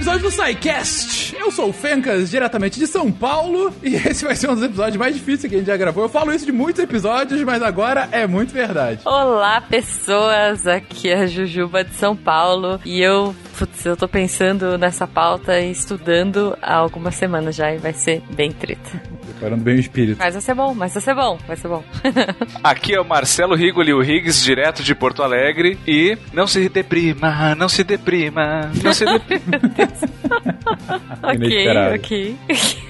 episódio do SciCast. Eu sou o Fencas, diretamente de São Paulo, e esse vai ser um dos episódios mais difíceis que a gente já gravou. Eu falo isso de muitos episódios, mas agora é muito verdade. Olá, pessoas! Aqui é a Jujuba de São Paulo, e eu Putz, eu tô pensando nessa pauta e estudando há algumas semanas já e vai ser bem treta. Preparando bem o espírito. Mas vai ser bom, mas vai ser bom, vai ser bom. Aqui é o Marcelo Rigoli, o Riggs, direto de Porto Alegre. E não se deprima, não se deprima, não se deprima. ok, ok.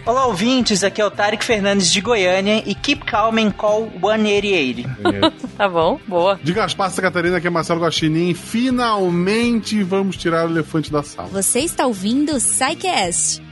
Olá, ouvintes, aqui é o Tarek Fernandes de Goiânia e Keep Calm and Call 188. tá bom, boa. De Gaspar Santa Catarina, aqui é Marcelo Guaxinim. Finalmente vamos tirar o elefante da sala. Você está ouvindo o Psycast,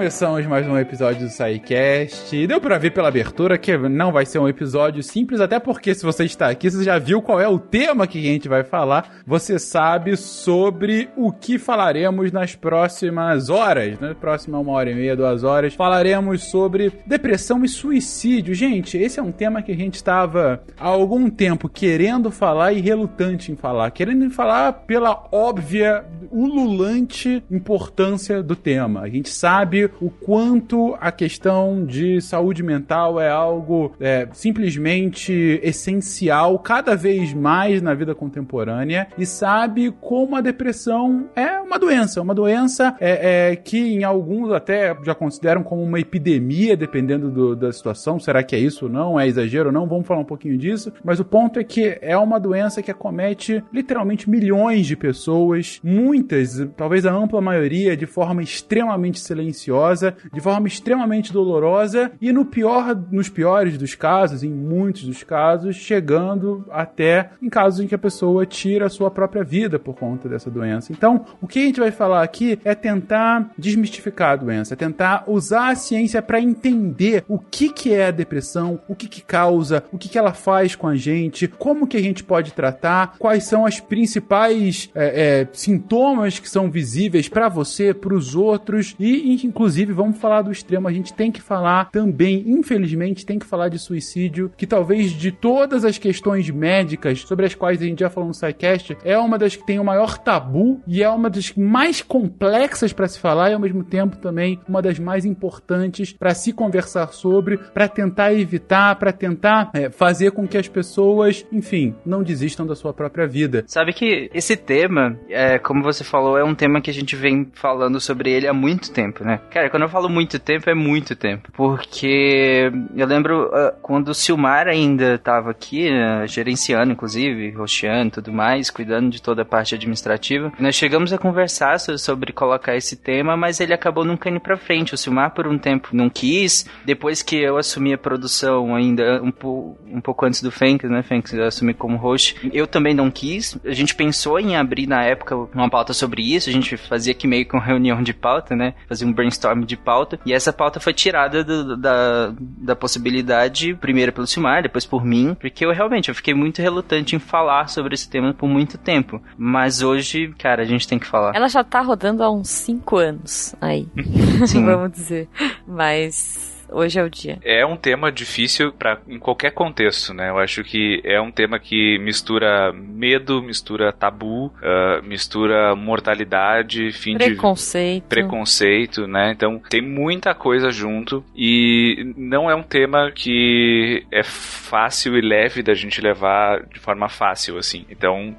Começamos mais um episódio do SciCast. Deu pra ver pela abertura que não vai ser um episódio simples, até porque se você está aqui, você já viu qual é o tema que a gente vai falar. Você sabe sobre o que falaremos nas próximas horas, né? Próxima uma hora e meia, duas horas. Falaremos sobre depressão e suicídio. Gente, esse é um tema que a gente estava há algum tempo querendo falar e relutante em falar. Querendo falar pela óbvia, ululante importância do tema. A gente sabe o quanto a questão de saúde mental é algo é, simplesmente essencial cada vez mais na vida contemporânea e sabe como a depressão é uma doença, uma doença é, é que em alguns até já consideram como uma epidemia, dependendo do, da situação. Será que é isso ou não? É exagero ou não? Vamos falar um pouquinho disso. Mas o ponto é que é uma doença que acomete literalmente milhões de pessoas, muitas, talvez a ampla maioria, de forma extremamente silenciosa silenciosa, de forma extremamente dolorosa e no pior, nos piores dos casos, em muitos dos casos, chegando até em casos em que a pessoa tira a sua própria vida por conta dessa doença. Então, o que a gente vai falar aqui é tentar desmistificar a doença, é tentar usar a ciência para entender o que, que é a depressão, o que, que causa, o que, que ela faz com a gente, como que a gente pode tratar, quais são as principais é, é, sintomas que são visíveis para você, para os outros e Inclusive, vamos falar do extremo. A gente tem que falar também, infelizmente, tem que falar de suicídio, que talvez de todas as questões médicas sobre as quais a gente já falou no SciCast, é uma das que tem o maior tabu e é uma das mais complexas para se falar e ao mesmo tempo também uma das mais importantes para se conversar sobre, para tentar evitar, para tentar é, fazer com que as pessoas, enfim, não desistam da sua própria vida. Sabe que esse tema, é, como você falou, é um tema que a gente vem falando sobre ele há muito tempo, né? Cara, quando eu falo muito tempo, é muito tempo. Porque eu lembro uh, quando o Silmar ainda estava aqui, uh, gerenciando, inclusive, rosteando e tudo mais, cuidando de toda a parte administrativa. Nós chegamos a conversar sobre colocar esse tema, mas ele acabou nunca indo pra frente. O Silmar, por um tempo, não quis. Depois que eu assumi a produção, ainda um, po um pouco antes do Fenks, né? Fenks eu assumi como host, eu também não quis. A gente pensou em abrir na época uma pauta sobre isso. A gente fazia aqui meio com reunião de pauta, né? Fazia um brainstorm brainstorm de pauta, e essa pauta foi tirada do, da, da possibilidade, primeiro pelo Silmar, depois por mim, porque eu realmente eu fiquei muito relutante em falar sobre esse tema por muito tempo. Mas hoje, cara, a gente tem que falar. Ela já tá rodando há uns 5 anos aí, vamos dizer. Mas hoje é o dia. É um tema difícil para em qualquer contexto, né? Eu acho que é um tema que mistura medo, mistura tabu, uh, mistura mortalidade, fim preconceito. de preconceito, né? Então tem muita coisa junto e não é um tema que é fácil e leve da gente levar de forma fácil assim. Então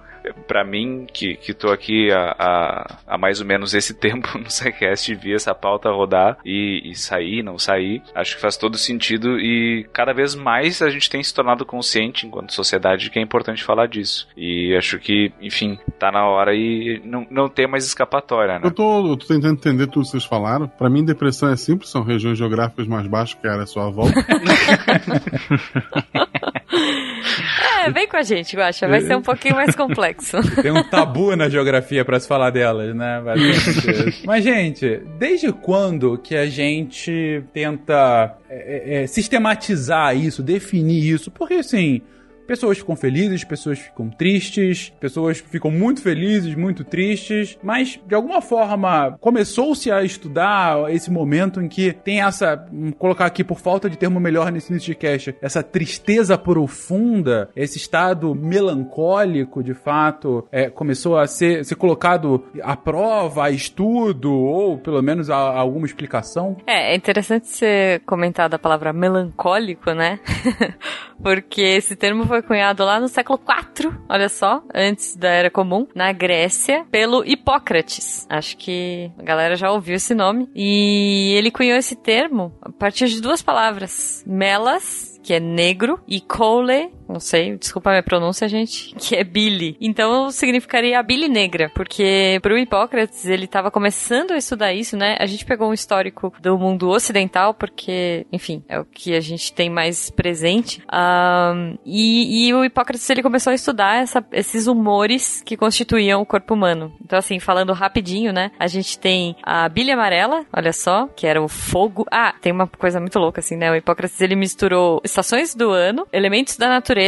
para mim, que, que tô aqui há, há, há, mais ou menos esse tempo no SciCast, vi essa pauta rodar e, e sair, não sair, acho que faz todo sentido e cada vez mais a gente tem se tornado consciente enquanto sociedade que é importante falar disso. E acho que, enfim, tá na hora e não, não tem mais escapatória, né? Eu tô, eu tô tentando entender tudo que vocês falaram. Para mim, depressão é simples, são regiões geográficas mais baixas que a área à sua volta. é, vem com a gente, Guaxa, vai ser um pouquinho mais complexo. Tem um tabu na geografia para se falar delas, né? Mas, gente, desde quando que a gente tenta é, é, é, sistematizar isso, definir isso? Porque, assim, pessoas ficam felizes, pessoas ficam tristes, pessoas ficam muito felizes, muito tristes, mas de alguma forma começou-se a estudar esse momento em que tem essa, colocar aqui por falta de termo melhor nesse início de cast, essa tristeza profunda, esse estado melancólico, de fato, é, começou a ser, ser colocado à prova, a estudo, ou pelo menos a, a alguma explicação? É, é interessante ser comentado a palavra melancólico, né? Porque esse termo foi cunhado lá no século IV, olha só, antes da Era Comum, na Grécia, pelo Hipócrates. Acho que a galera já ouviu esse nome. E ele cunhou esse termo a partir de duas palavras: melas que é negro, e Cole, não sei, desculpa a minha pronúncia, gente, que é Billy. Então significaria a Billy negra, porque pro Hipócrates ele estava começando a estudar isso, né? A gente pegou um histórico do mundo ocidental, porque, enfim, é o que a gente tem mais presente. Um, e, e, o Hipócrates ele começou a estudar essa, esses humores que constituíam o corpo humano. Então, assim, falando rapidinho, né? A gente tem a Billy amarela, olha só, que era o fogo. Ah, tem uma coisa muito louca, assim, né? O Hipócrates ele misturou estações do ano, elementos da natureza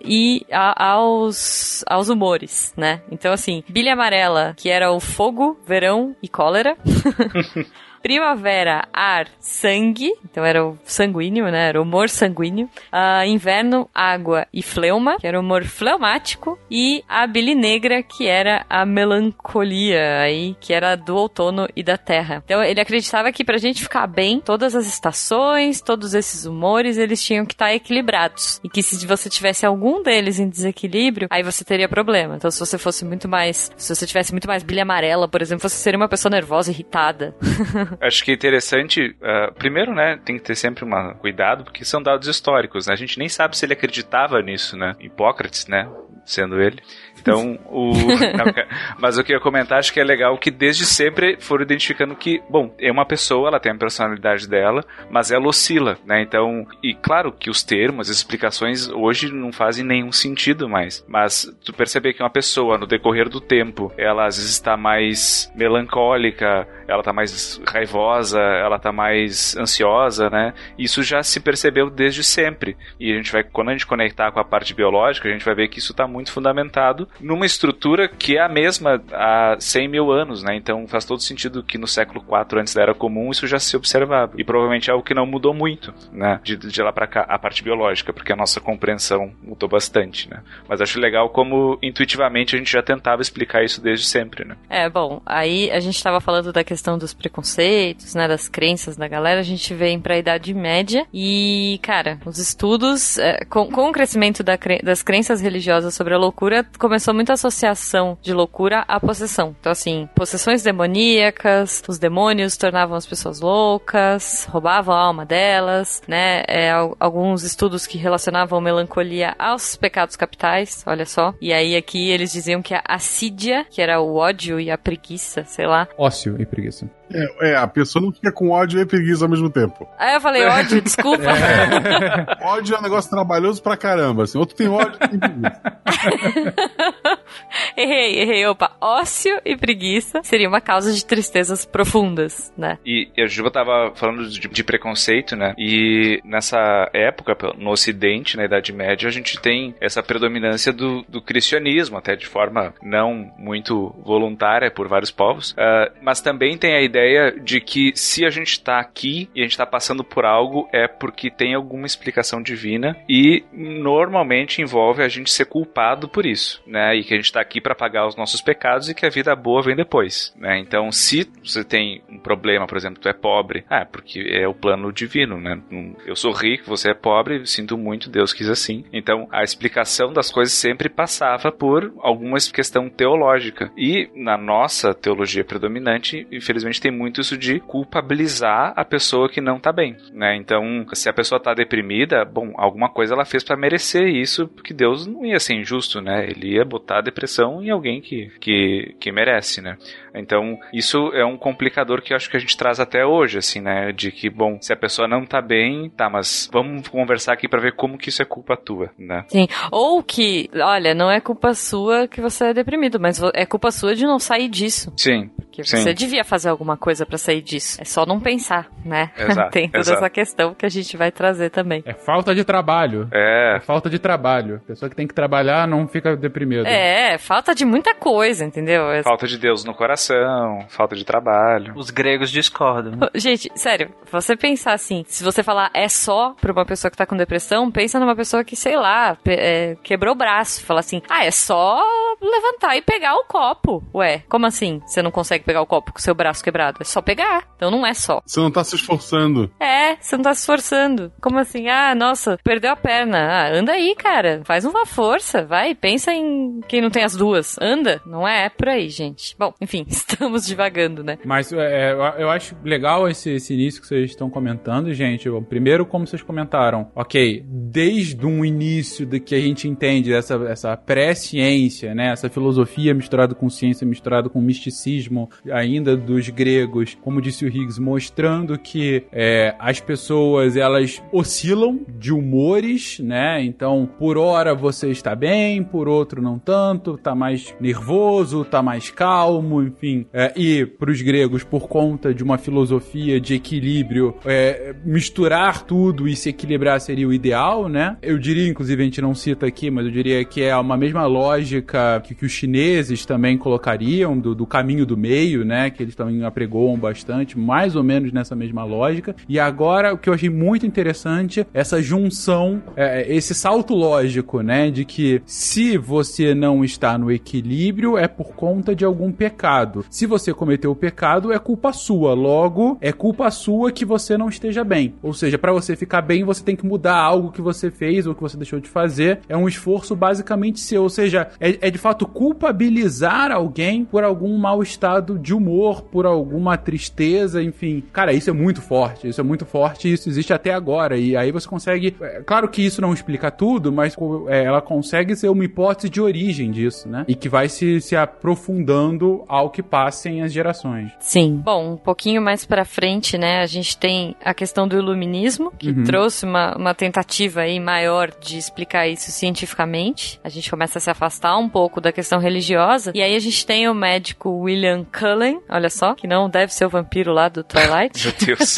e a, aos, aos humores, né? Então, assim, bilha amarela, que era o fogo, verão e cólera. Primavera, ar, sangue. Então era o sanguíneo, né? Era o humor sanguíneo. Uh, inverno, água e fleuma, que era o humor fleumático. E a bile negra, que era a melancolia aí, que era do outono e da terra. Então ele acreditava que pra gente ficar bem, todas as estações, todos esses humores, eles tinham que estar tá equilibrados. E que se você tivesse algum deles em desequilíbrio, aí você teria problema. Então se você fosse muito mais, se você tivesse muito mais bilha amarela, por exemplo, você seria uma pessoa nervosa, irritada. Acho que é interessante, uh, primeiro, né, tem que ter sempre um cuidado, porque são dados históricos, né? A gente nem sabe se ele acreditava nisso, né? Hipócrates, né? Sendo ele. Então, o. Não, mas o que eu ia comentar, acho que é legal que desde sempre foram identificando que, bom, é uma pessoa, ela tem a personalidade dela, mas ela oscila, né? Então, e claro que os termos, as explicações hoje não fazem nenhum sentido mais. Mas tu perceber que uma pessoa, no decorrer do tempo, ela às vezes está mais melancólica, ela está mais raivosa, ela está mais ansiosa, né? Isso já se percebeu desde sempre. E a gente vai, quando a gente conectar com a parte biológica, a gente vai ver que isso está muito fundamentado numa estrutura que é a mesma há 100 mil anos, né? Então faz todo sentido que no século IV, antes da Era Comum, isso já se observava. E provavelmente é algo que não mudou muito, né? De, de lá para cá, a parte biológica, porque a nossa compreensão mudou bastante, né? Mas acho legal como intuitivamente a gente já tentava explicar isso desde sempre, né? É, bom, aí a gente estava falando da questão dos preconceitos, né? Das crenças da galera, a gente vem para a Idade Média e, cara, os estudos, é, com, com o crescimento da, das crenças religiosas sobre a loucura, começou começou muita associação de loucura à possessão. Então, assim, possessões demoníacas, os demônios tornavam as pessoas loucas, roubavam a alma delas, né? É, alguns estudos que relacionavam melancolia aos pecados capitais, olha só. E aí aqui eles diziam que a assídia, que era o ódio e a preguiça, sei lá. Ócio e preguiça. É, é, a pessoa não fica com ódio e preguiça ao mesmo tempo. Ah, eu falei ódio, desculpa. É. ódio é um negócio trabalhoso pra caramba, assim. Outro tem ódio e tem preguiça. errei, errei. Opa, ócio e preguiça seria uma causa de tristezas profundas, né? E a Juba tava falando de, de, preconceito, né? E nessa época, no Ocidente, na Idade Média, a gente tem essa predominância do, do cristianismo, até de forma não muito voluntária por vários povos, uh, mas também tem a ideia de que se a gente está aqui e a gente está passando por algo é porque tem alguma explicação divina e normalmente envolve a gente ser culpado por isso, né? E que a gente está aqui para pagar os nossos pecados e que a vida boa vem depois, né? Então, se você tem um problema, por exemplo, tu é pobre, ah, é porque é o plano divino, né? Eu sou rico, você é pobre, sinto muito, Deus quis assim. Então, a explicação das coisas sempre passava por alguma questão teológica. E na nossa teologia predominante, infelizmente tem muito isso de culpabilizar a pessoa que não tá bem, né? Então, se a pessoa tá deprimida, bom, alguma coisa ela fez para merecer isso, porque Deus não ia ser injusto, né? Ele ia botar depressão em alguém que, que, que merece, né? Então, isso é um complicador que eu acho que a gente traz até hoje, assim, né? De que, bom, se a pessoa não tá bem, tá, mas vamos conversar aqui para ver como que isso é culpa tua, né? Sim. Ou que, olha, não é culpa sua que você é deprimido, mas é culpa sua de não sair disso. Sim. Porque Sim. você devia fazer alguma coisa pra sair disso. É só não pensar, né? Exato, Tem toda exato. essa questão que a gente vai trazer também. É falta de trabalho. É, É falta de trabalho. A pessoa que tem que trabalhar não fica deprimida. É, falta de muita coisa, entendeu? É- falta de Deus no coração, falta de trabalho. Os gregos discordam. Gente, sério, você pensar assim, se você falar é só pra uma pessoa que tá com depressão, pensa numa pessoa que, sei lá, é, quebrou o braço. Fala assim, ah, é só levantar e pegar o copo. Ué, como assim? Você não consegue pegar o copo com o seu braço quebrado? É só pegar. Então não é só. Você não tá se esforçando. É, você não tá se esforçando. Como assim? Ah, nossa, perdeu a perna. Ah, anda aí, cara. Faz uma força. Vai, pensa em quem não tem as duas. Anda. Não é, é por aí, gente. Bom, enfim, estamos divagando, né? Mas é, eu- eu acho legal esse, esse início que vocês estão comentando, gente. Primeiro, como vocês comentaram, ok, desde um início de que a gente entende essa, essa pré-ciência, né, essa filosofia misturada com ciência, misturada com misticismo, ainda dos gregos, como disse o Higgs, mostrando que é, as pessoas elas oscilam de humores, né? Então, por hora você está bem, por outro não tanto, tá mais nervoso, tá mais calmo, enfim. É, e para os gregos, por conta de uma filosofia de equilíbrio, é, misturar tudo e se equilibrar seria o ideal, né? Eu diria, inclusive, a gente não cita aqui, mas eu diria que é uma mesma lógica que, que os chineses também colocariam, do, do caminho do meio, né? Que eles também apregoam bastante, mais ou menos nessa mesma lógica. E agora, o que eu achei muito interessante, essa junção, é, esse salto lógico, né? De que se você não está no equilíbrio, é por conta de algum pecado. Se você cometeu o pecado, é culpa sua. Logo, é culpa sua que você não esteja bem. Ou seja, para você ficar bem, você tem que mudar algo que você fez ou que você deixou de fazer. É um esforço basicamente seu. Ou seja, é, é de fato culpabilizar alguém por algum mau estado de humor, por alguma tristeza, enfim. Cara, isso é muito forte. Isso é muito forte e isso existe até agora. E aí você consegue. é, claro que isso não explica tudo, mas é, ela consegue ser uma hipótese de origem disso, né? E que vai se, se aprofundando ao que passem as gerações. Sim. Bom, um pouquinho mais pra frente, né, a gente tem a questão do iluminismo, que Uhum. trouxe uma, uma tentativa aí maior de explicar isso cientificamente. A gente começa a se afastar um pouco da questão religiosa. E aí a gente tem o médico William Cullen, olha só, que não deve ser o vampiro lá do Twilight. Meu Deus.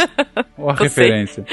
Ó a referência.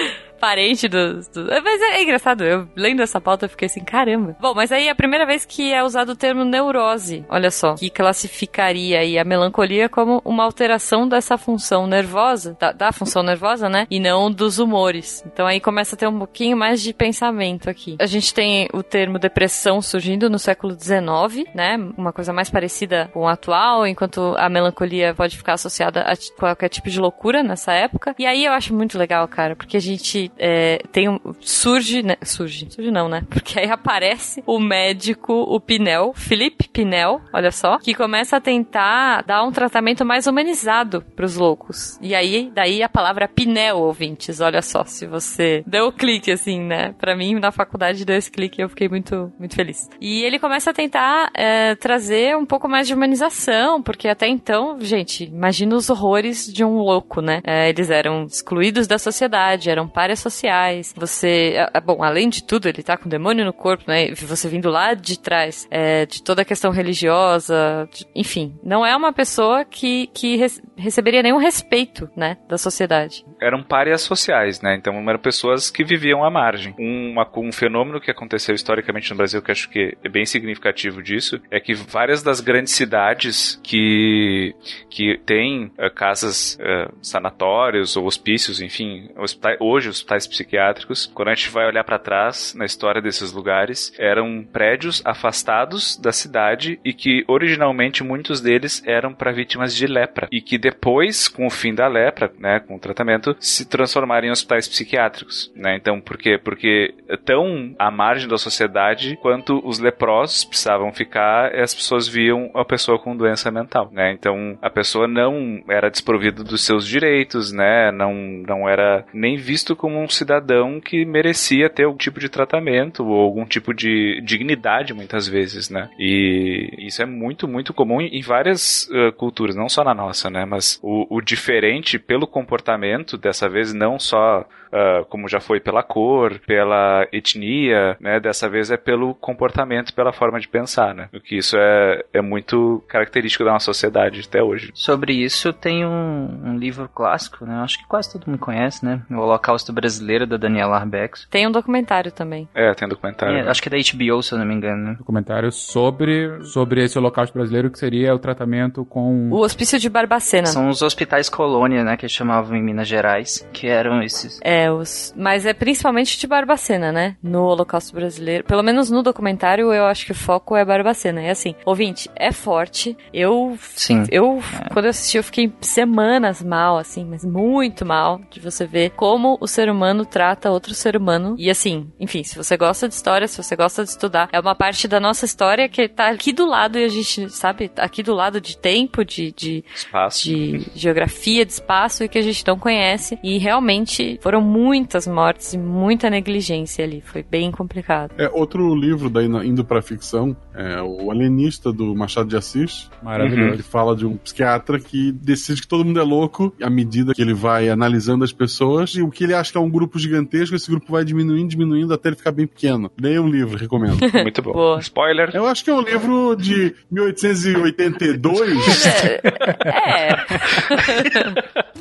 Parente dos. Mas é, é engraçado, eu lendo essa pauta eu fiquei assim, caramba. Bom, mas aí é a primeira vez que é usado o termo neurose, olha só, que classificaria aí a melancolia como uma alteração dessa função nervosa, da, da função nervosa, né? E não dos humores. Então aí começa a ter um pouquinho mais de pensamento aqui. A gente tem o termo depressão surgindo no século XIX, né? Uma coisa mais parecida com o atual, enquanto a melancolia pode ficar associada a qualquer tipo de loucura nessa época. E aí eu acho muito legal, cara, porque a gente é, tem um. Surge, né? Surge. Surge não, né? Porque aí aparece o médico, o Pinel, Felipe Pinel, olha só, que começa a tentar dar um tratamento mais humanizado pros loucos. E aí, daí a palavra Pinel, ouvintes, olha só, se você deu o clique, assim, né? Pra mim, na faculdade, deu esse clique e eu fiquei muito, muito feliz. E ele começa a tentar é, trazer um pouco mais de humanização, porque até então, gente, imagina os horrores de um louco, né? É, eles eram excluídos da sociedade, eram párias sociais. Você, bom, além de tudo, ele tá com demônio no corpo, né? Você vindo lá de trás, é, de toda a questão religiosa, de- enfim, não é uma pessoa que, que res- receberia nenhum respeito, né, da sociedade. Eram párias sociais, né? Então eram pessoas que viviam à margem. Uma- um fenômeno que aconteceu historicamente no Brasil, que acho que é bem significativo disso, é que várias das grandes cidades que, que têm eh, casas, eh, sanatórios ou hospícios, enfim, hospitais, hoje hospitais psiquiátricos, quando a gente vai olhar para trás na história desses lugares, eram prédios afastados da cidade e que originalmente muitos deles eram para vítimas de lepra e que depois, com o fim da lepra, né, com o tratamento, se transformaram em hospitais psiquiátricos, né? Então, por quê? Porque tão à margem da sociedade quanto os leprosos precisavam ficar, as pessoas viam a pessoa com doença mental, né? Então, a pessoa não era desprovida dos seus direitos, né? Não, não era nem visto como um cidadão que merecia ter algum tipo de tratamento ou algum tipo de dignidade, muitas vezes, né? E isso é muito, muito comum em várias uh, culturas, não só na nossa, né? Mas o, o diferente pelo comportamento dessa vez não só Uh, como já foi pela cor, pela etnia, né? Dessa vez é pelo comportamento, pela forma de pensar, né? O que isso é, é muito característico da nossa sociedade até hoje. Sobre isso tem um, um livro clássico, né? Acho que quase todo mundo conhece, né? O Holocausto Brasileiro, da Daniela Arbex. Tem um documentário também. É, tem um documentário. É, acho que é da HBO, se eu não me engano, né? Documentário sobre, sobre esse holocausto brasileiro, que seria o tratamento com... O Hospício de Barbacena. São os hospitais colônia, né? Que chamavam em Minas Gerais, que eram esses... É, os... Mas é principalmente de Barbacena, né? No Holocausto Brasileiro. Pelo menos no documentário, eu acho que o foco é Barbacena. É assim, ouvinte, é forte. Eu... Sim. Eu, é. quando eu assisti, eu fiquei semanas mal, assim, mas muito mal de você ver como o ser humano trata outro ser humano. E assim, enfim, se você gosta de história, se você gosta de estudar, é uma parte da nossa história que tá aqui do lado e a gente, sabe, aqui do lado de tempo, de, de espaço, de geografia, de espaço e que a gente não conhece. E realmente foram muitas mortes e muita negligência ali. Foi bem complicado. É outro livro daí indo para ficção, é o Alienista do Machado de Assis. Maravilhoso. Que fala de um psiquiatra que decide que todo mundo é louco à medida que ele vai analisando as pessoas e o que ele acha que é um grupo gigantesco, esse grupo vai diminuindo, diminuindo até ele ficar bem pequeno. Leia um livro, recomendo. Muito bom. Boa. Spoiler. Eu acho que é um livro de 1882. é. é.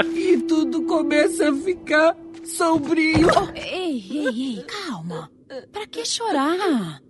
e tudo começa a ficar sombrio. Ei, ei, ei, calma. Pra que chorar?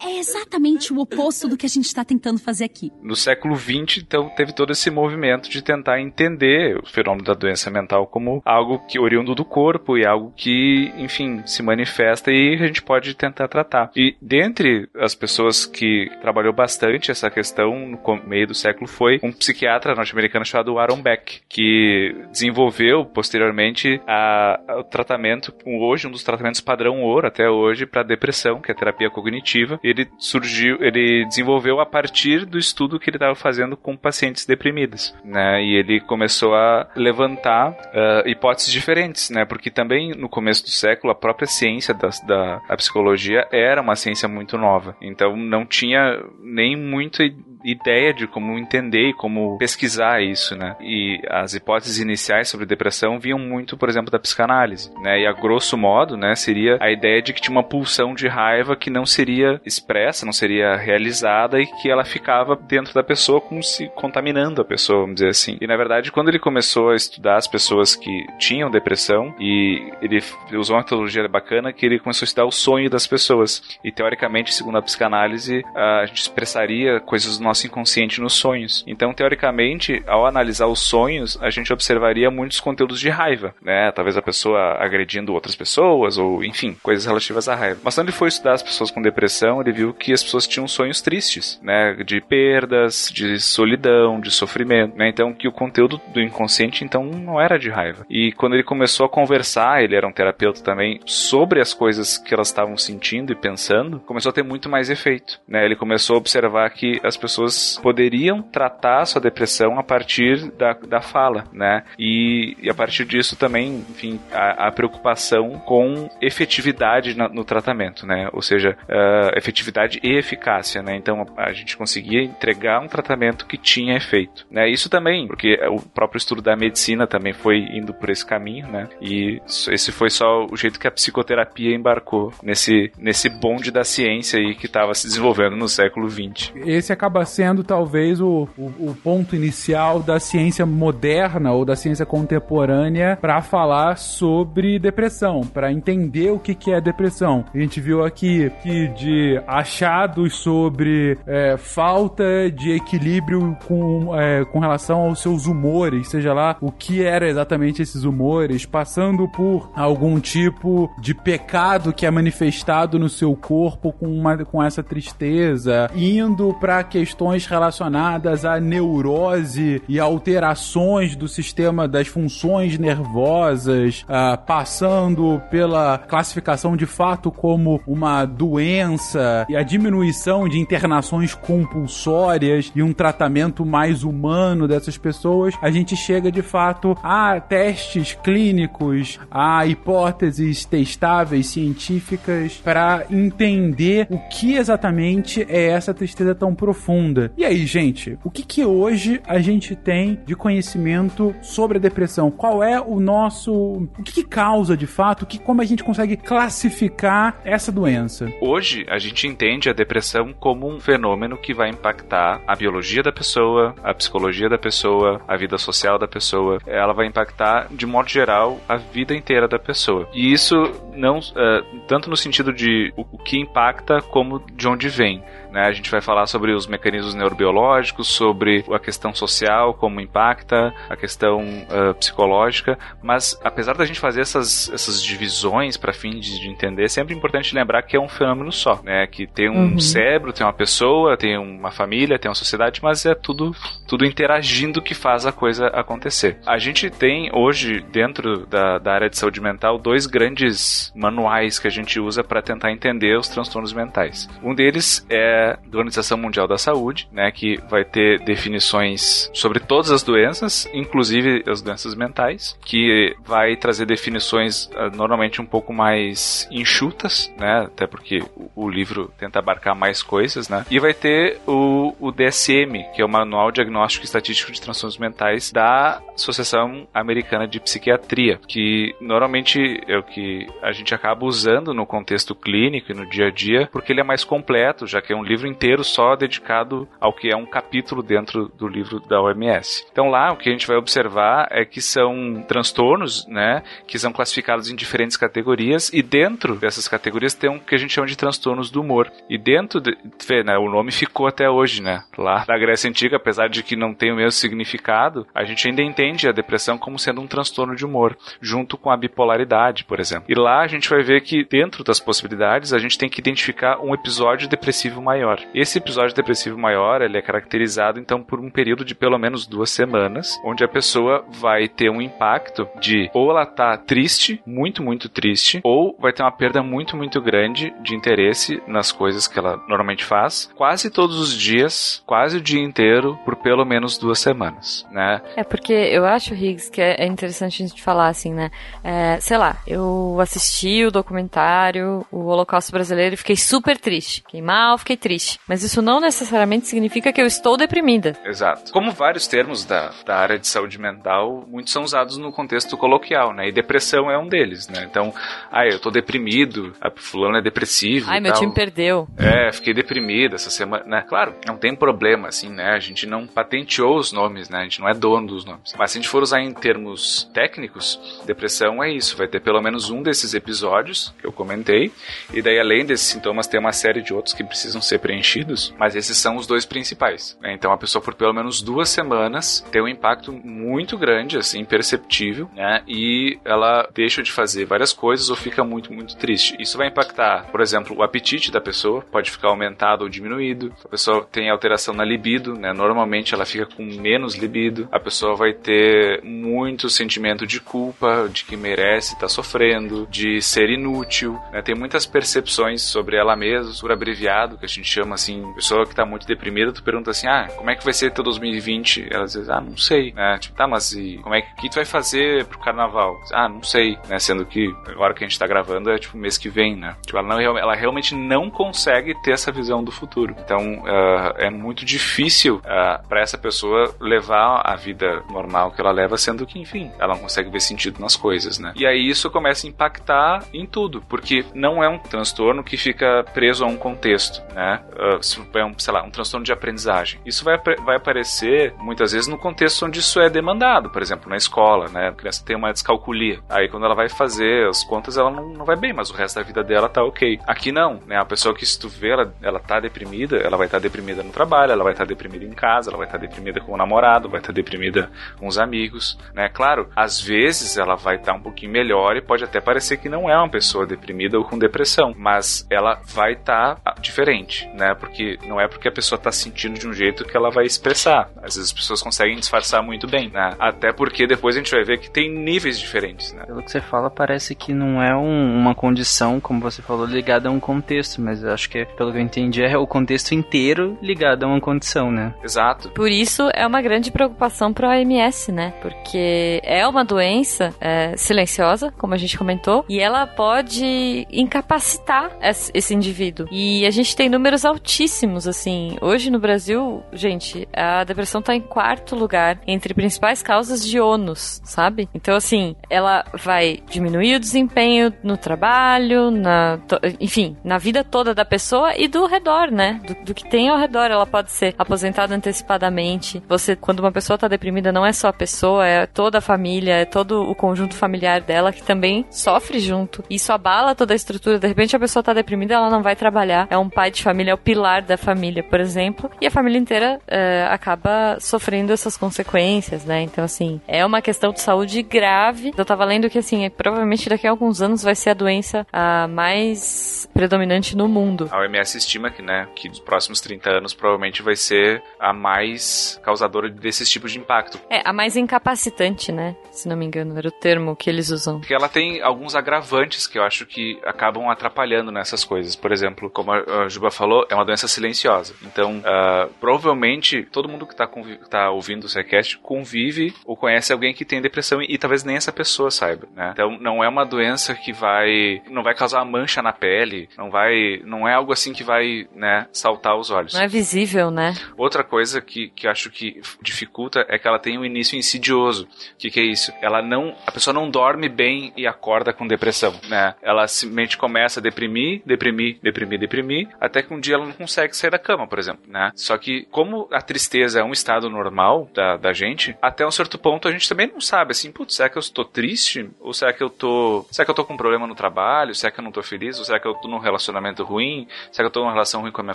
É exatamente o oposto do que a gente está tentando fazer aqui. No século XX, então, teve todo esse movimento de tentar entender o fenômeno da doença mental como algo que oriundo do corpo e algo que, enfim, se manifesta e a gente pode tentar tratar. E dentre as pessoas que trabalhou bastante essa questão no meio do século foi um psiquiatra norte-americano chamado Aaron Beck, que desenvolveu posteriormente a, a, o tratamento, hoje um dos tratamentos padrão ouro até hoje hoje para depressão, que é terapia cognitiva. Ele surgiu, ele desenvolveu a partir do estudo que ele estava fazendo com pacientes deprimidas, né? E ele começou a levantar uh, hipóteses diferentes, né? Porque também no começo do século a própria ciência da, da psicologia era uma ciência muito nova, então não tinha nem muito ideia de como entender e como pesquisar isso, né? E as hipóteses iniciais sobre depressão vinham muito, por exemplo, da psicanálise, né? E a grosso modo, né, seria a ideia de que tinha uma pulsão de raiva que não seria expressa, não seria realizada e que ela ficava dentro da pessoa como se contaminando a pessoa, vamos dizer assim. E na verdade, quando ele começou a estudar as pessoas que tinham depressão e ele usou uma metodologia bacana que ele começou a estudar o sonho das pessoas. E teoricamente, segundo a psicanálise, a gente expressaria coisas do nosso inconsciente nos sonhos. Então, teoricamente, ao analisar os sonhos, a gente observaria muitos conteúdos de raiva, né? Talvez a pessoa agredindo outras pessoas ou, enfim, coisas relativas à raiva. Mas quando ele foi estudar as pessoas com depressão, ele viu que as pessoas tinham sonhos tristes, né? De perdas, de solidão, de sofrimento, né? Então, que o conteúdo do inconsciente, então, não era de raiva. E quando ele começou a conversar, ele era um terapeuta também, sobre as coisas que elas estavam sentindo e pensando, começou a ter muito mais efeito, né? Ele começou a observar que as pessoas pessoas poderiam tratar sua depressão a partir da, da fala, né? E, e a partir disso também, enfim, a, a preocupação com efetividade na, no tratamento, né? Ou seja, uh, efetividade e eficácia, né? Então a, a gente conseguia entregar um tratamento que tinha efeito, né? Isso também, porque o próprio estudo da medicina também foi indo por esse caminho, né? E esse foi só o jeito que a psicoterapia embarcou nesse, nesse bonde da ciência aí que estava se desenvolvendo no século XX. Esse acaba sendo talvez o, o, o ponto inicial da ciência moderna ou da ciência contemporânea para falar sobre depressão, para entender o que, que é depressão. A gente viu aqui que de achados sobre é, falta de equilíbrio com, é, com relação aos seus humores, seja lá o que era exatamente esses humores, passando por algum tipo de pecado que é manifestado no seu corpo com, uma, com essa tristeza, indo para questões questões relacionadas à neurose e alterações do sistema das funções nervosas, uh, passando pela classificação de fato como uma doença e a diminuição de internações compulsórias e um tratamento mais humano dessas pessoas, a gente chega de fato a testes clínicos, a hipóteses testáveis científicas para entender o que exatamente é essa tristeza tão profunda E aí, gente, o que que hoje a gente tem de conhecimento sobre a depressão? Qual é o nosso, o que, que causa de fato? Que como a gente consegue classificar essa doença? Hoje a gente entende a depressão como um fenômeno que vai impactar a biologia da pessoa, a psicologia da pessoa, a vida social da pessoa. Ela vai impactar de modo geral a vida inteira da pessoa. E isso não uh, tanto no sentido de o que impacta como de onde vem. Né? A gente vai falar sobre os mecanismos neurobiológicos, sobre a questão social, como impacta, a questão uh, psicológica, mas apesar da gente fazer essas, essas divisões para fim de, de, entender, é sempre importante lembrar que é um fenômeno só, né? Que tem um uhum. cérebro, tem uma pessoa, tem uma família, tem uma sociedade, mas é tudo, tudo interagindo que faz a coisa acontecer. A gente tem hoje, dentro da, da área de saúde mental, dois grandes manuais que a gente usa para tentar entender os transtornos mentais. Um deles é da Organização Mundial da Saúde, né, que vai ter definições sobre todas as doenças, inclusive as doenças mentais, que vai trazer definições uh, normalmente um pouco mais enxutas, né, até porque o, o, livro tenta abarcar mais coisas, né, e vai ter o, o DSM, que é o Manual Diagnóstico e Estatístico de Transtornos Mentais da Associação Americana de Psiquiatria, que normalmente é o que a gente acaba usando no contexto clínico e no dia a dia, porque ele é mais completo, já que é um livro inteiro só dedicado ao que é um capítulo dentro do livro da OMS. Então lá o que a gente vai observar é que são transtornos, né, que são classificados em diferentes categorias e dentro dessas categorias tem um que a gente chama de transtornos do humor. E dentro de, né, o nome ficou até hoje, né? Lá na Grécia antiga, apesar de que não tem o mesmo significado, a gente ainda entende a depressão como sendo um transtorno de humor, junto com a bipolaridade, por exemplo. E lá a gente vai ver que dentro das possibilidades a gente tem que identificar um episódio depressivo maior maior. Esse episódio depressivo maior, ele é caracterizado então por um período de pelo menos duas semanas, onde a pessoa vai ter um impacto de ou ela tá triste, muito, muito triste, ou vai ter uma perda muito, muito grande de interesse nas coisas que ela normalmente faz, quase todos os dias, quase o dia inteiro, por pelo menos duas semanas, né? É porque eu acho, Higgs, que é interessante a gente falar assim, né? É, sei lá, eu assisti o documentário, o Holocausto Brasileiro, e fiquei super triste. Fiquei mal, fiquei triste. Mas isso não necessariamente significa que eu estou deprimida. Exato. Como vários termos da, da área de saúde mental, muitos são usados no contexto coloquial, né? E depressão é um deles, né? Então, ah, eu tô deprimido, a fulano é depressivo. Ai, meu time perdeu. É, fiquei deprimida essa semana, né? Claro, não tem problema, assim, né? A gente não patenteou os nomes, né? A gente não é dono dos nomes. Mas se a gente for usar em termos técnicos, depressão é isso, vai ter pelo menos um desses episódios que eu comentei, e daí além desses sintomas tem uma série de outros que precisam ser preenchidos, mas esses são os dois principais. Né? Então a pessoa por pelo menos duas semanas tem um impacto muito grande, assim, perceptível, né? E ela deixa de fazer várias coisas ou fica muito, muito triste. Isso vai impactar, por exemplo, o apetite da pessoa, pode ficar aumentado ou diminuído. A pessoa tem alteração na libido, né? Normalmente ela fica com menos libido. A pessoa vai ter muito sentimento de culpa, de que merece estar tá sofrendo, de ser inútil, né? Tem muitas percepções sobre ela mesma, por abreviado, que a gente gente chama assim, pessoa que tá muito deprimida, tu pergunta assim, ah, como é que vai ser teu 2020? Ela diz, ah, não sei, né? Tipo, tá, mas e como é que, que tu vai fazer pro carnaval? Ah, não sei, né? Sendo que agora que a gente tá gravando é tipo mês que vem, né? Tipo, ela, não, ela realmente não consegue ter essa visão do futuro. Então, uh, é muito difícil uh, ah, para essa pessoa levar a vida normal que ela leva, sendo que, enfim, ela não consegue ver sentido nas coisas, né? E aí isso começa a impactar em tudo, porque não é um transtorno que fica preso a um contexto, né? Uh, é um, sei lá, um transtorno de aprendizagem. Isso vai, vai aparecer muitas vezes no contexto onde isso é demandado, por exemplo, na escola, né? A criança tem uma descalculia. Aí quando ela vai fazer as contas, ela não, não vai bem, mas o resto da vida dela tá ok. Aqui não, né? A pessoa que se tu vê, ela, ela tá deprimida, ela vai estar tá deprimida no trabalho, ela vai estar tá deprimida em casa, ela vai estar tá deprimida com o namorado, vai estar tá deprimida com os amigos, né? Claro, às vezes ela vai estar tá um pouquinho melhor e pode até parecer que não é uma pessoa deprimida ou com depressão, mas ela vai estar tá diferente né? Porque não é porque a pessoa tá sentindo de um jeito que ela vai expressar. Às vezes as pessoas conseguem disfarçar muito bem, né? Até porque depois a gente vai ver que tem níveis diferentes, né? Pelo que você fala, parece que não é um, uma condição, como você falou, ligada a um contexto, mas eu acho que, pelo que eu entendi, é o contexto inteiro ligado a uma condição, né? Exato. Por isso é uma grande preocupação para a OMS, né? Porque é uma doença é, silenciosa, como a gente comentou, e ela pode incapacitar esse indivíduo. E a gente tem números números altíssimos, assim. Hoje no Brasil, gente, a depressão tá em quarto lugar entre principais causas de ônus, sabe? Então, assim, ela vai diminuir o desempenho no trabalho, na, enfim, na vida toda da pessoa e do redor, né? Do, do que tem ao redor. Ela pode ser aposentada antecipadamente. Você, quando uma pessoa tá deprimida, não é só a pessoa, é toda a família, é todo o conjunto familiar dela que também sofre junto. Isso abala toda a estrutura. De repente a pessoa tá deprimida, ela não vai trabalhar. É um pai de família, é o pilar da família, por exemplo. E a família inteira é, acaba sofrendo essas consequências, né? Então, assim, é uma questão de saúde grave. Eu tava lendo que, assim, provavelmente daqui a alguns anos vai ser a doença a mais predominante no mundo. A OMS estima que, né, que nos próximos 30 anos provavelmente vai ser a mais causadora desses tipos de impacto. É, a mais incapacitante, né? Se não me engano, era o termo que eles usam. Porque ela tem alguns agravantes que eu acho que acabam atrapalhando nessas coisas. Por exemplo, como a Juba falou, é uma doença silenciosa. Então, uh, provavelmente, todo mundo que está tá ouvindo o SciCast convive ou conhece alguém que tem depressão e, e, talvez nem essa pessoa saiba, né? Então, não é uma doença que vai... não vai causar mancha na pele, não vai... não é algo assim que vai, né, saltar os olhos. Não é visível, né? Outra coisa que, que acho que dificulta é que ela tem um início insidioso. O que, que é isso? Ela não... a pessoa não dorme bem e acorda com depressão, né? Ela simplesmente começa a deprimir, deprimir, deprimir, deprimir, até que um dia ela não consegue sair da cama, por exemplo, né? Só que, como a tristeza é um estado normal da, da gente, até um certo ponto a gente também não sabe, assim, putz, será que eu estou triste? Ou será que eu tô. Será que eu tô com um problema no trabalho? Será que eu não tô feliz? Ou será que eu tô num relacionamento ruim? Será que eu tô numa relação ruim com a minha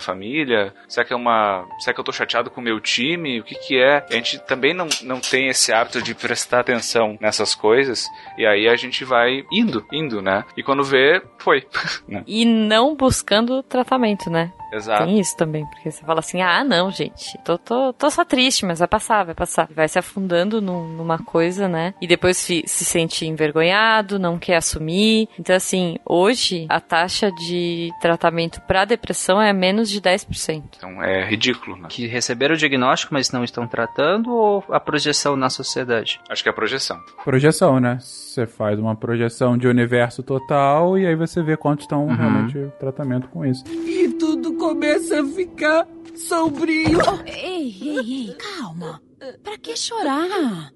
família? Será que é uma. Será que eu tô chateado com o meu time? O que que é? A gente também não, não tem esse hábito de prestar atenção nessas coisas. E aí a gente vai indo, indo, né? E quando vê, foi. Né? e não buscando tratamento, né? Exato. Tem isso também, porque você fala assim, ah, não, gente, tô, tô, tô só triste, mas vai passar, vai passar. Vai se afundando num, numa coisa, né? E depois se, se sente envergonhado, não quer assumir. Então, assim, hoje a taxa de tratamento para depressão é menos de 10%. Então é ridículo, né? Que receberam o diagnóstico, mas não estão tratando, ou a projeção na sociedade? Acho que é a projeção. Projeção, né? Você faz uma projeção de universo total e aí você vê quantos estão uhum. realmente tratamento com isso. E tudo começa a ficar sombrio. Oh, ei, ei, ei, calma. Pra que chorar?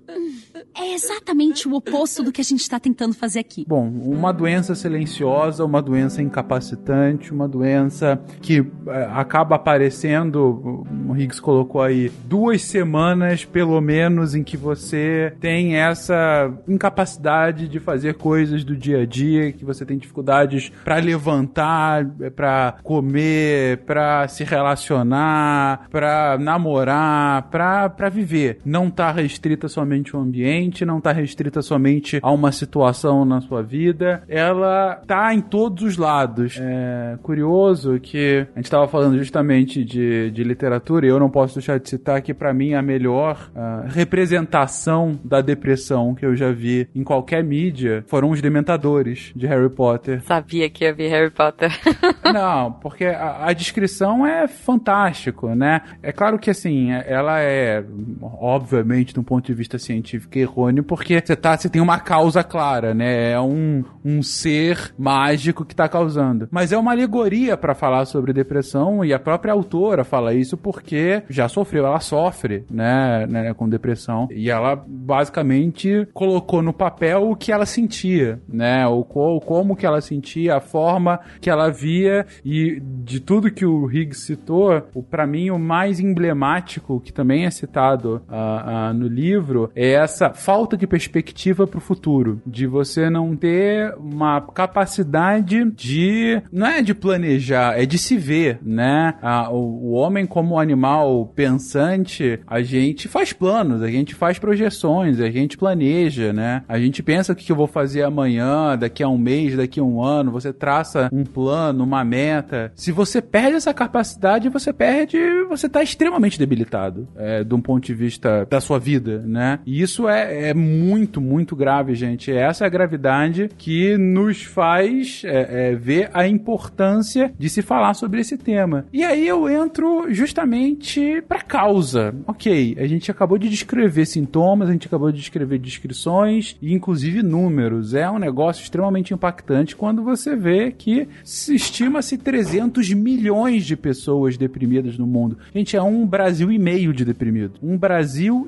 É exatamente o oposto do que a gente tá tentando fazer aqui. Bom, uma doença silenciosa, uma doença incapacitante, uma doença que é, acaba aparecendo, o Higgs colocou aí, duas semanas pelo menos em que você tem essa incapacidade de fazer coisas do dia a dia, que você tem dificuldades para levantar, para comer, para se relacionar, para namorar, para viver não está restrita somente ao ambiente, não está restrita somente a uma situação na sua vida, ela está em todos os lados. É curioso que a gente estava falando justamente de, de literatura e eu não posso deixar de citar que para mim a melhor uh, representação da depressão que eu já vi em qualquer mídia foram os Dementadores de Harry Potter. Sabia que ia ver Harry Potter. não, porque a, a descrição é fantástico, né? É claro que assim, ela é obviamente, de um ponto de vista científico errôneo, porque você tá, tem uma causa clara, né? É um, um ser mágico que tá causando. Mas é uma alegoria para falar sobre depressão e a própria autora fala isso porque já sofreu, ela sofre, né, né com depressão. E ela basicamente colocou no papel o que ela sentia, né? O, o como que ela sentia, a forma que ela via e de tudo que o Higgs citou, para mim o mais emblemático que também é citado uh, uh, no livro é essa falta de perspectiva para o futuro, de você não ter uma capacidade de não é de planejar, é de se ver, né? Uh, o, o homem como animal pensante, a gente faz planos, a gente faz projeções, a gente planeja, né? A gente pensa o que eu vou fazer amanhã, daqui a um mês, daqui a um ano, você traça um plano, uma meta. Se você perde essa capacidade, você perde, você está extremamente debilitado, é, de um ponto de vista da sua vida, né? E isso é, é muito, muito grave, gente. Essa é a gravidade que nos faz é, é, ver a importância de se falar sobre esse tema. E aí eu entro justamente pra causa. Ok, a gente acabou de descrever sintomas, a gente acabou de descrever descrições e inclusive números. É um negócio extremamente impactante quando você vê que se estima-se 300 milhões de pessoas deprimidas no mundo. Gente, é um Brasil e meio de deprimidos. Um Brasil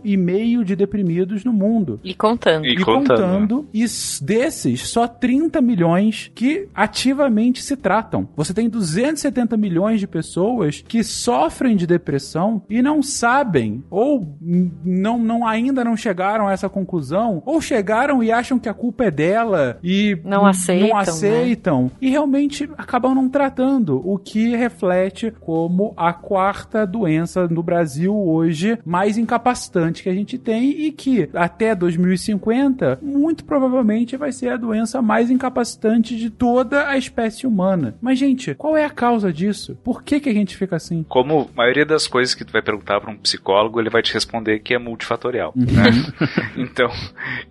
e meio de deprimidos no mundo. E contando. E E contando, contando, e desses, só 30 milhões que ativamente se tratam. Você tem 270 milhões de pessoas que sofrem de depressão e não sabem, ou não, não ainda não chegaram a essa conclusão, ou chegaram e acham que a culpa é dela e Não aceitam, não né? aceitam e realmente acabam não tratando, o que reflete como a quarta doença no Brasil hoje mais incapacitante que a gente tem e que até 2050 muito provavelmente vai ser a doença mais incapacitante de toda a espécie humana. Mas gente, qual é a causa disso? Por que que a gente fica assim? Como a maioria das coisas que tu vai perguntar para um psicólogo, ele vai te responder que é multifatorial, Uhum. né? Então,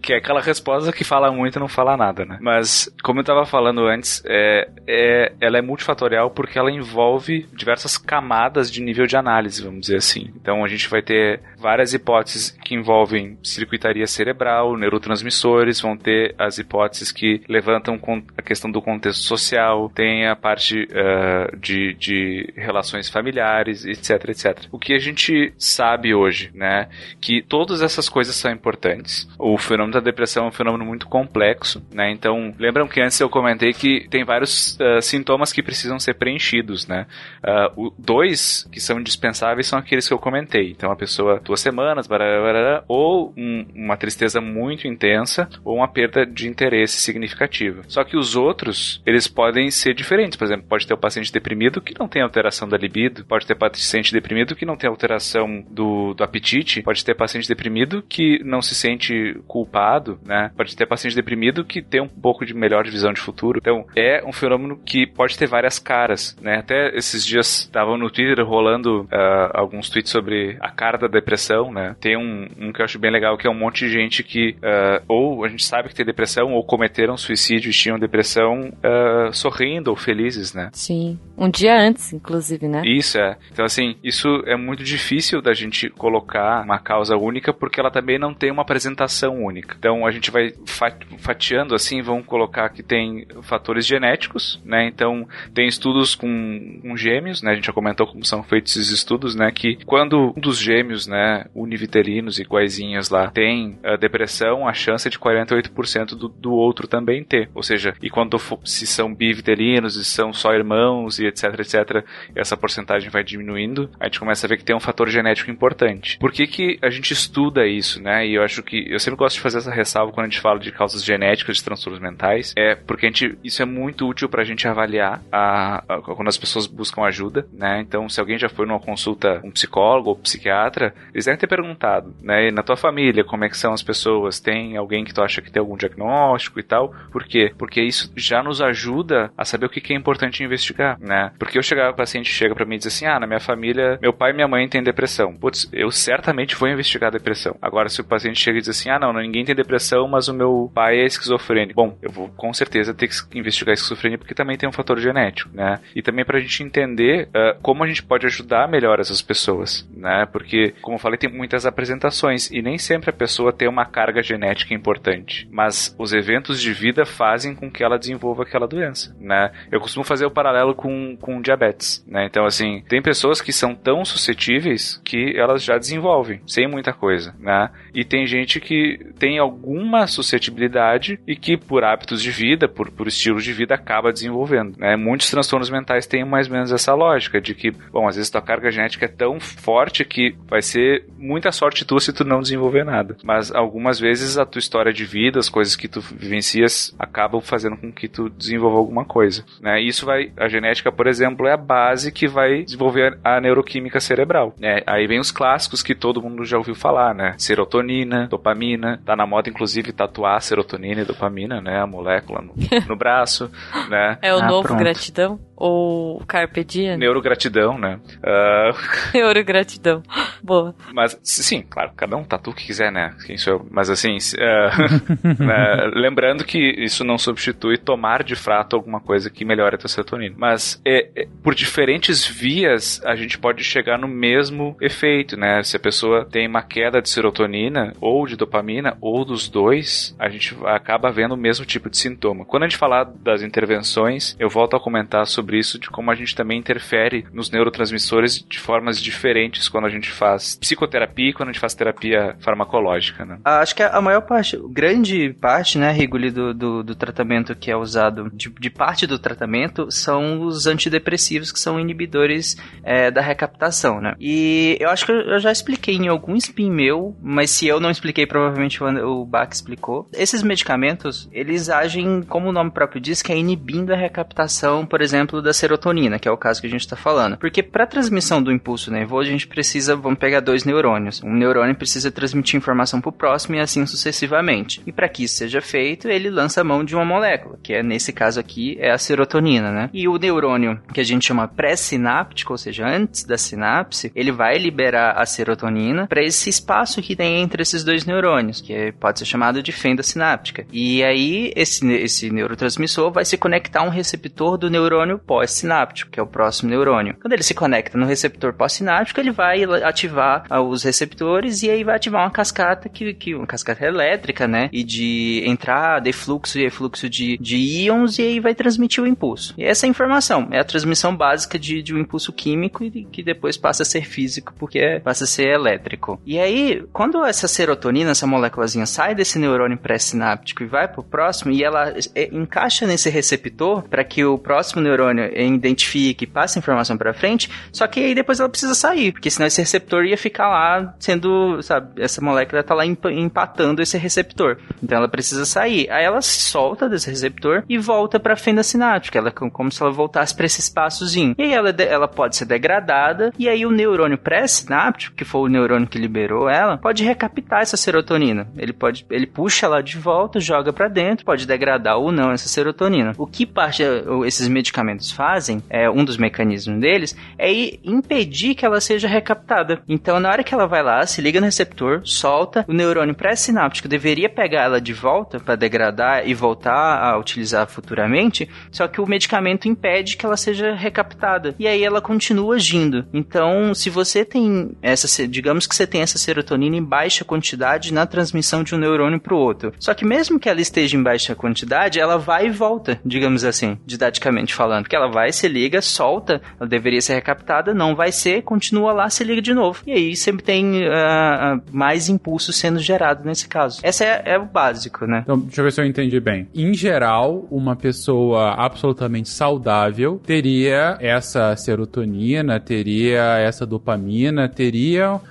que é aquela resposta que fala muito e não fala nada, né? Mas, como eu tava falando antes, é, é, ela é multifatorial porque ela envolve diversas camadas de nível de análise, vamos dizer assim. Então, a gente vai ter várias hipóteses que envolvem circuitaria cerebral, neurotransmissores, vão ter as hipóteses que levantam a questão do contexto social, tem a parte ah, de, de relações familiares, etc, etc. O que a gente sabe hoje, né, que todas essas coisas são importantes. O fenômeno da depressão é um fenômeno muito complexo, né, então lembram que antes eu comentei que tem vários ah, sintomas que precisam ser preenchidos, né. Ah, o, dois que são indispensáveis são aqueles que eu comentei. Então a pessoa duas semanas, barará, barará, ou um- uma tristeza muito intensa ou uma perda de interesse significativa. Só que os outros, eles podem ser diferentes. Por exemplo, pode ter o paciente deprimido que não tem alteração da libido, pode ter paciente deprimido que não tem alteração do, do apetite, pode ter paciente deprimido que não se sente culpado, né? Pode ter paciente deprimido que tem um pouco de melhor visão de futuro. Então, é um fenômeno que pode ter várias caras, né? Até esses dias estavam no Twitter rolando ah, alguns tweets sobre a cara da depressão, né? Tem um, um que eu acho bem legal que é um monte de gente que ah, ou a gente sabe que tem depressão ou cometeram suicídio e tinham depressão ah, sorrindo ou felizes, né? Sim. Um dia antes, inclusive, né? Isso é. Então, assim, isso é muito difícil da gente colocar uma causa única porque ela também não tem uma apresentação única. Então, a gente vai fa- fatiando assim, vão colocar que tem fatores genéticos, né? Então, tem estudos com, com gêmeos, né? A gente já comentou como são feitos esses estudos, né? Que quando um dos gêmeos, né, univitelinos iguaizinhos lá, tem a depressão, a chance é de 48% do, do outro também ter. Ou seja, e quando fo- se são bivitelinos e são só irmãos e etc, etc, essa porcentagem vai diminuindo, a gente começa a ver que tem um fator genético importante. Por que que a gente estuda isso, né? E eu acho que eu sempre gosto de fazer essa ressalva quando a gente fala de causas genéticas de transtornos mentais, é porque a gente isso é muito útil pra gente avaliar a, a- quando as pessoas buscam ajuda, né? Então, se alguém já foi numa consulta um psicólogo ou psiquiatra, eles ter perguntado, né? Na tua família, como é que são as pessoas? Tem alguém que tu acha que tem algum diagnóstico e tal? Por quê? Porque isso já nos ajuda a saber o que é importante investigar, né? Porque eu chegar, o paciente chega pra mim e diz assim: "Ah, na minha família, meu pai e minha mãe têm depressão". Putz, eu certamente vou investigar depressão. Agora, se o paciente chega e diz assim: "Ah, não, ninguém tem depressão, mas o meu pai é esquizofrênico". Bom, eu vou com certeza ter que investigar esquizofrenia porque também tem um fator genético, né? E também pra gente entender ah, como a gente pode ajudar melhor essas pessoas, né? Porque, como eu falei, tem muitas apresentações e nem sempre a pessoa tem uma carga genética importante, mas os eventos de vida fazem com que ela desenvolva aquela doença, né? Eu costumo fazer o paralelo com, com diabetes, né? Então, assim, tem pessoas que são tão suscetíveis que elas já desenvolvem, sem muita coisa, né? E tem gente que tem alguma suscetibilidade e que, por hábitos de vida, por, por estilo de vida, acaba desenvolvendo, né? Muitos transtornos mentais têm mais ou menos essa lógica de que, bom, às vezes tua carga genética é tão forte que vai ser muita sorte tua se tu não desenvolver nada. Mas algumas vezes a tua história de vida, as coisas que tu vivencias, acabam fazendo com que tu desenvolva alguma coisa, né? E Isso vai, a genética, por exemplo, é a base que vai desenvolver a neuroquímica cerebral, né? Aí vem os clássicos que todo mundo já ouviu falar, né? Serotonina, dopamina, tá na moda inclusive tatuar serotonina e dopamina, né? A molécula no, no braço, né? É o Ah, novo pronto. gratidão? Ou Carpe Diem? Neurogratidão, né? Uh... Neurogratidão. Boa. Mas, sim, claro, cada um tatu o que quiser, né? Quem sou eu? Mas assim, uh... lembrando que isso não substitui tomar de fato alguma coisa que melhore a tua serotonina. Mas é, é, por diferentes vias a gente pode chegar no mesmo efeito, né? Se a pessoa tem uma queda de serotonina ou de dopamina ou dos dois, a gente acaba vendo o mesmo tipo de sintoma. Quando a gente falar das intervenções, eu volto a comentar sobre isso de como a gente também interfere nos neurotransmissores de formas diferentes quando a gente faz psicoterapia e quando a gente faz terapia farmacológica, né? Ah, acho que a maior parte, grande parte, né, Rigoli, do, do, do tratamento que é usado, de, de, parte do tratamento, são os antidepressivos que são inibidores é, da recaptação, né? E eu acho que eu já expliquei em algum spin meu, mas se eu não expliquei, provavelmente o, o Bach explicou. Esses medicamentos, eles agem, como o nome próprio diz, que é inibindo a recaptação, por exemplo, da serotonina, que é o caso que a gente está falando. Porque para transmissão do impulso nervoso, a gente precisa, vamos pegar dois neurônios. Um neurônio precisa transmitir informação para o próximo e assim sucessivamente. E para que isso seja feito, ele lança a mão de uma molécula, que é nesse caso aqui é a serotonina, né? E o neurônio que a gente chama pré-sináptico, ou seja, antes da sinapse, ele vai liberar a serotonina para esse espaço que tem entre esses dois neurônios, que pode ser chamado de fenda sináptica. E aí esse, esse neurotransmissor vai se conectar a um receptor do neurônio pós-sináptico, que é o próximo neurônio. Quando ele se conecta no receptor pós-sináptico, ele vai ativar ah, os receptores e aí vai ativar uma cascata que, que uma cascata elétrica, né? E de entrada e fluxo e fluxo de, de íons e aí vai transmitir o impulso. E essa informação é a transmissão básica de, de um impulso químico e que depois passa a ser físico porque passa a ser elétrico. E aí, quando essa serotonina, essa moléculazinha sai desse neurônio pré-sináptico e vai pro próximo e ela é, encaixa nesse receptor para que o próximo neurônio identifique e passe a informação para frente, só que aí depois ela precisa sair, porque senão esse receptor ia ficar lá sendo, sabe, essa molécula tá lá empatando esse receptor. Então ela precisa sair. Aí ela se solta desse receptor e volta para a fenda sináptica, ela como se ela voltasse para esse espaçozinho. E aí ela, ela pode ser degradada e aí o neurônio pré-sináptico, que foi o neurônio que liberou ela, pode recaptar essa serotonina. Ele pode ele puxa ela de volta, joga para dentro, pode degradar ou não essa serotonina. O que parte esses medicamentos fazem, é um dos mecanismos deles, é impedir que ela seja recaptada. Então, na hora que ela vai lá, se liga no receptor, solta, o neurônio pré-sináptico deveria pegar ela de volta para degradar e voltar a utilizar futuramente, só que o medicamento impede que ela seja recaptada. E aí ela continua agindo. Então, se você tem essa, digamos que você tem essa serotonina em baixa quantidade na transmissão de um neurônio para o outro. Só que mesmo que ela esteja em baixa quantidade, ela vai e volta, digamos assim, didaticamente falando. Porque ela vai, se liga, solta, ela deveria ser recaptada, não vai ser, continua lá, se liga de novo. E aí sempre tem uh, mais impulso sendo gerado nesse caso. Essa é, é, o básico, né? Então, deixa eu ver se eu entendi bem. Em geral, uma pessoa absolutamente saudável teria essa serotonina, teria essa dopamina, teria uh,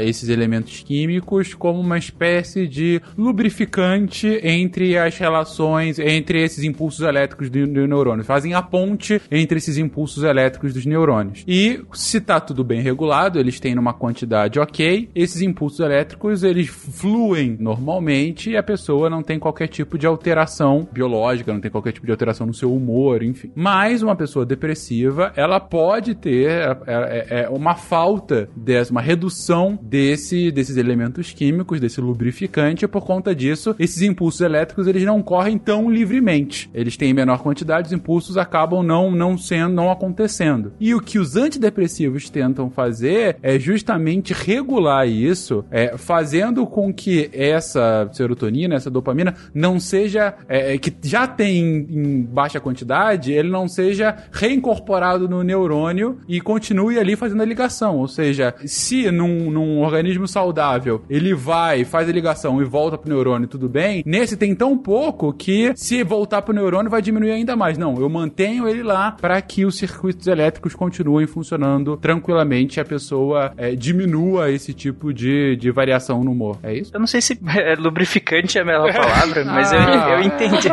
esses elementos químicos como uma espécie de lubrificante entre as relações, entre esses impulsos elétricos do, do neurônio. Fazem a ponte entre esses impulsos elétricos dos neurônios. E se tá tudo bem regulado, eles têm uma quantidade ok, esses impulsos elétricos eles fluem normalmente e a pessoa não tem qualquer tipo de alteração biológica, não tem qualquer tipo de alteração no seu humor, enfim. Mas uma pessoa depressiva, ela pode ter é, é, é uma falta dessa, uma redução desse, desses elementos químicos, desse lubrificante, e por conta disso, esses impulsos elétricos eles não correm tão livremente. Eles têm menor quantidade, os impulsos acabam não, não sendo, não acontecendo. E o que os antidepressivos tentam fazer é justamente regular isso, é, fazendo com que essa serotonina, essa dopamina, não seja, é, é que já tem em baixa quantidade, ele não seja reincorporado no neurônio e continue ali fazendo a ligação. Ou seja, se num, num organismo saudável ele vai, faz a ligação e volta pro neurônio, tudo bem, nesse tem tão pouco que se voltar pro neurônio vai diminuir ainda mais. Não, eu mantenho ele lá para que os circuitos elétricos continuem funcionando tranquilamente e a pessoa é, diminua esse tipo de, de variação no humor. É isso? Eu não sei se é, lubrificante é a melhor palavra, mas eu, eu ah, entendi.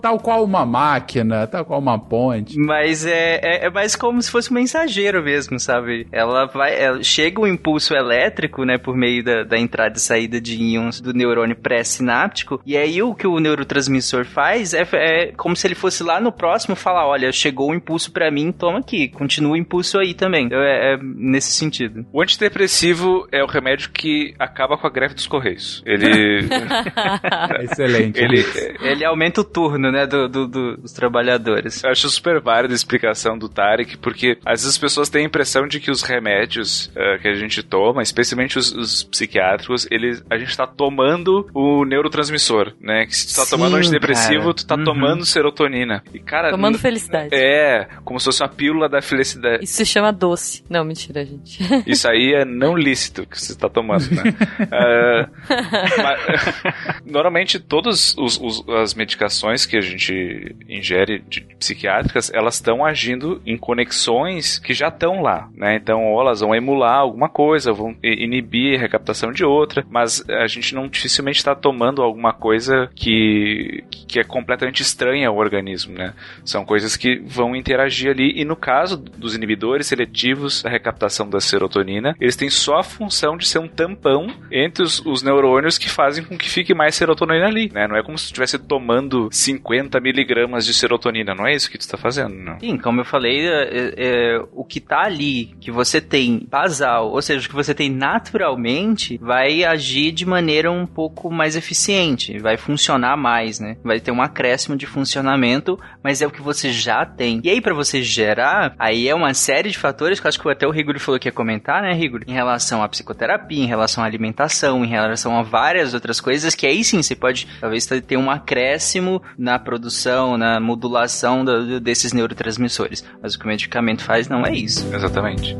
Tal qual uma máquina, tal qual uma ponte. Mas é, é, é mais como se fosse um mensageiro mesmo, sabe? Ela vai. Ela, chega o um impulso elétrico, né, por meio da, da entrada e saída de íons do neurônio pré-sináptico, e aí o que o neurotransmissor faz é, é como se ele fosse lá no próximo falar: olha, chegou o impulso para mim, toma aqui, continua o impulso aí também. Então, é, é nesse sentido. O antidepressivo é o remédio que acaba com a greve dos Correios. Ele. Excelente. ele, Ele aumenta o turno, né, do, do- do- dos trabalhadores. Eu acho super válida a explicação do Tarek, porque às vezes as pessoas têm a impressão de que os remédios eh, que a gente toma, especialmente os, os psiquiátricos, eles, a gente tá tomando o neurotransmissor, né? Que se tu tá Sim, tomando antidepressivo, cara. tu tá Uhum. tomando serotonina. E, cara. Tomando felicidade. É, como se fosse uma pílula da felicidade. Isso se chama doce. Não, mentira, gente. Isso aí é não lícito que você tá tomando, né? Ah, mas- normalmente todas os- os- as medicações que a gente ingere de psiquiátricas, elas estão agindo em conexões que já estão lá, né? Então, ou elas vão emular alguma coisa, vão inibir a recaptação de outra, mas a gente não dificilmente está tomando alguma coisa que, que é completamente estranha ao organismo, né? São coisas que vão interagir ali, e no caso dos inibidores seletivos da recaptação da serotonina, eles têm só a função de ser um tampão entre os, os neurônios que fazem com que fique mais serotonina ali, né? Não é como se estivesse tomando 50 miligramas de serotonina, não é isso que tu está fazendo, não. Sim, como eu falei, é- é- é, o que tá ali, que você tem basal, ou seja, o que você tem naturalmente, vai agir de maneira um pouco mais eficiente, vai funcionar mais, né? Vai ter um acréscimo de funcionamento, mas é o que você já tem. E aí, pra você gerar, aí é uma série de fatores que eu acho que até o Rigori falou que ia comentar, né, Rigori? Em relação à psicoterapia, em relação à alimentação, em relação a várias outras coisas, que aí sim você pode talvez ter um acréscimo na produção, na modulação do- desses neurotransmissores. Mas o que o medicamento faz não é isso. Exatamente.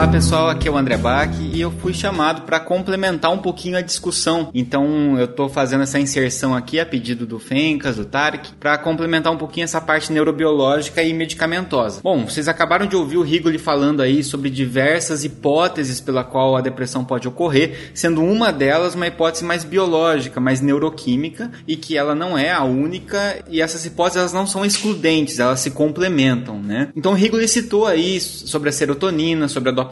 Olá pessoal, aqui é o André Bach e eu fui chamado para complementar um pouquinho a discussão. Então eu estou fazendo essa inserção aqui a pedido do Fencas, do Tarek, para complementar um pouquinho essa parte neurobiológica e medicamentosa. Bom, vocês acabaram de ouvir o Rigoli falando aí sobre diversas hipóteses pela qual a depressão pode ocorrer, sendo uma delas uma hipótese mais biológica, mais neuroquímica e que ela não é a única e essas hipóteses elas não são excludentes, elas se complementam, né? Então o Rigoli citou aí sobre a serotonina, sobre a dopamina,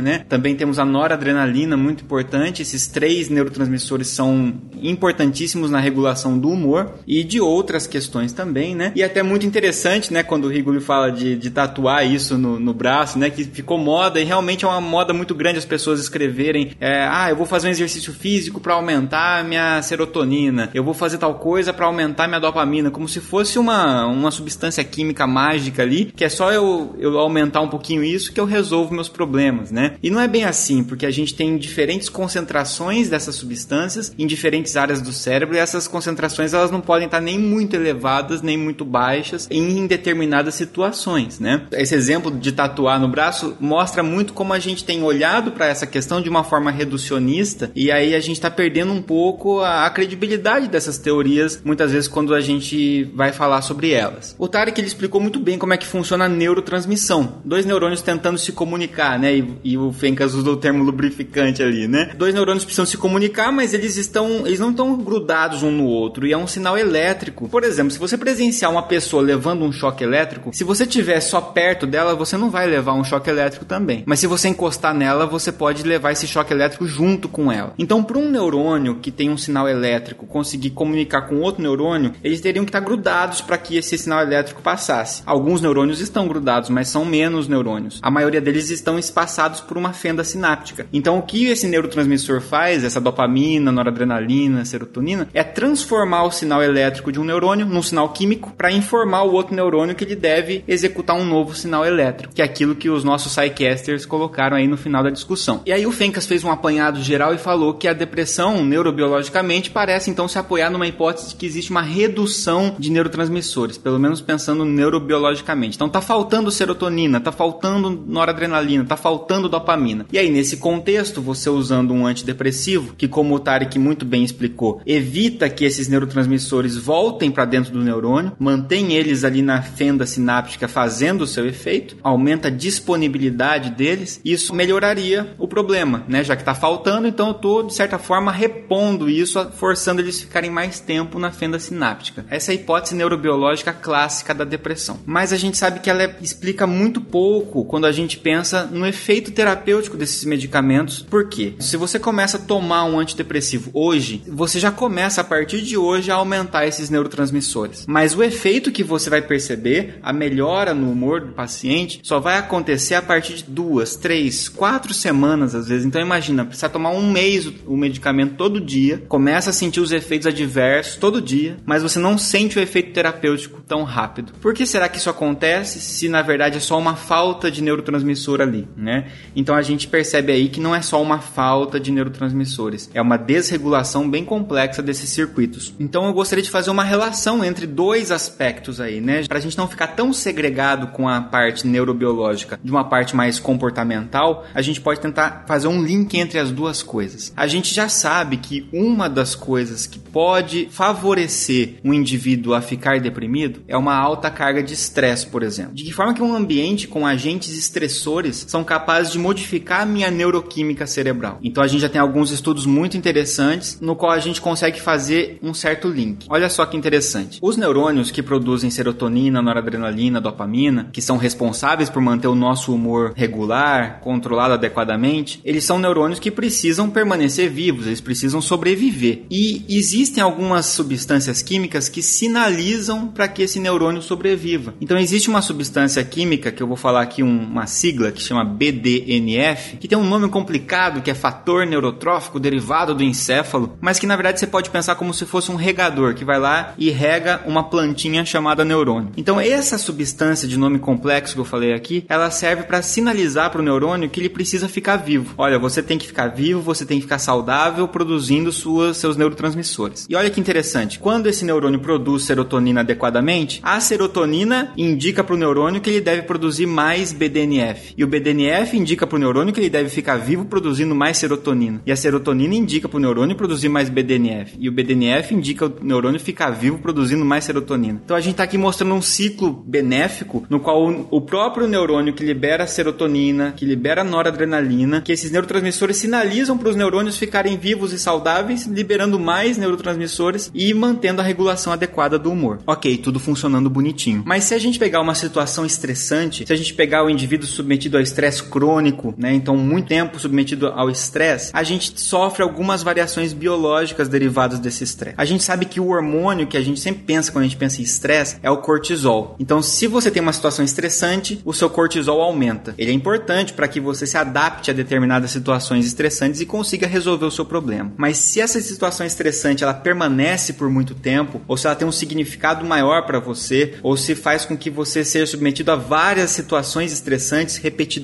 né? Também temos a noradrenalina, muito importante. Esses três neurotransmissores são importantíssimos na regulação do humor e de outras questões também, né? E até muito interessante, né? Quando o Rigoli fala de, de tatuar isso no, no braço, né? Que ficou moda e realmente é uma moda muito grande as pessoas escreverem: é, ah, eu vou fazer um exercício físico para aumentar minha serotonina, eu vou fazer tal coisa para aumentar minha dopamina, como se fosse uma, uma substância química mágica ali, que é só eu, eu aumentar um pouquinho isso que eu resolvo meus problemas, né? E não é bem assim, porque a gente tem diferentes concentrações dessas substâncias em diferentes áreas do cérebro e essas concentrações elas não podem estar nem muito elevadas nem muito baixas em determinadas situações, né? Esse exemplo de tatuar no braço mostra muito como a gente tem olhado para essa questão de uma forma reducionista e aí a gente está perdendo um pouco a, a credibilidade dessas teorias muitas vezes quando a gente vai falar sobre elas. O Tarek ele explicou muito bem como é que funciona a neurotransmissão. Dois neurônios tentando se comunicar, né? E, e o Fencas usou o termo lubrificante ali, né? Dois neurônios precisam se comunicar, mas eles estão, eles não estão grudados um no outro e é um sinal elétrico. Por exemplo, se você presenciar uma pessoa levando um choque elétrico, se você estiver só perto dela, você não vai levar um choque elétrico também. Mas se você encostar nela, você pode levar esse choque elétrico junto com ela. Então, para um neurônio que tem um sinal elétrico conseguir comunicar com outro neurônio, eles teriam que estar grudados para que esse sinal elétrico passasse. Alguns neurônios estão grudados, mas são menos neurônios. A maioria deles estão espaçados por uma fenda sináptica. Então, o que esse neurotransmissor faz, essa dopamina, noradrenalina, serotonina, é transformar o sinal elétrico de um neurônio num sinal químico para informar o outro neurônio que ele deve executar um novo sinal elétrico, que é aquilo que os nossos psycasters colocaram aí no final da discussão. E aí o Fencas fez um apanhado geral e falou que a depressão, neurobiologicamente, parece então se apoiar numa hipótese de que existe uma redução de neurotransmissores, pelo menos pensando neurobiologicamente. Então tá faltando serotonina, tá faltando noradrenalina, tá faltando dopamina. E aí nesse contexto, você usando um antidepressivo, que como o Tarek muito bem explicou, evita que esses neurotransmissores voltem para dentro do neurônio, mantém eles ali na fenda sináptica fazendo o seu efeito, aumenta a disponibilidade deles, isso melhoraria o problema, né? Já que tá faltando, então eu tô de certa forma repondo isso, forçando eles ficarem mais tempo na fenda sináptica. Essa é a hipótese neurobiológica clássica da depressão. Mas a gente sabe que ela é- explica muito pouco quando a gente pensa no efeito terapêutico desses medicamentos. Por quê? Se você começa a tomar um antidepressivo hoje, você já começa a partir de hoje a aumentar esses neurotransmissores. Mas o efeito que você vai perceber, a melhora no humor do paciente, só vai acontecer a partir de duas, três, quatro semanas às vezes. Então imagina, precisa tomar um mês o medicamento todo dia, começa a sentir os efeitos adversos todo dia, mas você não sente o efeito terapêutico tão rápido. Por que será que isso acontece se na verdade é só uma falta de neurotransmissor ali, né? Então a gente percebe aí que não é só uma falta de neurotransmissores, é uma desregulação bem complexa desses circuitos. Então eu gostaria de fazer uma relação entre dois aspectos aí, né? Para a gente não ficar tão segregado com a parte neurobiológica de uma parte mais comportamental, a gente pode tentar fazer um link entre as duas coisas. A gente já sabe que uma das coisas que pode favorecer um indivíduo a ficar deprimido é uma alta carga de estresse, por exemplo. De que forma que um ambiente com agentes estressores são capazes de modificar a minha neuroquímica cerebral. Então a gente já tem alguns estudos muito interessantes no qual a gente consegue fazer um certo link. Olha só que interessante. Os neurônios que produzem serotonina, noradrenalina, dopamina, que são responsáveis por manter o nosso humor regular, controlado adequadamente, eles são neurônios que precisam permanecer vivos, eles precisam sobreviver. E existem algumas substâncias químicas que sinalizam para que esse neurônio sobreviva. Então existe uma substância química que eu vou falar aqui um, uma sigla que chama BDNF, que tem um nome complicado que é fator neurotrófico derivado do encéfalo, mas que na verdade você pode pensar como se fosse um regador que vai lá e rega uma plantinha chamada neurônio. Então essa substância de nome complexo que eu falei aqui, ela serve para sinalizar para o neurônio que ele precisa ficar vivo. Olha, você tem que ficar vivo, você tem que ficar saudável, produzindo suas, seus neurotransmissores. E olha que interessante, quando esse neurônio produz serotonina adequadamente, a serotonina indica para o neurônio que ele deve produzir mais BDNF. E o BDNF indica para o neurônio que ele deve ficar vivo produzindo mais serotonina. E a serotonina indica para o neurônio produzir mais BDNF. E o BDNF indica o neurônio ficar vivo produzindo mais serotonina. Então a gente está aqui mostrando um ciclo benéfico no qual o próprio neurônio que libera serotonina, que libera noradrenalina, que esses neurotransmissores sinalizam para os neurônios ficarem vivos e saudáveis, liberando mais neurotransmissores e mantendo a regulação adequada do humor. Ok, tudo funcionando bonitinho. Mas se a gente pegar uma situação estressante, se a gente pegar o indivíduo submetido ao estresse crônico, né, então muito tempo submetido ao estresse, a gente sofre algumas variações biológicas derivadas desse estresse. A gente sabe que o hormônio que a gente sempre pensa quando a gente pensa em estresse é o cortisol. Então, se você tem uma situação estressante, o seu cortisol aumenta. Ele é importante para que você se adapte a determinadas situações estressantes e consiga resolver o seu problema. Mas se essa situação estressante ela permanece por muito tempo, ou se ela tem um significado maior para você, ou se faz com que você seja submetido a várias situações estressantes repetidamente,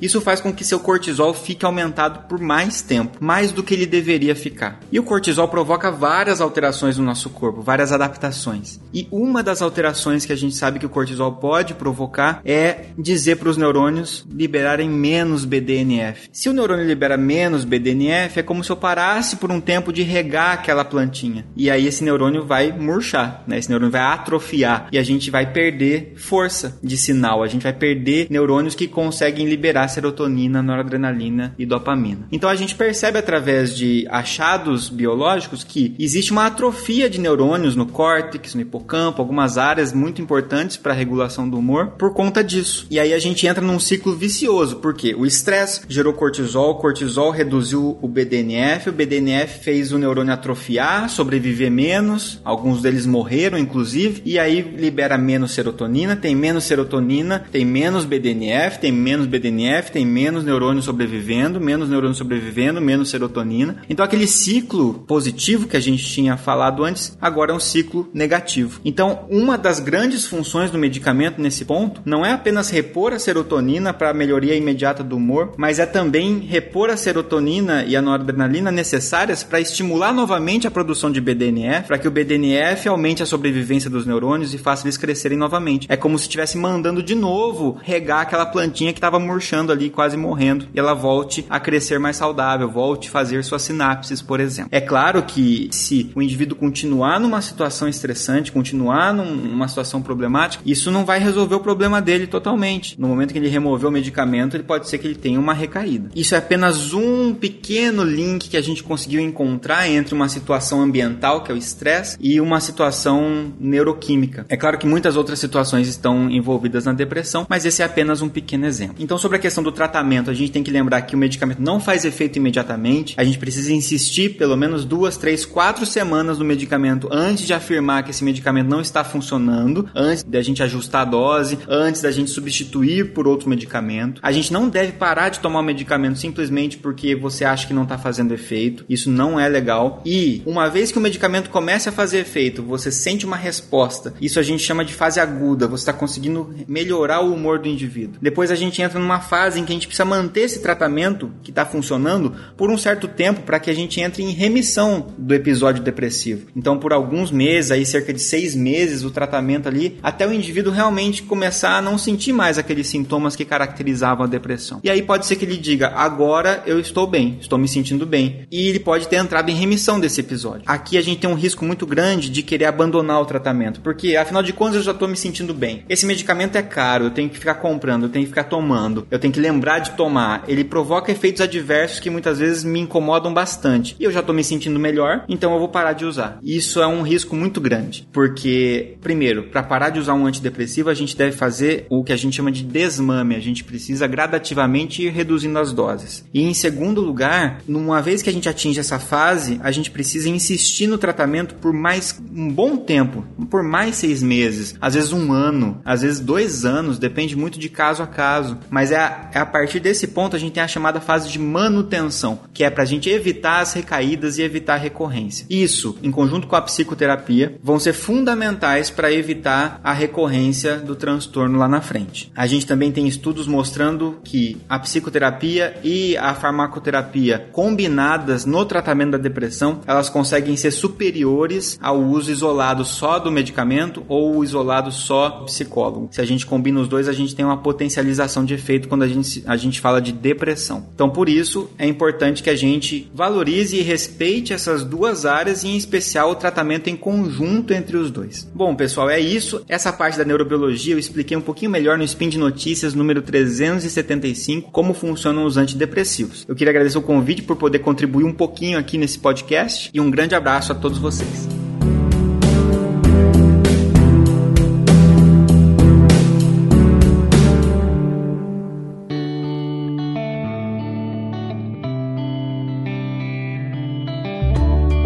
isso faz com que seu cortisol fique aumentado por mais tempo, mais do que ele deveria ficar. E o cortisol provoca várias alterações no nosso corpo, várias adaptações. E uma das alterações que a gente sabe que o cortisol pode provocar é dizer para os neurônios liberarem menos BDNF. Se o neurônio libera menos BDNF, é como se eu parasse por um tempo de regar aquela plantinha. E aí esse neurônio vai murchar, né? Esse neurônio vai atrofiar e a gente vai perder força de sinal, a gente vai perder neurônios que conseguem liberar serotonina, noradrenalina e dopamina. Então a gente percebe através de achados biológicos que existe uma atrofia de neurônios no córtex, no hipocampo, algumas áreas muito importantes para a regulação do humor por conta disso. E aí a gente entra num ciclo vicioso, porque o estresse gerou cortisol, o cortisol reduziu o BDNF, o BDNF fez o neurônio atrofiar, sobreviver menos, alguns deles morreram inclusive, e aí libera menos serotonina, tem menos serotonina, tem menos BDNF, tem menos BDNF, tem menos neurônio sobrevivendo, menos neurônio sobrevivendo, menos serotonina. Então aquele ciclo positivo que a gente tinha falado antes, agora é um ciclo negativo. Então, uma das grandes funções do medicamento nesse ponto não é apenas repor a serotonina para a melhoria imediata do humor, mas é também repor a serotonina e a noradrenalina necessárias para estimular novamente a produção de BDNF, para que o BDNF aumente a sobrevivência dos neurônios e faça eles crescerem novamente. É como se estivesse mandando de novo regar aquela plantinha que estava murchando ali, quase morrendo, e ela volte a crescer mais saudável, volte a fazer suas sinapses, por exemplo. É claro que se o indivíduo continuar numa situação estressante, continuar numa situação problemática, isso não vai resolver o problema dele totalmente. No momento que ele remover o medicamento, ele pode ser que ele tenha uma recaída. Isso é apenas um pequeno link que a gente conseguiu encontrar entre uma situação ambiental, que é o estresse, e uma situação neuroquímica. É claro que muitas outras situações estão envolvidas na depressão, mas esse é apenas um pequeno exemplo. Então sobre a questão do tratamento, a gente tem que lembrar que o medicamento não faz efeito imediatamente. A gente precisa insistir pelo menos duas, três, quatro semanas no medicamento antes de afirmar que esse medicamento não está funcionando, antes da gente ajustar a dose, antes da gente substituir por outro medicamento. A gente não deve parar de tomar o medicamento simplesmente porque você acha que não está fazendo efeito. Isso não é legal. E uma vez que o medicamento comece a fazer efeito, você sente uma resposta. Isso a gente chama de fase aguda. Você está conseguindo melhorar o humor do indivíduo. Depois a gente entra numa fase em que a gente precisa manter esse tratamento que está funcionando por um certo tempo para que a gente entre em remissão do episódio depressivo. Então, por alguns meses, aí cerca de seis meses, o tratamento ali, até o indivíduo realmente começar a não sentir mais aqueles sintomas que caracterizavam a depressão. E aí pode ser que ele diga: agora eu estou bem, estou me sentindo bem. E ele pode ter entrado em remissão desse episódio. Aqui a gente tem um risco muito grande de querer abandonar o tratamento, porque afinal de contas eu já estou me sentindo bem. Esse medicamento é caro, eu tenho que ficar comprando, eu tenho que ficar tomando, eu tenho que lembrar de tomar. Ele provoca efeitos adversos que muitas vezes me incomodam bastante. E eu já estou me sentindo melhor, então eu vou parar de usar. Isso é um risco muito grande, porque primeiro, para parar de usar um antidepressivo, a gente deve fazer o que a gente chama de desmame. A gente precisa gradativamente ir reduzindo as doses. E em segundo lugar, uma vez que a gente atinge essa fase, a gente precisa insistir no tratamento por mais um bom tempo, por mais seis meses, às vezes um ano, às vezes dois anos, depende muito de caso a caso. Mas é a, é a partir desse ponto a gente tem a chamada fase de manutenção, que é para a gente evitar as recaídas e evitar a recorrência. Isso, em conjunto com a psicoterapia, vão ser fundamentais para evitar a recorrência do transtorno lá na frente. A gente também tem estudos mostrando que a psicoterapia e a farmacoterapia combinadas no tratamento da depressão, elas conseguem ser superiores ao uso isolado só do medicamento ou isolado só do psicólogo. Se a gente combina os dois, a gente tem uma potencialização de efeito quando a gente, a gente fala de depressão. Então, por isso, é importante que a gente valorize e respeite essas duas áreas e, em especial, o tratamento em conjunto entre os dois. Bom, pessoal, é isso. Essa parte da neurobiologia eu expliquei um pouquinho melhor no Spin de Notícias número 375, como funcionam os antidepressivos. Eu queria agradecer o convite por poder contribuir um pouquinho aqui nesse podcast e um grande abraço a todos vocês.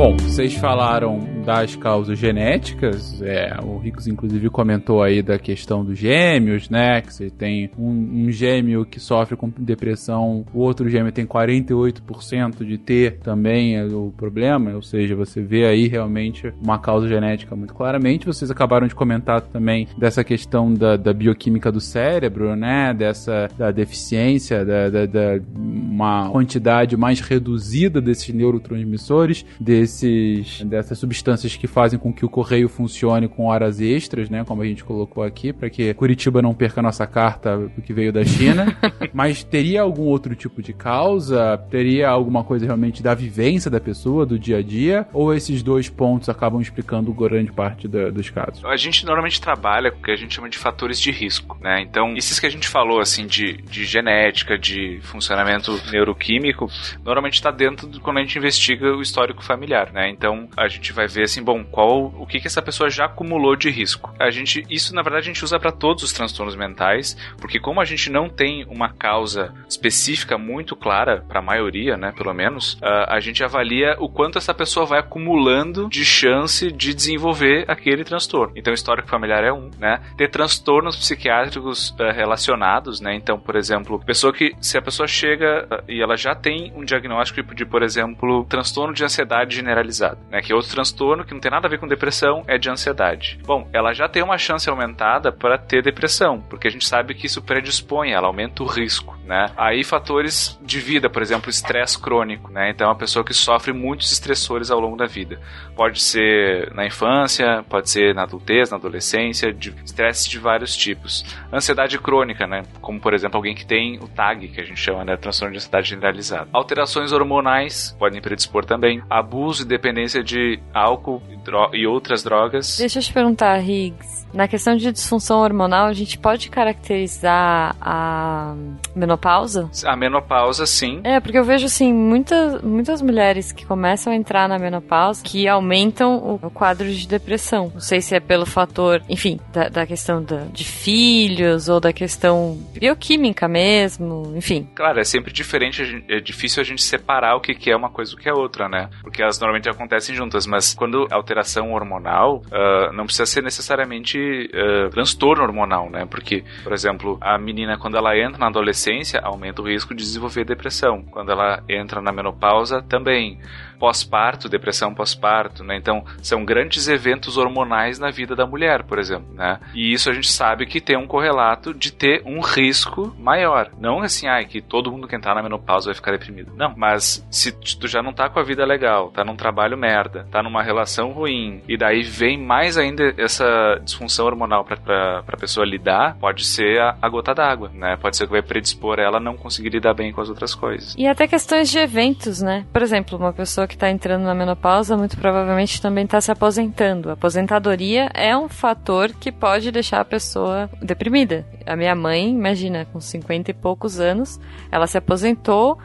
Bom, vocês falaram das causas genéticas, é, o Ricos inclusive comentou aí da questão dos gêmeos, né, que você tem um, um gêmeo que sofre com depressão, o outro gêmeo tem 48% de ter também o problema, ou seja, você vê aí realmente uma causa genética muito claramente. Vocês acabaram de comentar também dessa questão da, da bioquímica do cérebro, né, dessa da deficiência, da, da, da uma quantidade mais reduzida desses neurotransmissores, desses dessas substâncias que fazem com que o correio funcione com horas extras, né? Como a gente colocou aqui, para que Curitiba não perca a nossa carta que veio da China. Mas teria algum outro tipo de causa? Teria alguma coisa realmente da vivência da pessoa, do dia a dia? Ou esses dois pontos acabam explicando grande parte da, dos casos? A gente normalmente trabalha com o que a gente chama de fatores de risco, né? Então, esses que a gente falou, assim, de, de genética, de funcionamento neuroquímico, normalmente está dentro de quando a gente investiga o histórico familiar, né? Então, a gente vai ver assim, bom, qual o que que essa pessoa já acumulou de risco. A gente isso na verdade a gente usa para todos os transtornos mentais, porque como a gente não tem uma causa específica muito clara para a maioria, né, pelo menos, uh, a gente avalia o quanto essa pessoa vai acumulando de chance de desenvolver aquele transtorno. Então, histórico familiar é um, né? Ter transtornos psiquiátricos uh, relacionados, né? Então, por exemplo, pessoa que se a pessoa chega uh, e ela já tem um diagnóstico de, por exemplo, transtorno de ansiedade generalizado, né? Que é outro transtorno que não tem nada a ver com depressão, é de ansiedade. Bom, ela já tem uma chance aumentada para ter depressão, porque a gente sabe que isso predispõe, ela aumenta o risco, né? Aí fatores de vida, por exemplo, estresse crônico, né? Então é uma pessoa que sofre muitos estressores ao longo da vida. Pode ser na infância, pode ser na adultez, na adolescência, de estresse de vários tipos. Ansiedade crônica, né? Como por exemplo alguém que tem o TAG, que a gente chama, né? Transtorno de ansiedade generalizada. Alterações hormonais podem predispor também. Abuso e dependência de álcool e, dro- e outras drogas. Deixa eu te perguntar, Higgs. Na questão de disfunção hormonal, a gente pode caracterizar a menopausa? A menopausa, sim. É, porque eu vejo, assim, muitas, muitas mulheres que começam a entrar na menopausa que aumentam o, o quadro de depressão. Não sei se é pelo fator, enfim, da, da questão da, de filhos ou da questão bioquímica mesmo, enfim. Claro, é sempre diferente, é difícil a gente separar o que que é uma coisa do que é outra, né? Porque elas normalmente acontecem juntas, mas quando alteração hormonal, ah, não precisa ser necessariamente ah, transtorno hormonal, né? Porque, por exemplo, a menina, quando ela entra na adolescência, aumenta o risco de desenvolver depressão. Quando ela entra na menopausa, também. Pós-parto, depressão pós-parto, né? Então, são grandes eventos hormonais na vida da mulher, por exemplo, né? E isso a gente sabe que tem um correlato de ter um risco maior. Não assim, ai, que todo mundo que entrar na menopausa vai ficar deprimido. Não, mas se tu já não tá com a vida legal, tá num trabalho merda, tá numa relação ruim, e daí vem mais ainda essa disfunção hormonal pra, pra, pra pessoa lidar, pode ser a, a gota d'água, né? Pode ser que vai predispor ela a não conseguir lidar bem com as outras coisas. E até questões de eventos, né? Por exemplo, uma pessoa que está entrando na menopausa muito provavelmente também está se aposentando. Aposentadoria é um fator que pode deixar a pessoa deprimida. A minha mãe, imagina, com 50 e poucos anos, ela se aposentou,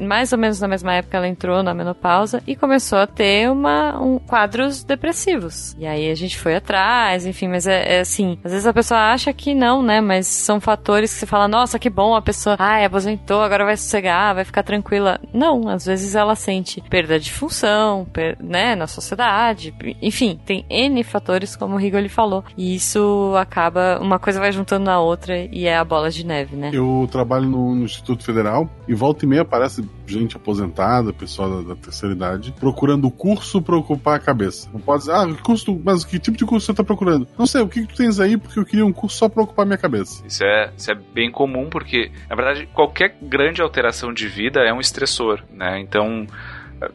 mais ou menos na mesma época ela entrou na menopausa e começou a ter uma, um, quadros depressivos. E aí a gente foi atrás, enfim, mas é, é assim, às vezes a pessoa acha que não, né? Mas são fatores que você fala, nossa, que bom, a pessoa, ai, aposentou, agora vai sossegar, vai ficar tranquila. Não, às vezes ela sente perda de função, per- né, na sociedade, enfim, tem N fatores, como o Rigoli falou. E isso acaba, uma coisa vai juntando na outra e é a bola de neve, né? Eu trabalho no, no Instituto Federal e volta e meia aparece gente aposentada, pessoal da, da terceira idade, procurando curso pra ocupar a cabeça. Não pode dizer, ah, curso, mas que tipo de curso você tá procurando? Não sei, o que, que tu tens aí porque eu queria um curso só pra ocupar minha cabeça. Isso é, isso é bem comum porque, na verdade, qualquer grande alteração de vida é um estressor, né? Então,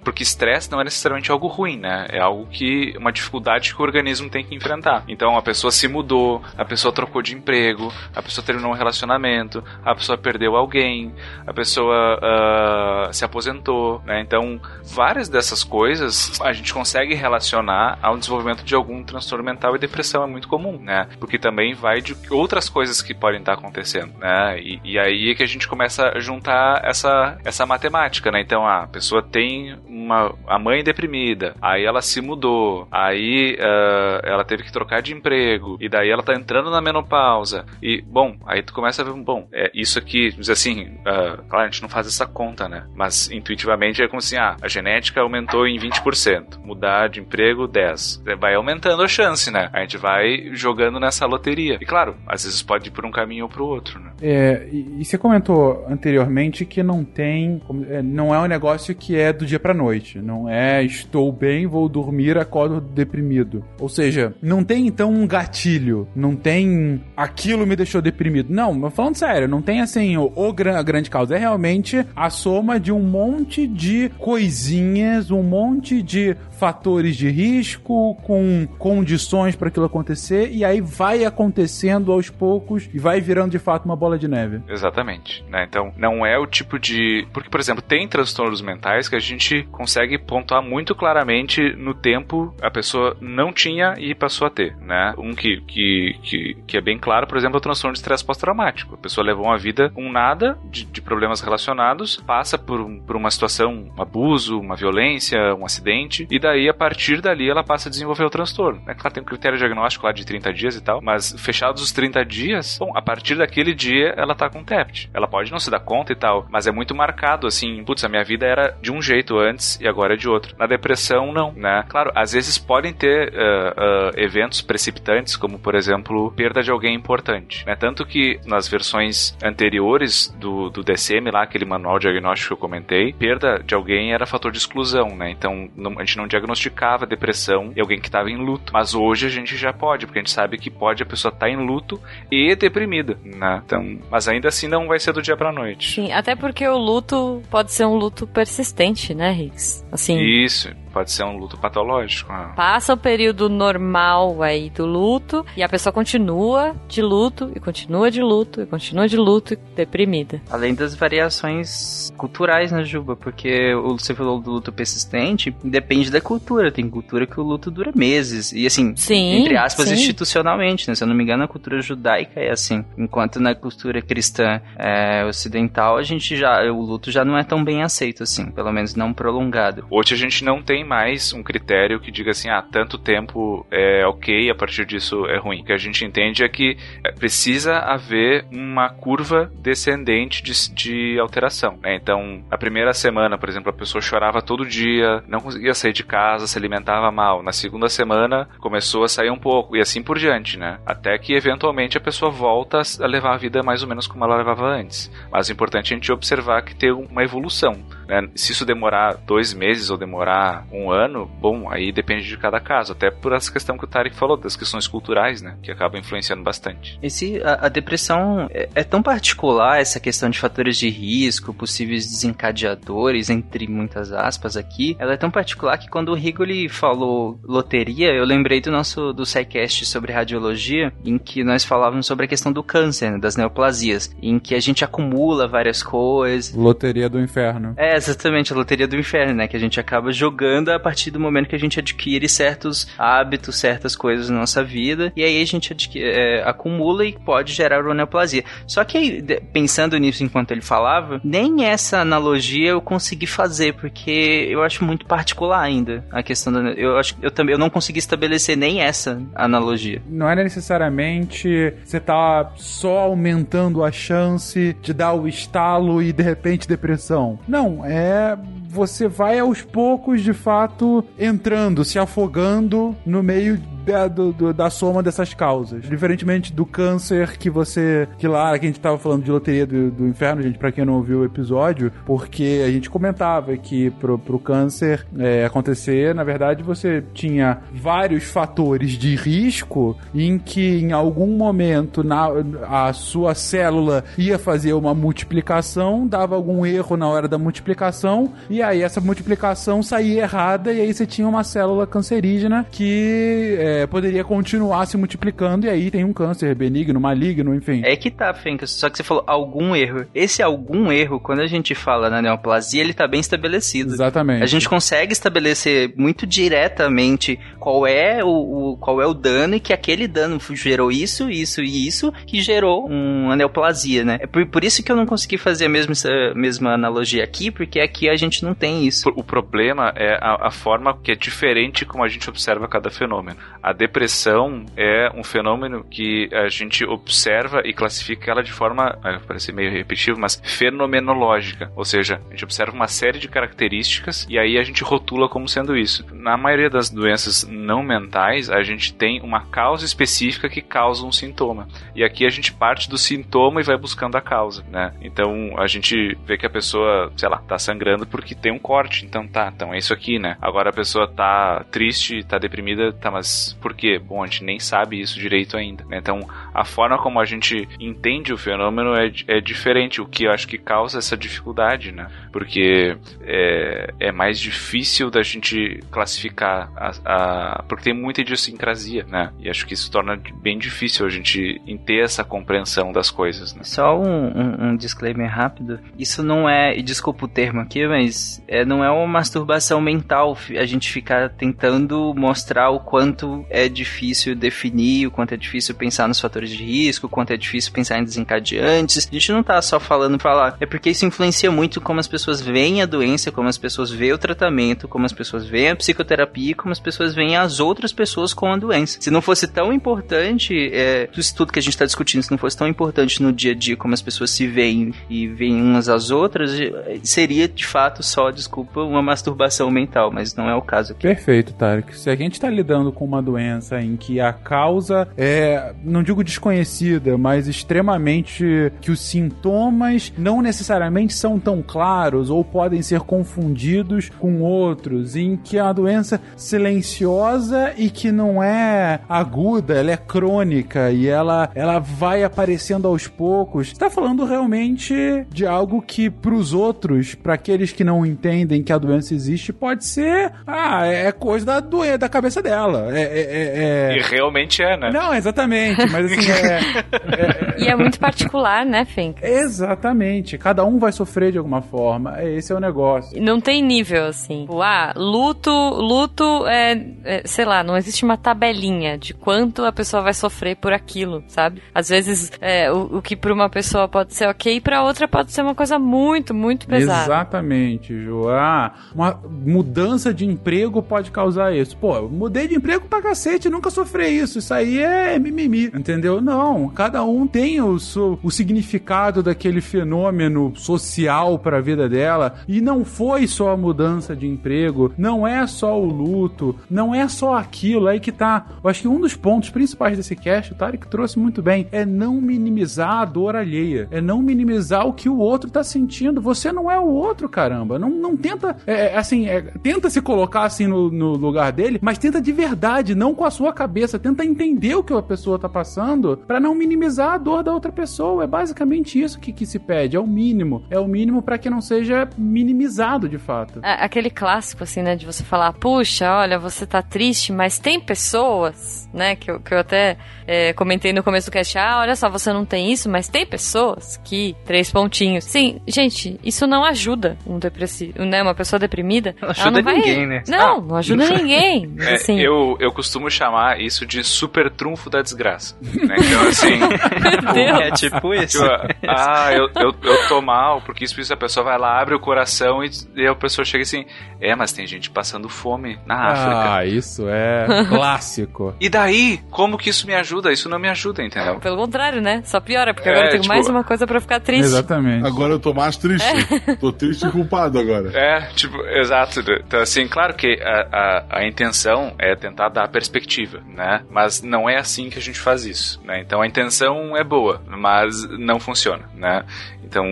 porque estresse não é necessariamente algo ruim, né? É algo que uma dificuldade que o organismo tem que enfrentar. Então, a pessoa se mudou, a pessoa trocou de emprego, a pessoa terminou um relacionamento, a pessoa perdeu alguém, a pessoa ah, se aposentou, né? Então, várias dessas coisas a gente consegue relacionar ao desenvolvimento de algum transtorno mental e depressão é muito comum, né? Porque também vai de outras coisas que podem estar acontecendo, né? E, e aí é que a gente começa a juntar essa, essa matemática, né? Então, ah, a pessoa tem uma a mãe deprimida, aí ela se mudou, aí ah, ela teve que trocar de emprego, e daí ela tá entrando na menopausa, e, bom, aí tu começa a ver, bom, é isso aqui, diz assim, ah, claro, a gente não faz essa conta, né? Mas intuitivamente é como assim, ah, a genética aumentou em 20%, mudar de emprego 10%. Vai aumentando a chance, né? A gente vai jogando nessa loteria. E claro, às vezes pode ir por um caminho ou pro outro, né? É, e, e você comentou anteriormente que não tem. é, Não é um negócio que é do dia pra noite. Não é estou bem, vou dormir, acordo deprimido. Ou seja, não tem então um gatilho. Não tem aquilo me deixou deprimido. Não, mas falando sério, não tem assim o, o gran- a grande causa. É realmente a soma de um monte de coisinhas, um monte de fatores de risco, com condições para aquilo acontecer, e aí vai acontecendo aos poucos e vai virando de fato uma bola de neve. Exatamente, né? Então, não é o tipo de... Porque, por exemplo, tem transtornos mentais que a gente consegue pontuar muito claramente no tempo a pessoa não tinha e passou a ter, né? Um que, que, que, que é bem claro, por exemplo, é o transtorno de estresse pós-traumático. A pessoa levou uma vida com nada de, de problemas relacionados, passa por, por uma situação, um abuso, uma violência, um acidente, e daí, a partir dali, ela passa a desenvolver o transtorno. É claro, tem um critério diagnóstico lá de 30 dias e tal, mas fechados os 30 dias, bom, a partir daquele dia, ela tá com TEPT. Ela pode não se dar conta e tal, mas é muito marcado, assim, putz, a minha vida era de um jeito antes e agora é de outro. Na depressão, não, né? Claro, às vezes podem ter ah, ah, eventos precipitantes, como, por exemplo, perda de alguém importante, né? Tanto que nas versões anteriores do, do DSM lá, aquele manual diagnóstico que eu comentei, perda de alguém era fator de exclusão, né? Então, não- a gente não diagnosticava depressão em alguém que estava em luto. Mas hoje a gente já pode, porque a gente sabe que pode a pessoa estar em luto e deprimida, né? Então, mas ainda assim não vai ser do dia pra noite. Sim, até porque o luto pode ser um luto persistente, né, Riggs? Assim, Isso. Pode ser um luto patológico. Ah. Passa o período normal aí do luto e a pessoa continua de luto e continua de luto e continua de luto deprimida. Além das variações culturais, né, Juba? Porque o você falou do luto persistente, depende da cultura. Tem cultura que o luto dura meses. E assim, Sim, entre aspas, sim. institucionalmente, né? Se eu não me engano, a cultura judaica é assim. Enquanto na cultura cristã é, ocidental, a gente já. O luto já não é tão bem aceito, assim. Pelo menos não prolongado. Hoje a gente não tem mais um critério que diga assim, ah, tanto tempo é ok, a partir disso é ruim. O que a gente entende é que é, precisa haver uma curva descendente de, de alteração. né? Então, a primeira semana, por exemplo, a pessoa chorava todo dia, não conseguia sair de casa, se alimentava mal. Na segunda semana, começou a sair um pouco, e assim por diante, né? Até que, eventualmente, a pessoa volta a levar a vida mais ou menos como ela levava antes. Mas o importante é a gente observar que tem uma evolução. né? Se isso demorar dois meses ou demorar um ano, bom, aí depende de cada caso. Até por essa questão que o Tarek falou, das questões culturais, né? Que acabam influenciando bastante. Esse, a, a depressão é, é tão particular, essa questão de fatores de risco, possíveis desencadeadores, entre muitas aspas aqui. Ela é tão particular que quando o Rigoli falou loteria, eu lembrei do nosso do SciCast sobre radiologia, em que nós falávamos sobre a questão do câncer, né, das neoplasias, em que a gente acumula várias coisas. Loteria do inferno. É, exatamente, a loteria do inferno, né? Que a gente acaba jogando a partir do momento que a gente adquire certos hábitos, certas coisas na nossa vida, e aí a gente adqui- é, acumula e pode gerar neoplasia. Só que pensando nisso enquanto ele falava, nem essa analogia eu consegui fazer, porque eu acho muito particular ainda a questão da. Eu acho eu também eu não consegui estabelecer nem essa analogia. Não é necessariamente você tá só aumentando a chance de dar o estalo e de repente depressão. Não, é você vai aos poucos de fato entrando, se afogando no meio da, do- da soma dessas causas. Diferentemente do câncer que você. Que lá, que a gente tava falando de loteria do, do inferno, gente, pra quem não ouviu o episódio, porque a gente comentava que pro, pro câncer é, acontecer, na verdade, você tinha vários fatores de risco em que em algum momento na, a sua célula ia fazer uma multiplicação, dava algum erro na hora da multiplicação, e aí essa multiplicação saía errada, e aí você tinha uma célula cancerígena que é, poderia continuar se multiplicando, e aí tem um câncer benigno, maligno, enfim. É que tá, Fencas. Só que você falou algum erro. Esse algum erro, quando a gente fala na neoplasia, ele tá bem estabelecido. Exatamente. A gente consegue estabelecer muito diretamente qual é o, o- qual é o dano e que aquele dano gerou isso, isso e isso que gerou uma neoplasia, né? É por, por isso que eu não consegui fazer a mesma, essa mesma analogia aqui, porque aqui a gente não tem isso. O problema é a, a forma que é diferente como a gente observa cada fenômeno. A depressão é um fenômeno que a gente observa e classifica ela de forma, vai parecer meio repetitivo, mas fenomenológica. Ou seja, a gente observa uma série de características e aí a gente rotula como sendo isso. Na maioria das doenças não mentais, a gente tem uma causa específica que causa um sintoma. E aqui a gente parte do sintoma e vai buscando a causa, né? Então a gente vê que a pessoa, sei lá, tá sangrando porque tem um corte. Então tá, então é isso aqui, né? Agora a pessoa tá triste, tá deprimida, tá, mas por quê? Bom, a gente nem sabe isso direito ainda, né? Então a forma como a gente entende o fenômeno é, é diferente, o que eu acho que causa essa dificuldade, né? Porque é, é mais difícil da gente classificar a, a- porque tem muita idiosincrasia, né? E acho que isso torna bem difícil a gente ter essa compreensão das coisas, né? Só um, um- um disclaimer rápido. Isso não é, desculpa o termo aqui, mas é, não é uma masturbação mental a gente ficar tentando mostrar o quanto é difícil definir, o quanto é difícil pensar nos fatores de risco, o quanto é difícil pensar em desencadeantes. A gente não tá só falando pra lá. É porque isso influencia muito como as pessoas veem a doença, como as pessoas veem o tratamento, como as pessoas veem a psicoterapia como as pessoas veem as outras pessoas com a doença. Se não fosse tão importante, é, isso tudo que a gente está discutindo, se não fosse tão importante no dia a dia como as pessoas se veem e veem umas às outras, eh, seria de fato só, desculpa, uma masturbação mental, mas não é o caso aqui. Perfeito, Tarek. Se a gente está lidando com uma doença em que a causa é, não digo desconhecida, mas extremamente que os sintomas não necessariamente são tão claros ou podem ser confundidos com outros, em que é uma doença silenciosa e que não é aguda, ela é crônica e ela, ela vai aparecendo aos poucos. Está falando realmente de algo que para os outros, para aqueles que não entendem que a doença existe, pode ser, ah, é coisa da doença da cabeça dela. É, é, é, é... E realmente é, né? Não, exatamente, mas assim, é... E é muito particular, né, Fink? Exatamente. Cada um vai sofrer de alguma forma. Esse é o negócio. Não tem nível, assim. Tipo, ah, luto, luto é, é, sei lá, não existe uma tabelinha de quanto a pessoa vai sofrer por aquilo, sabe? Às vezes, é, o, o que para uma pessoa pode ser ok, para outra pode ser uma coisa muito, muito pesada. Exatamente, Ju. Ah, uma mudança de emprego pode causar isso. Pô, mudei de emprego pra cacete, nunca sofri isso. Isso aí é mimimi, entendeu? Não, cada um tem o, seu, o significado daquele fenômeno social para a vida dela. E não foi só a mudança de emprego, não é só o luto, não é só aquilo. Aí que tá. Eu acho que um dos pontos principais desse cast, o Tarek trouxe muito bem, é não minimizar a dor alheia. É não minimizar o que o outro tá sentindo. Você não é o outro, caramba. Não, não tenta, é, é assim, é, tenta se colocar assim no, no lugar dele, mas tenta de verdade, não com a sua cabeça. Tenta entender o que a pessoa tá passando para não minimizar a dor da outra pessoa. É basicamente isso que, que se pede. É o mínimo. É o mínimo para que não seja minimizado de fato. É, aquele clássico, assim, né? De você falar, puxa, olha, você tá triste, mas tem pessoas, né? Que eu, que eu até é, comentei no começo do cast, ah, olha só, você não tem isso, mas tem pessoas que. Três pontinhos. Sim, gente, isso não ajuda um depressivo, né? Uma pessoa deprimida. Não ajuda não vai... ninguém, né? Não, não ajuda ninguém. É, assim. eu, eu costumo chamar isso de super trunfo da desgraça. Né? Então, assim. é tipo isso. Tipo, ah, eu, eu, eu tô mal, porque isso, isso a pessoa vai lá, abre o coração e, e a pessoa chega assim: é, mas tem gente passando fome na África. Ah, isso é clássico. E daí, como que isso me ajuda? Isso não me ajuda, entendeu? Pelo contrário, né? Só piora, porque é, agora eu tenho tipo... mais uma coisa para ficar triste. Exatamente. Agora eu tô mais triste. É. Tô triste e culpado agora. É, tipo, exato. Então, assim, claro que a, a, a intenção é tentar dar perspectiva, né? Mas não é assim que a gente faz isso, né? Então a intenção é boa, mas não funciona, né? Então,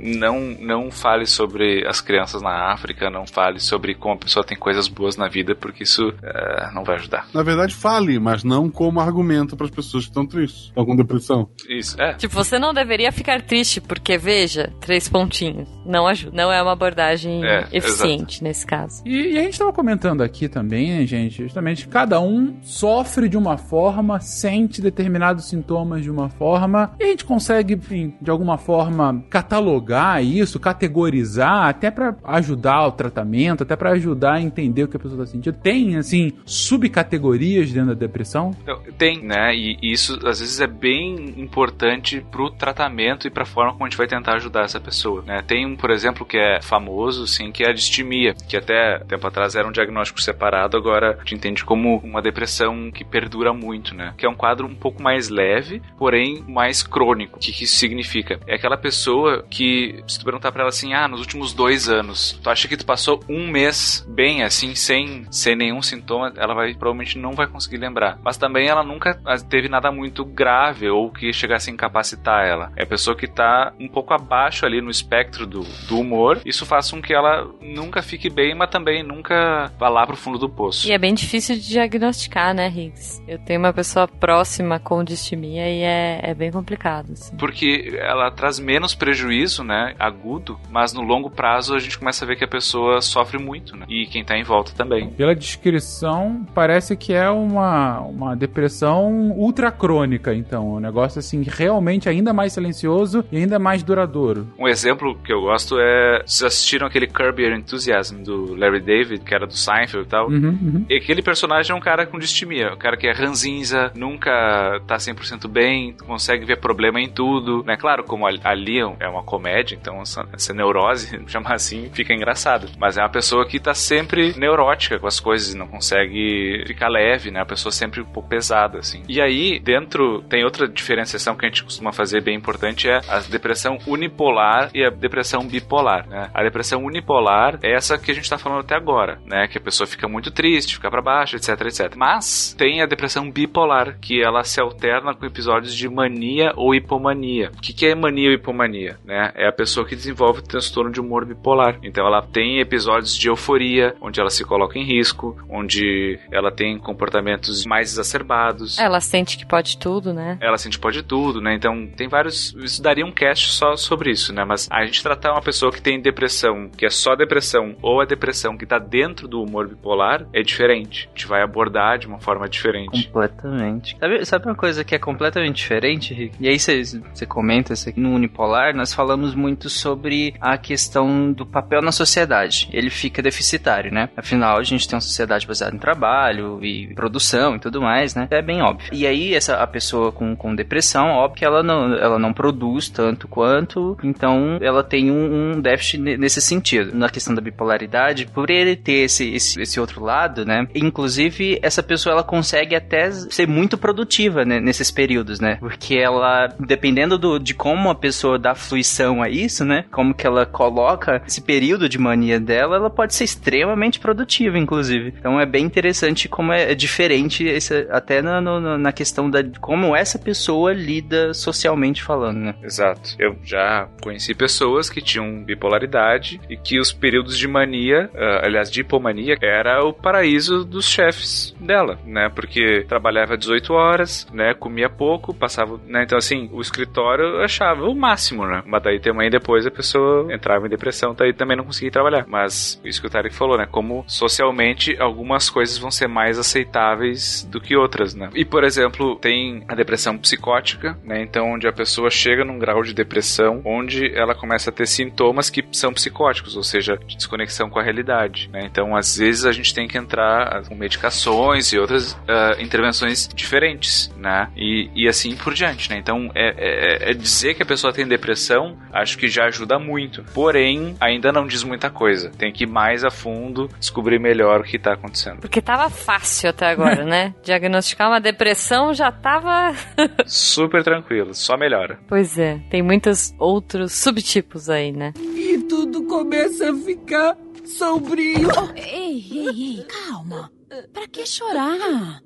não, não fale sobre as crianças na África, não fale sobre como a pessoa tem coisas boas na vida, porque isso uh, não vai ajudar. Na verdade, fale, mas não como argumento para as pessoas que estão tristes, estão com depressão. Isso, é. Tipo, você não deveria ficar triste, porque veja, três pontinhos. Não ajuda. Não é uma abordagem é, eficiente exato. nesse caso. E, e, a gente estava comentando aqui também, gente, justamente cada um sofre de uma forma, sente determinados sintomas de uma forma, e a gente consegue, enfim, de alguma forma catalogar isso, categorizar, até para ajudar o tratamento, até para ajudar a entender o que a pessoa está sentindo. Tem, assim, subcategorias dentro da depressão? Tem, né? E isso às vezes é bem importante pro tratamento e pra forma como a gente vai tentar ajudar essa pessoa, né? Tem um, por exemplo, que é famoso, sim, que é a distimia, que até tempo atrás era um diagnóstico separado, agora a gente entende como uma depressão que perdura muito, né? Que é um quadro um pouco mais leve, porém mais crônico. O que, que isso significa? É aquela pessoa pessoa que, se tu perguntar pra ela assim, ah, nos últimos dois anos, tu acha que tu passou um mês bem, assim, sem, sem nenhum sintoma, ela vai, provavelmente não vai conseguir lembrar. Mas também ela nunca teve nada muito grave ou que chegasse a incapacitar ela. É a pessoa que tá um pouco abaixo ali no espectro do, do humor. Isso faz com que ela nunca fique bem, mas também nunca vá lá pro fundo do poço. E é bem difícil de diagnosticar, né, Riggs? Eu tenho uma pessoa próxima com distimia e é, é bem complicado. Assim. Porque ela traz menos prejuízo, né, agudo, mas no longo prazo a gente começa a ver que a pessoa sofre muito, né? E quem tá em volta também. Pela descrição, parece que é uma, uma depressão ultracrônica, então. Um negócio assim, realmente ainda mais silencioso e ainda mais duradouro. Um exemplo que eu gosto é. Vocês assistiram aquele Curb Your Enthusiasm do Larry David, que era do Seinfeld e tal? Uhum, uhum. E aquele personagem é um cara com distimia, um cara que é ranzinza, nunca tá 100% bem, consegue ver problema em tudo, né? Claro, como ali é uma comédia, então essa, essa neurose, chamar assim, fica engraçado. Mas é uma pessoa que tá sempre neurótica com as coisas, não consegue ficar leve, né? A pessoa sempre um pouco pesada, assim. E aí, dentro, tem outra diferenciação que a gente costuma fazer bem importante, é a depressão unipolar e a depressão bipolar, né? A depressão unipolar é essa que a gente tá falando até agora, né? Que a pessoa fica muito triste, fica para baixo, etc, etc. Mas tem a depressão bipolar, que ela se alterna com episódios de mania mania ou hipomania. O que, que é mania ou hipomania? Né? É a pessoa que desenvolve transtorno de humor bipolar. Então ela tem episódios de euforia, onde ela se coloca em risco, onde ela tem comportamentos mais exacerbados. Ela sente que pode tudo, né? Ela sente que pode tudo, né? Então tem vários. Isso daria um cast só sobre isso, né? Mas a gente tratar uma pessoa que tem depressão, que é só depressão, ou a depressão que tá dentro do humor bipolar, é diferente. A gente vai abordar de uma forma diferente. Completamente. Sabe, sabe uma coisa que é completamente diferente, Rick? E aí você comenta isso aqui no unipolar, nós falamos muito sobre a questão do papel na sociedade. Ele fica deficitário, né? Afinal, a gente tem uma sociedade baseada em trabalho e produção e tudo mais, né? É bem óbvio. E aí, essa, a pessoa com, com depressão, óbvio que ela não, ela não produz tanto quanto, então ela tem um, um déficit nesse sentido. Na questão da bipolaridade, por ele ter esse, esse, esse outro lado, né? Inclusive, essa pessoa ela consegue até ser muito produtiva né, nesses períodos, né? Porque ela, dependendo do, de como a pessoa dá fluição a isso, né? Como que ela coloca esse período de mania dela, ela pode ser extremamente produtiva, inclusive. Então é bem interessante como é, diferente esse, até na, no, na questão da como essa pessoa lida socialmente falando, né? Exato. Eu já conheci pessoas que tinham bipolaridade e que os períodos de mania, uh, aliás, de hipomania, era o paraíso dos chefes dela, né? Porque trabalhava 18 horas, né? Comia pouco, passava, né? Então, assim, o escritório achava o máximo, né? Mas daí também depois a pessoa entrava em depressão, daí também não conseguia trabalhar. Mas isso que o Tarek falou, né? Como socialmente algumas coisas vão ser mais aceitáveis do que outras, né? E, por exemplo, tem a depressão psicótica, né? Então, onde a pessoa chega num grau de depressão onde ela começa a ter sintomas que são psicóticos, ou seja, de desconexão com a realidade, né? Então, às vezes a gente tem que entrar com medicações e outras uh, intervenções diferentes, né? E, e assim por diante, né? Então, é, é, é dizer que a pessoa tem depressão, acho que já ajuda muito. Porém, ainda não diz muita coisa. Tem que ir mais a fundo, descobrir melhor o que está acontecendo. Porque tava fácil até agora, né? Diagnosticar uma depressão já tava. Super tranquilo, só melhora. Pois é, tem muitos outros subtipos aí, né? E tudo começa a ficar sombrio. Oh, ei, ei, ei, calma. Pra que chorar?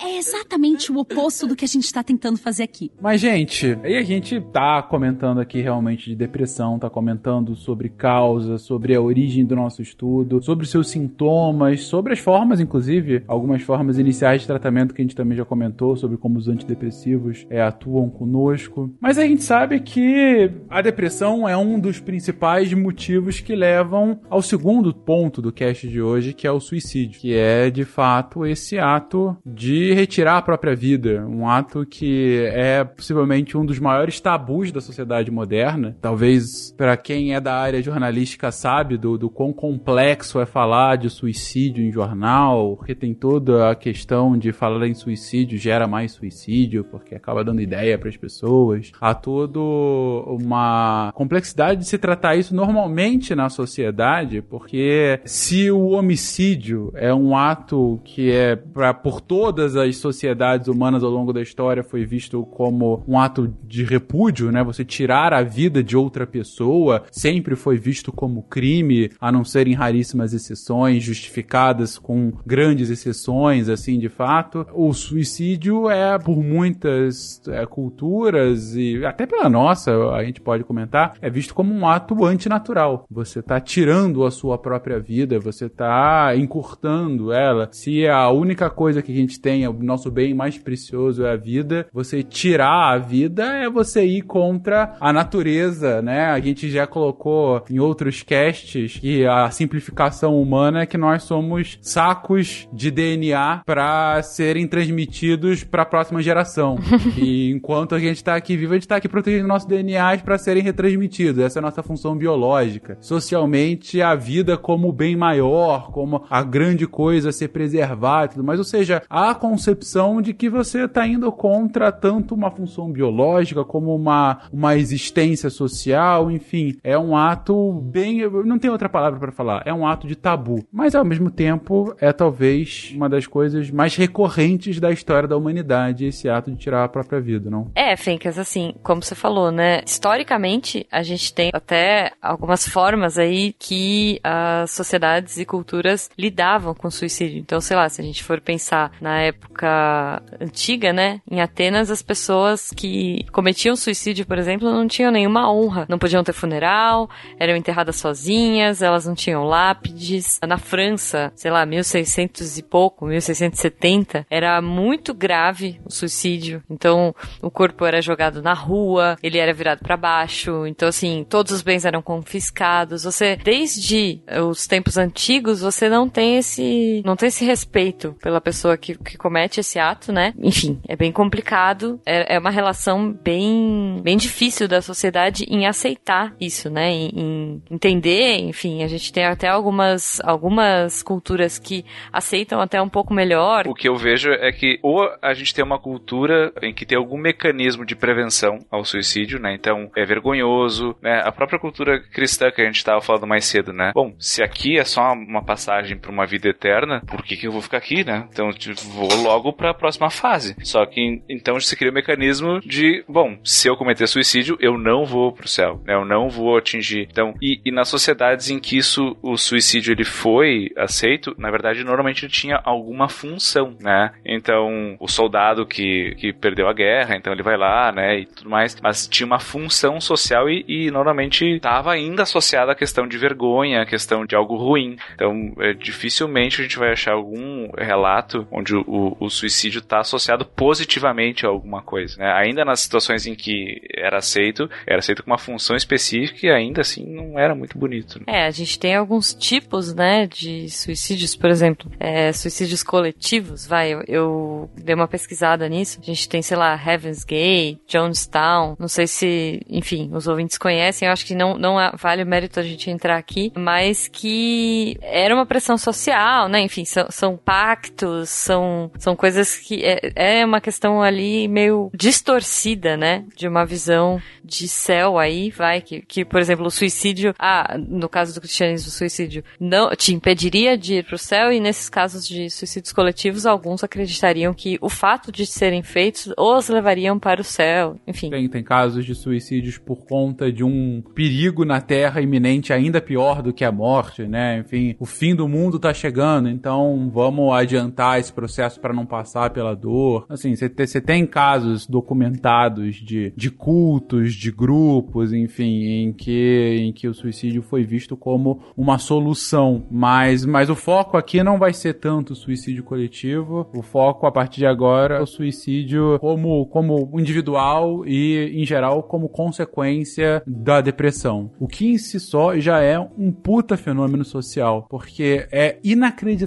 É exatamente o oposto do que a gente tá tentando fazer aqui. Mas, gente, aí a gente tá comentando aqui realmente de depressão, tá comentando sobre causa, sobre a origem do nosso estudo, sobre seus sintomas, sobre as formas, inclusive, algumas formas iniciais de tratamento que a gente também já comentou, sobre como os antidepressivos é, atuam conosco. Mas a gente sabe que a depressão é um dos principais motivos que levam ao segundo ponto do cast de hoje, que é o suicídio, que é é de fato esse ato de retirar a própria vida, um ato que é possivelmente um dos maiores tabus da sociedade moderna. Talvez para quem é da área jornalística sabe do, do quão complexo é falar de suicídio em jornal, porque tem toda a questão de falar em suicídio gera mais suicídio, porque acaba dando ideia para as pessoas. Há toda uma complexidade de se tratar isso normalmente na sociedade, porque se o homicídio é um ato ato que é pra, por todas as sociedades humanas ao longo da história foi visto como um ato de repúdio, né? Você tirar a vida de outra pessoa sempre foi visto como crime, a não ser em raríssimas exceções, justificadas com grandes exceções, assim, de fato. O suicídio é, por muitas é, culturas e até pela nossa, a gente pode comentar, é visto como um ato antinatural. Você tá tirando a sua própria vida, você tá encurtando ela, se a única coisa que a gente tem, o nosso bem mais precioso é a vida, você tirar a vida é você ir contra a natureza, né? A gente já colocou em outros casts que a simplificação humana é que nós somos sacos de DNA para serem transmitidos para a próxima geração. e enquanto a gente está aqui vivo, a gente está aqui protegendo nossos DNAs para serem retransmitidos. Essa é a nossa função biológica. Socialmente, a vida como o bem maior, como a grande coisa a ser preservada e tudo mais. Ou seja, há a concepção de que você está indo contra tanto uma função biológica como uma, uma existência social, enfim. É um ato bem. Não tem outra palavra para falar. É um ato de tabu. Mas ao mesmo tempo, é talvez uma das coisas mais recorrentes da história da humanidade, esse ato de tirar a própria vida, não? É, Fencas, assim, como você falou, né? Historicamente, a gente tem até algumas formas aí que as sociedades e culturas lidavam com suicídio suicídio. Então, sei lá, se a gente for pensar na época antiga, né? Em Atenas, as pessoas que cometiam suicídio, por exemplo, não tinham nenhuma honra. Não podiam ter funeral, eram enterradas sozinhas, elas não tinham lápides. Na França, sei lá, 1600 e pouco, 1670, era muito grave o suicídio. Então, o corpo era jogado na rua, ele era virado para baixo. Então, assim, todos os bens eram confiscados. Você, desde os tempos antigos, você não tem esse, não tem esse respeito pela pessoa que, que comete esse ato, né? Enfim, é bem complicado. É, é uma relação bem, bem difícil da sociedade em aceitar isso, né? Em, em entender, enfim, a gente tem até algumas, algumas culturas que aceitam até um pouco melhor. O que eu vejo é que ou a gente tem uma cultura em que tem algum mecanismo de prevenção ao suicídio, né? Então é vergonhoso, né? A própria cultura cristã que a gente estava falando mais cedo, né? Bom, se aqui é só uma passagem para uma vida eterna, por que, que eu vou ficar aqui, né? Então tipo, vou logo para a próxima fase. Só que então se cria um mecanismo de, bom, se eu cometer suicídio, eu não vou pro céu, né? Eu não vou atingir. Então, e, e nas sociedades em que isso, o suicídio ele foi aceito, na verdade, normalmente ele tinha alguma função, né? Então, o soldado que, que perdeu a guerra, então ele vai lá, né, e tudo mais, mas tinha uma função social e, e normalmente estava ainda associada à questão de vergonha, à questão de algo ruim. Então, é, dificilmente a gente vai achar algum relato onde o, o, o suicídio está associado positivamente a alguma coisa, né? Ainda nas situações em que era aceito, era aceito com uma função específica e ainda assim não era muito bonito. Né? É, a gente tem alguns tipos, né, de suicídios, por exemplo, é, suicídios coletivos, vai, eu, eu, dei uma pesquisada nisso, a gente tem, sei lá, Heaven's Gate, Jonestown, não sei se, enfim, os ouvintes conhecem, eu acho que não, não vale o mérito a gente entrar aqui, mas que era uma pressão social, né, enfim, são, são pactos, são, são coisas que, é, é uma questão ali meio distorcida, né, de uma visão de céu aí, vai, que, que por exemplo, o suicídio, ah, no caso do cristianismo, o suicídio não te impediria de ir pro céu e nesses casos de suicídios coletivos, alguns acreditariam que o fato de serem feitos os levariam para o céu, enfim. Tem, tem casos de suicídios por conta de um perigo na Terra iminente ainda pior do que a morte, né? Enfim, o fim do mundo tá chegando, então vamos adiantar esse processo para não passar pela dor. Assim, você tem casos documentados de, de cultos, de grupos, enfim, em que, em que o suicídio foi visto como uma solução. Mas, mas o foco aqui não vai ser tanto o suicídio coletivo. O foco, a partir de agora, é o suicídio como, como individual e, em geral, como consequência da depressão. O que em si só já é um puta fenômeno social, porque é inacreditável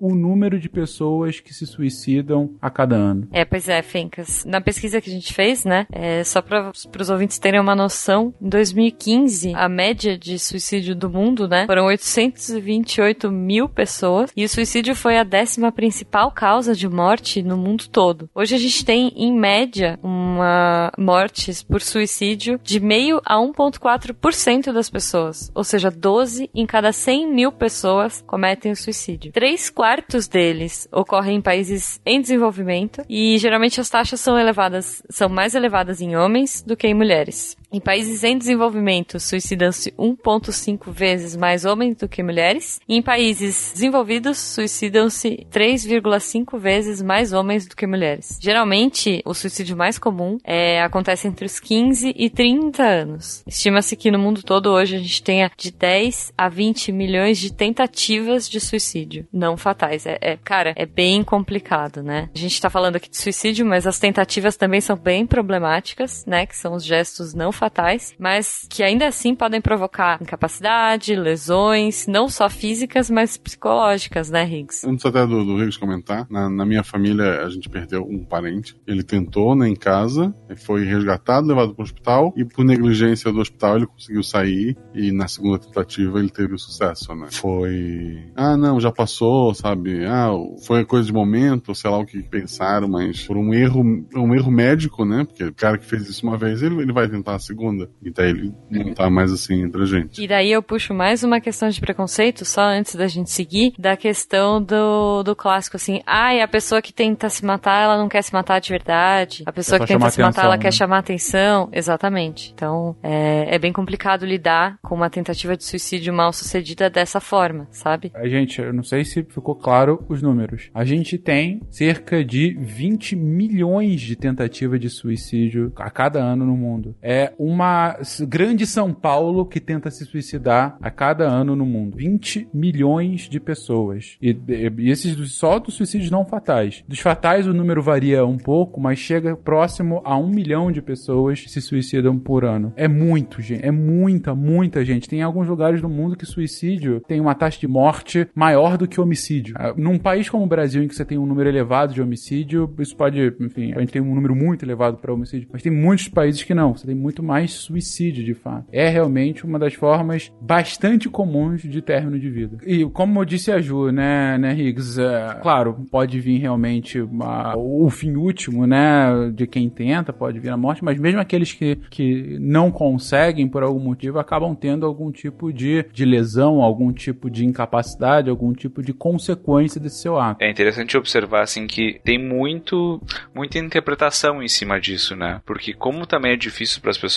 o número de pessoas que se suicidam a cada ano. É, pois é, Fencas. Na pesquisa que a gente fez, né, é, só para os ouvintes terem uma noção, em 2015, a média de suicídio do mundo, né, foram 828 mil pessoas, e o suicídio foi a décima principal causa de morte no mundo todo. Hoje a gente tem, em média, uma mortes por suicídio de meio a 1,4% das pessoas, ou seja, 12 em cada 100 mil pessoas cometem o suicídio. Três quartos deles ocorrem em países em desenvolvimento e geralmente as taxas são elevadas, são mais elevadas em homens do que em mulheres. Em países em desenvolvimento, suicidam-se 1,5 vezes mais homens do que mulheres. E em países desenvolvidos, suicidam-se 3,5 vezes mais homens do que mulheres. Geralmente, o suicídio mais comum é, acontece entre os 15 e 30 anos. Estima-se que no mundo todo hoje a gente tenha de 10 a 20 milhões de tentativas de suicídio não fatais. É, é cara, é bem complicado, né? A gente tá falando aqui de suicídio, mas as tentativas também são bem problemáticas, né? Que são os gestos não fatais fatais, mas que ainda assim podem provocar incapacidade, lesões, não só físicas, mas psicológicas, né, Higgs? Antes até do, do comentar, na, na, minha família a gente perdeu um parente. Ele tentou, né, em casa, foi resgatado, levado para o hospital e por negligência do hospital ele conseguiu sair e na segunda tentativa ele teve o sucesso, né? Foi, ah, não, já passou, sabe? Ah, foi coisa de momento, sei lá o que pensaram, mas por um erro, um erro médico, né? Porque o cara que fez isso uma vez, ele, ele vai tentar segunda. E daí ele não tá mais assim entre a gente. E daí eu puxo mais uma questão de preconceito, só antes da gente seguir, da questão do, do clássico, assim, ai, a pessoa que tenta se matar, ela não quer se matar de verdade. A pessoa É que tenta se matar, atenção, ela né? quer chamar atenção. Exatamente. Então, é, é bem complicado lidar com uma tentativa de suicídio mal sucedida dessa forma, sabe? A gente, eu não sei se ficou claro os números. A gente tem cerca de 20 milhões de tentativas de suicídio a cada ano no mundo. É uma grande São Paulo que tenta se suicidar a cada ano no mundo. 20 milhões de pessoas. E, e- esses só dos suicídios não fatais. Dos fatais o número varia um pouco, mas chega próximo a um milhão de pessoas que se suicidam por ano. É muito, gente. É muita, muita gente. Tem alguns lugares no mundo que suicídio tem uma taxa de morte maior do que homicídio. Ah, Num país como o Brasil, em que você tem um número elevado de homicídio, isso pode, enfim, a gente tem um número muito elevado para homicídio, mas tem muitos países que não. Você tem muito mais suicídio, de fato. É realmente uma das formas bastante comuns de término de vida. E como disse a Ju, né, né Higgs, é, claro, pode vir realmente uma- o fim último, né, de quem tenta, pode vir a morte, mas mesmo aqueles que, que não conseguem por algum motivo acabam tendo algum tipo de, de lesão, algum tipo de incapacidade, algum tipo de consequência desse seu ato. É interessante observar assim que tem muito muita interpretação em cima disso, né? Porque como também é difícil para as pessoas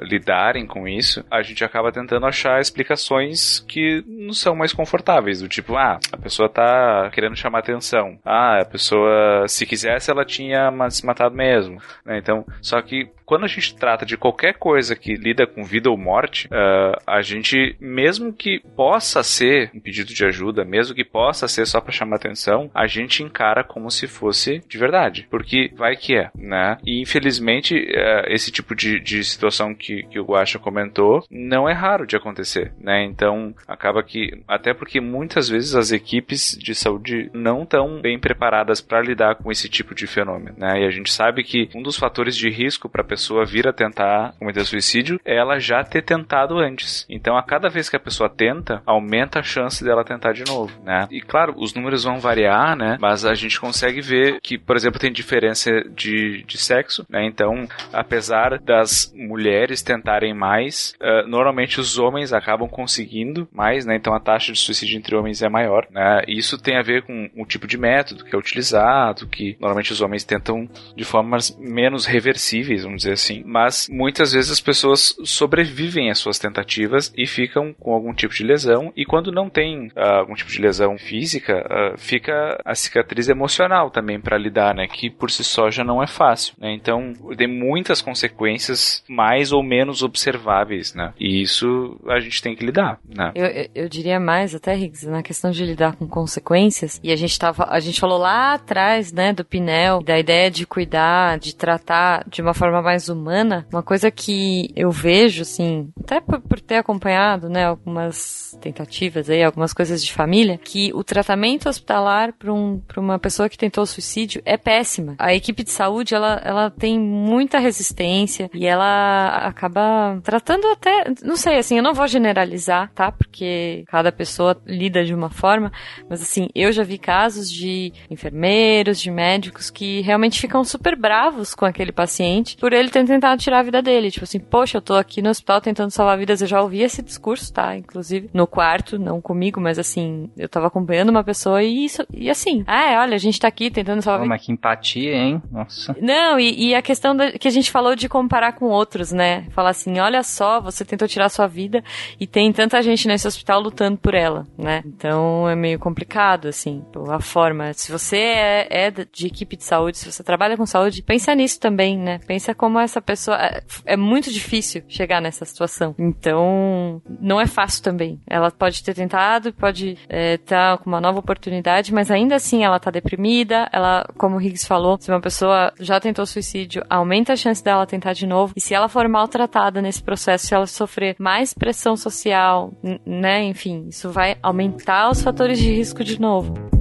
lidarem com isso, a gente acaba tentando achar explicações que não são mais confortáveis, do tipo, ah, a pessoa tá querendo chamar atenção. Ah, a pessoa se quisesse ela tinha se matado mesmo, né? Então, só que quando a gente trata de qualquer coisa que lida com vida ou morte, ah, a gente, mesmo que possa ser um pedido de ajuda, mesmo que possa ser só para chamar atenção, a gente encara como se fosse de verdade. Porque vai que é, né? E infelizmente, eh, esse tipo de, de situação que, que o Guacha comentou não é raro de acontecer, né? Então, acaba que, até porque muitas vezes as equipes de saúde não estão bem preparadas para lidar com esse tipo de fenômeno, né? E a gente sabe que um dos fatores de risco para a pessoa vir a tentar cometer suicídio é ela já ter tentado antes. Então, a cada vez que a pessoa tenta, aumenta a chance dela tentar de novo, né? E claro, os números vão variar, né? Mas a gente consegue ver que, por exemplo, tem diferença de, de sexo, né? Então, apesar das mulheres tentarem mais, eh, normalmente os homens acabam conseguindo mais, né? Então a taxa de suicídio entre homens é maior, né? E isso tem a ver com o tipo de método que é utilizado, que normalmente os homens tentam de formas menos reversíveis, vamos dizer assim. Mas muitas vezes as pessoas sobrevivem às suas tentativas e ficam com algum tipo de lesão. E quando não tem ah, algum tipo de lesão física, ah, fica a cicatriz emocional também para lidar, né? Que por si só já não é fácil, né? Então tem muitas consequências mais ou menos observáveis, né? E isso a gente tem que lidar, né? Eu, eu, eu diria mais até, Riggs, na questão de lidar com consequências, e a gente tava, a gente falou lá atrás, né, do Pinel, da ideia de cuidar, de tratar de uma forma mais humana, uma coisa que eu vejo, assim, até por, por ter acompanhado, né, algumas tentativas aí, algumas coisas de família, que o tratamento hospitalar para um, pra uma pessoa que tentou suicídio é péssima. A equipe de saúde, ela, ela tem muita resistência e ela acaba tratando até, não sei, assim, eu não vou generalizar, tá? Porque cada pessoa lida de uma forma, mas assim, eu já vi casos de enfermeiros, de médicos que realmente ficam super bravos com aquele paciente por ele ter tentado tirar a vida dele. Tipo assim, poxa, eu tô aqui no hospital tentando salvar vidas, eu já ouvi esse discurso, tá? Inclusive, no quarto, não comigo, mas assim, eu tava acompanhando uma pessoa e isso, e assim, ah, é, olha, a gente tá aqui tentando salvar vidas. mas que empatia, hein? Nossa. Não, e, e a questão da- que a gente falou de comparar com outros, né? Falar assim, olha só, você tentou tirar sua vida e tem tanta gente nesse hospital lutando por ela, né? Então é meio complicado, assim, a forma. Se você é, é de equipe de saúde, se você trabalha com saúde, pensa nisso também, né? Pensa como essa pessoa. É, é muito difícil chegar nessa situação. Então, não é fácil também. Ela pode ter tentado, pode estar com uma nova oportunidade, mas ainda assim ela tá deprimida, ela, como o Higgs falou, se uma pessoa já tentou suicídio, aumenta a chance dela tentar de novo. E se ela for maltratada nesse processo, se ela sofrer mais pressão social, né, enfim, isso vai aumentar os fatores de risco de novo.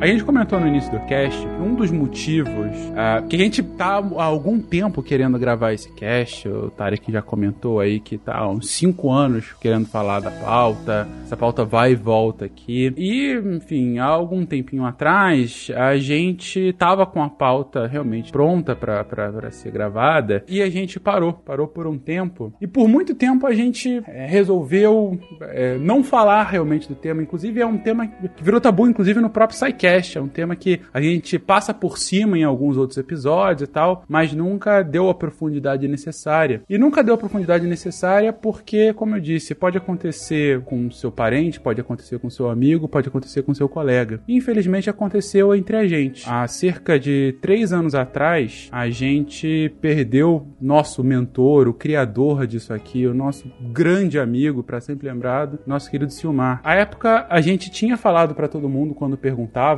A gente comentou no início do cast que um dos motivos uh, que a gente tá há algum tempo querendo gravar esse cast, o Tarek já comentou aí que tá há uns 5 anos querendo falar da pauta, essa pauta vai e volta aqui. E, enfim, há algum tempinho atrás, a gente tava com a pauta realmente pronta para ser gravada e a gente parou, parou por um tempo. E por muito tempo a gente é, resolveu é, não falar realmente do tema, inclusive é um tema que virou tabu, inclusive no próprio SciCast. É um tema que a gente passa por cima em alguns outros episódios e tal, mas nunca deu a profundidade necessária. E nunca deu a profundidade necessária porque, como eu disse, pode acontecer com seu parente, pode acontecer com seu amigo, pode acontecer com seu colega. Infelizmente aconteceu entre a gente. Há cerca de três anos atrás, a gente perdeu nosso mentor, o criador disso aqui, o nosso grande amigo, para sempre lembrado, nosso querido Silmar. À época, a gente tinha falado para todo mundo quando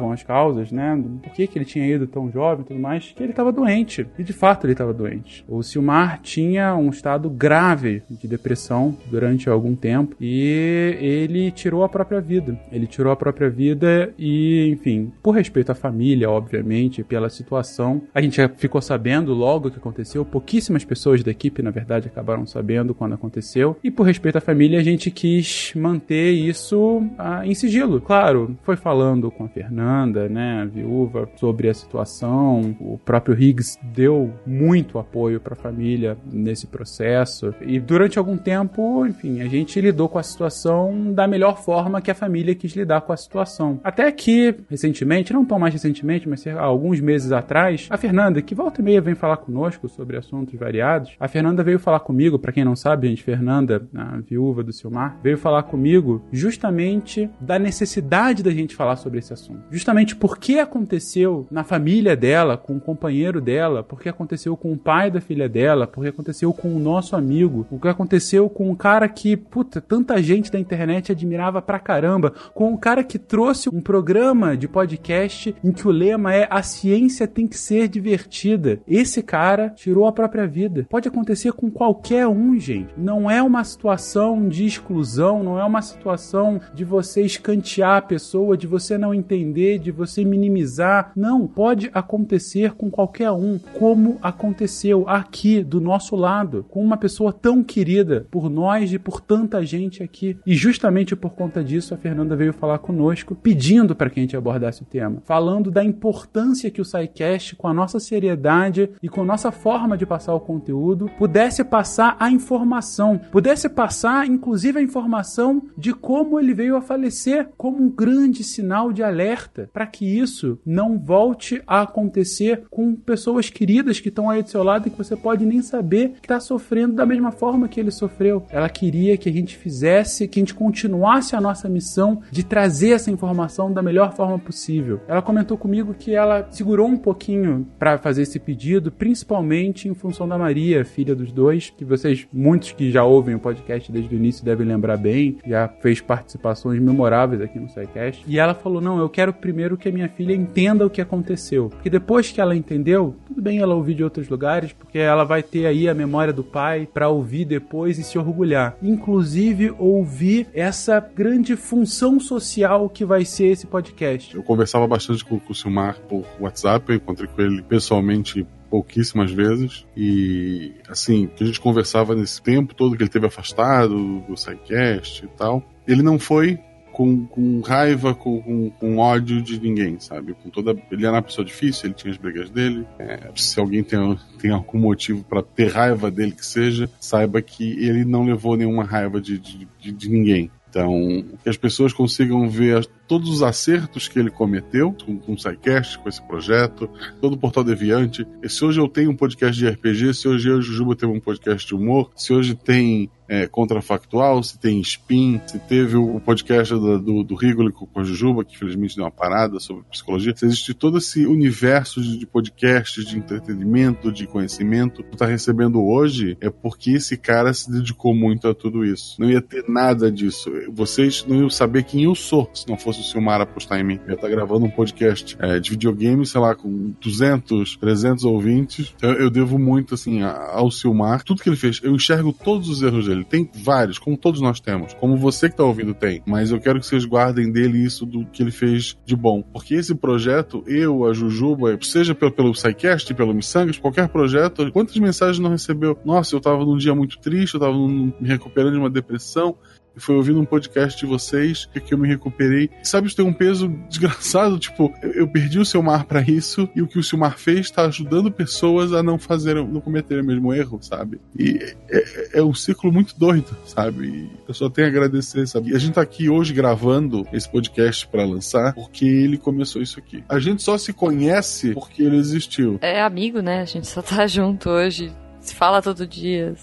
perguntavam as causas, né? Por que, que ele tinha ido tão jovem e tudo mais, que ele estava doente. E de fato ele estava doente. O Silmar tinha um estado grave de depressão durante algum tempo e ele tirou a própria vida. Ele tirou a própria vida e, enfim, por respeito à família, obviamente, pela situação, a gente ficou sabendo logo o que aconteceu. Pouquíssimas pessoas da equipe, na verdade, acabaram sabendo quando aconteceu. E por respeito à família, a gente quis manter isso ah, em sigilo. Claro, foi falando com a Fernanda, né, a viúva, sobre a situação. O próprio Higgs deu muito apoio para a família nesse processo. E durante algum tempo, enfim, a gente lidou com a situação da melhor forma que a família quis lidar com a situação. Até que, recentemente, não tão mais recentemente, mas há alguns meses atrás, a Fernanda, que volta e meia vem falar conosco sobre assuntos variados, a Fernanda veio falar comigo, para quem não sabe, gente, Fernanda, a viúva do Silmar, veio falar comigo justamente da necessidade da gente falar sobre esse assunto. Justamente porque aconteceu na família dela, com o companheiro dela, porque aconteceu com o pai da filha dela, porque aconteceu com o nosso amigo, o que aconteceu com um cara que, puta, tanta gente da internet admirava pra caramba, com um cara que trouxe um programa de podcast em que o lema é a ciência tem que ser divertida. Esse cara tirou a própria vida. Pode acontecer com qualquer um, gente. Não é uma situação de exclusão, não é uma situação de você escantear a pessoa, de você não entender, de você minimizar. Não, pode acontecer com qualquer um, como aconteceu aqui do nosso lado, com uma pessoa tão querida por nós e por tanta gente aqui. E justamente por conta disso, a Fernanda veio falar conosco, pedindo para que a gente abordasse o tema, falando da importância que o SciCast, com a nossa seriedade e com a nossa forma de passar o conteúdo, pudesse passar a informação, pudesse passar inclusive a informação de como ele veio a falecer, como um grande sinal de alerta para que isso não volte a acontecer com pessoas queridas que estão aí do seu lado e que você pode nem saber que está sofrendo da mesma forma que ele sofreu. Ela queria que a gente fizesse, que a gente continuasse a nossa missão de trazer essa informação da melhor forma possível. Ela comentou comigo que ela segurou um pouquinho para fazer esse pedido, principalmente em função da Maria, filha dos dois, que vocês, muitos que já ouvem o podcast desde o início, devem lembrar bem, já fez participações memoráveis aqui no SciCast. E ela falou: Não, eu quero primeiro que a minha filha entenda o que aconteceu. Porque depois que ela entendeu, tudo bem ela ouvir de outros lugares, porque ela vai ter aí a memória do pai para ouvir depois e se orgulhar. Inclusive, ouvir essa grande função social que vai ser esse podcast. Eu conversava bastante com, com o Silmar por WhatsApp, eu encontrei com ele pessoalmente pouquíssimas vezes e assim que a gente conversava nesse tempo todo que ele teve afastado do SciCast e tal ele não foi com, com raiva, com, com, com, ódio de ninguém, sabe? Com toda, ele era uma pessoa difícil, ele tinha as brigas dele. É, se alguém tem, tem algum motivo para ter raiva dele que seja, saiba que ele não levou nenhuma raiva de, de, de, de ninguém. Então, que as pessoas consigam ver todos os acertos que ele cometeu com, com o SciCast, com esse projeto, todo o Portal Deviante. E se hoje eu tenho um podcast de RPG, se hoje eu e o Jujuba temos um podcast de humor, se hoje tem é, Contrafactual, se tem Spin, se teve o podcast do, do, do Rigoli com a Jujuba, que infelizmente deu uma parada sobre psicologia, se existe todo esse universo de, de podcasts, de entretenimento, de conhecimento que está recebendo hoje, é porque esse cara se dedicou muito a tudo isso. Não ia ter nada disso. Vocês não iam saber quem eu sou se não fosse o Silmar apostar em mim. Eu ia estar tá gravando um podcast é, de videogame, sei lá, com 200, 300 ouvintes. Eu, eu devo muito, assim, ao Silmar. Tudo que ele fez, eu enxergo todos os erros dele dele. Tem vários, como todos nós temos. Como você que tá ouvindo tem. Mas eu quero que vocês guardem dele isso do que ele fez de bom. Porque esse projeto, eu, a Jujuba, seja pelo, pelo SciCast, pelo Missangas, qualquer projeto, quantas mensagens não recebeu? Nossa, eu tava num dia muito triste, eu tava num, me recuperando de uma depressão foi ouvindo um podcast de vocês que eu me recuperei. Sabe, isso tem um peso desgraçado. Tipo, eu, perdi o Silmar para isso e o que o Silmar fez tá ajudando pessoas a não fazer, não cometer o mesmo erro, sabe? E é, é um ciclo muito doido, sabe? E eu só tenho a agradecer, sabe? E a gente tá aqui hoje gravando esse podcast para lançar porque ele começou isso aqui. A gente só se conhece porque ele existiu. É amigo, né? A gente só tá junto hoje. Se fala todo dia.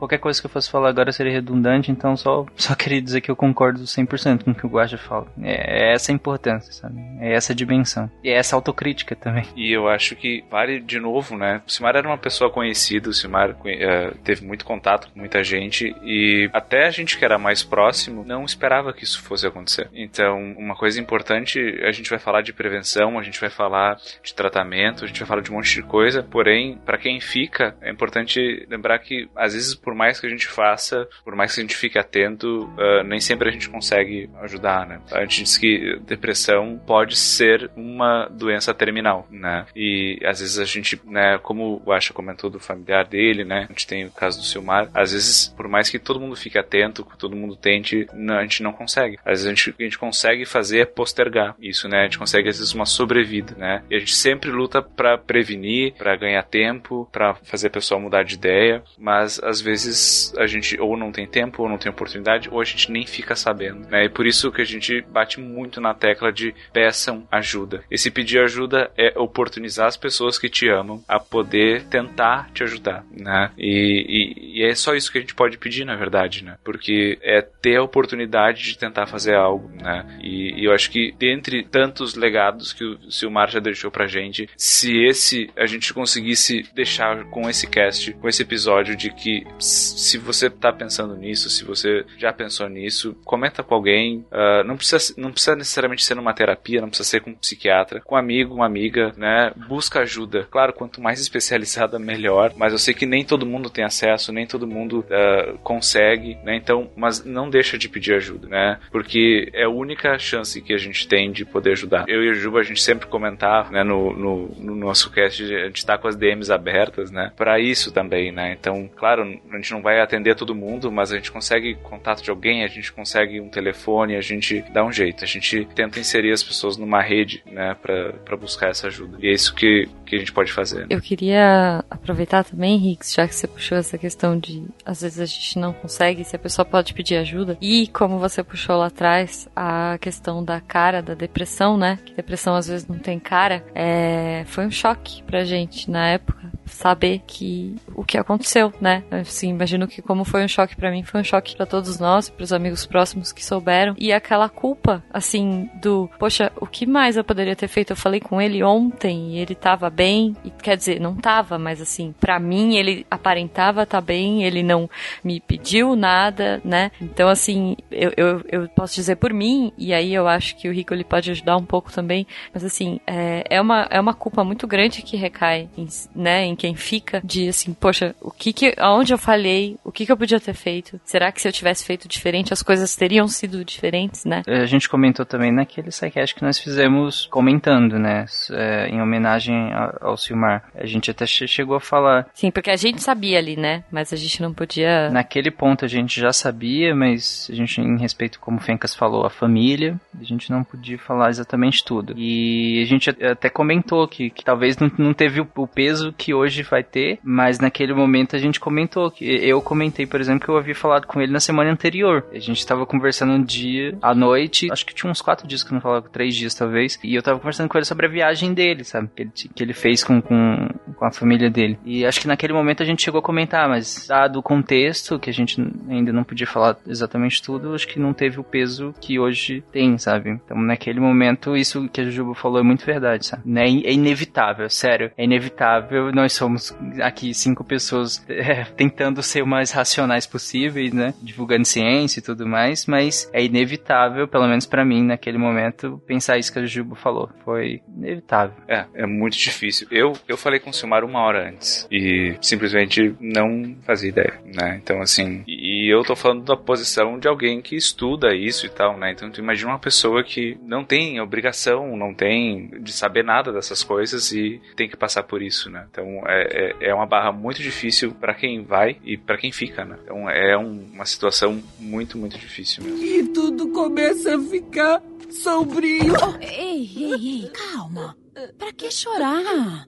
Qualquer coisa que eu fosse falar agora seria redundante, então só, só queria dizer que eu concordo 100% com o que o Guacha fala. É, é essa a importância, sabe? É essa a dimensão. E é essa autocrítica também. E eu acho que vale de novo, né? O Simar era uma pessoa conhecida, o Simar uh, teve muito contato com muita gente e até a gente que era mais próximo não esperava que isso fosse acontecer. Então, uma coisa importante, a gente vai falar de prevenção, a gente vai falar de tratamento, a gente vai falar de um monte de coisa, porém, para quem fica, é importante lembrar que às vezes por mais que a gente faça, por mais que a gente fique atento, uh, nem sempre a gente consegue ajudar, né? A gente diz que depressão pode ser uma doença terminal, né? E às vezes a gente, né, como o Asha comentou do familiar dele, né? A gente tem o caso do Silmar, às vezes, por mais que todo mundo fique atento, que todo mundo tente, a gente não consegue. Às vezes a gente, a gente consegue fazer é postergar isso, né? A gente consegue às vezes uma sobrevida, né? E a gente sempre luta para prevenir, para ganhar tempo, para fazer a pessoa mudar de ideia, mas às vezes vezes a gente ou não tem tempo, ou não tem oportunidade, ou a gente nem fica sabendo. Né? E por isso que a gente bate muito na tecla de peçam ajuda. Esse pedir ajuda é oportunizar as pessoas que te amam a poder tentar te ajudar. Né? E, e, e é só isso que a gente pode pedir, na verdade, né? Porque é ter a oportunidade de tentar fazer algo, né? E, e eu acho que dentre tantos legados que o Silmar já deixou pra gente, se esse a gente conseguisse deixar com esse cast, com esse episódio de que se você está pensando nisso, se você já pensou nisso, comenta com alguém. Uh, não, precisa, não precisa necessariamente ser numa terapia, não precisa ser com um psiquiatra, com um amigo, uma amiga, né? Busca ajuda. Claro, quanto mais especializada, melhor. Mas eu sei que nem todo mundo tem acesso, nem todo mundo uh, consegue, né? Então, mas não deixa de pedir ajuda, né? Porque é a única chance que a gente tem de poder ajudar. Eu e a Juba, a gente sempre comentava, né? No, no, no nosso cast, a gente tá com as DMs abertas, né? Para isso também, né? Então, claro, gente não vai atender todo mundo, mas a gente consegue contato de alguém, a gente consegue um telefone, a gente dá um jeito. A gente tenta inserir as pessoas numa rede, né, para buscar essa ajuda. E é isso que, que a gente pode fazer. Eu queria aproveitar também, Rix, já que você puxou essa questão de às vezes a gente não consegue, se a pessoa pode pedir ajuda. E como você puxou lá atrás, a questão da cara, da depressão, né? Que depressão às vezes não tem cara. É... Foi um choque pra gente na época saber que o que aconteceu, né? Assim, imagino que como foi um choque para mim, foi um choque para todos nós, para os amigos próximos que souberam. E aquela culpa, assim, do, poxa, o que mais eu poderia ter feito? Eu falei com ele ontem e ele tava bem, e quer dizer, não tava, mas assim, para mim ele aparentava tá bem, ele não me pediu nada, né? Então, assim, eu, eu, eu posso dizer por mim, e aí eu acho que o Rico ele pode ajudar um pouco também, mas assim, é, é, uma, é uma culpa muito grande que recai, em, né, em quem fica, de assim, poxa, o que que, aonde eu falhei, o que que eu podia ter feito? Será que se eu tivesse feito diferente, as coisas teriam sido diferentes, né? A gente comentou também naquele sidecast que nós fizemos comentando, né, é, em homenagem ao Silmar. A gente até chegou a falar. Sim, porque a gente sabia ali, né, mas a gente não podia... Naquele ponto a gente já sabia, mas a gente, em respeito, como o Fencas falou, a família, a gente não podia falar exatamente tudo. E a gente até comentou que, que talvez não, não teve o, o peso que hoje hoje vai ter, mas naquele momento a gente comentou que eu comentei, por exemplo, que eu havia falado com ele na semana anterior. A gente tava conversando um dia à noite, acho que tinha uns quatro dias que eu não falava, três dias talvez, e eu tava conversando com ele sobre a viagem dele, sabe? Que ele, que ele fez com, com, com a família dele. E acho que naquele momento a gente chegou a comentar, mas dado o contexto, que a gente ainda não podia falar exatamente tudo, acho que não teve o peso que hoje tem, sabe? Então naquele momento, isso que a Jujuba falou é muito verdade, sabe? É, é inevitável, sério. É inevitável nós somos aqui cinco pessoas é, tentando ser o mais racionais possíveis, né? Divulgando ciência e tudo mais, mas é inevitável, pelo menos para mim, naquele momento, pensar isso que a Juba falou. Foi inevitável. É, é muito difícil. Eu, eu falei com o Silmar uma hora antes e simplesmente não fazia ideia, né? Então, assim, e E eu tô falando da posição de alguém que estuda isso e tal, né? Então tu imagina uma pessoa que não tem obrigação, não tem de saber nada dessas coisas e tem que passar por isso, né? Então é, é, é uma barra muito difícil para quem vai e para quem fica, né? Então é um, uma situação muito, muito difícil mesmo. E tudo começa a ficar sombrio. Ei, ei, ei, calma. Pra que chorar?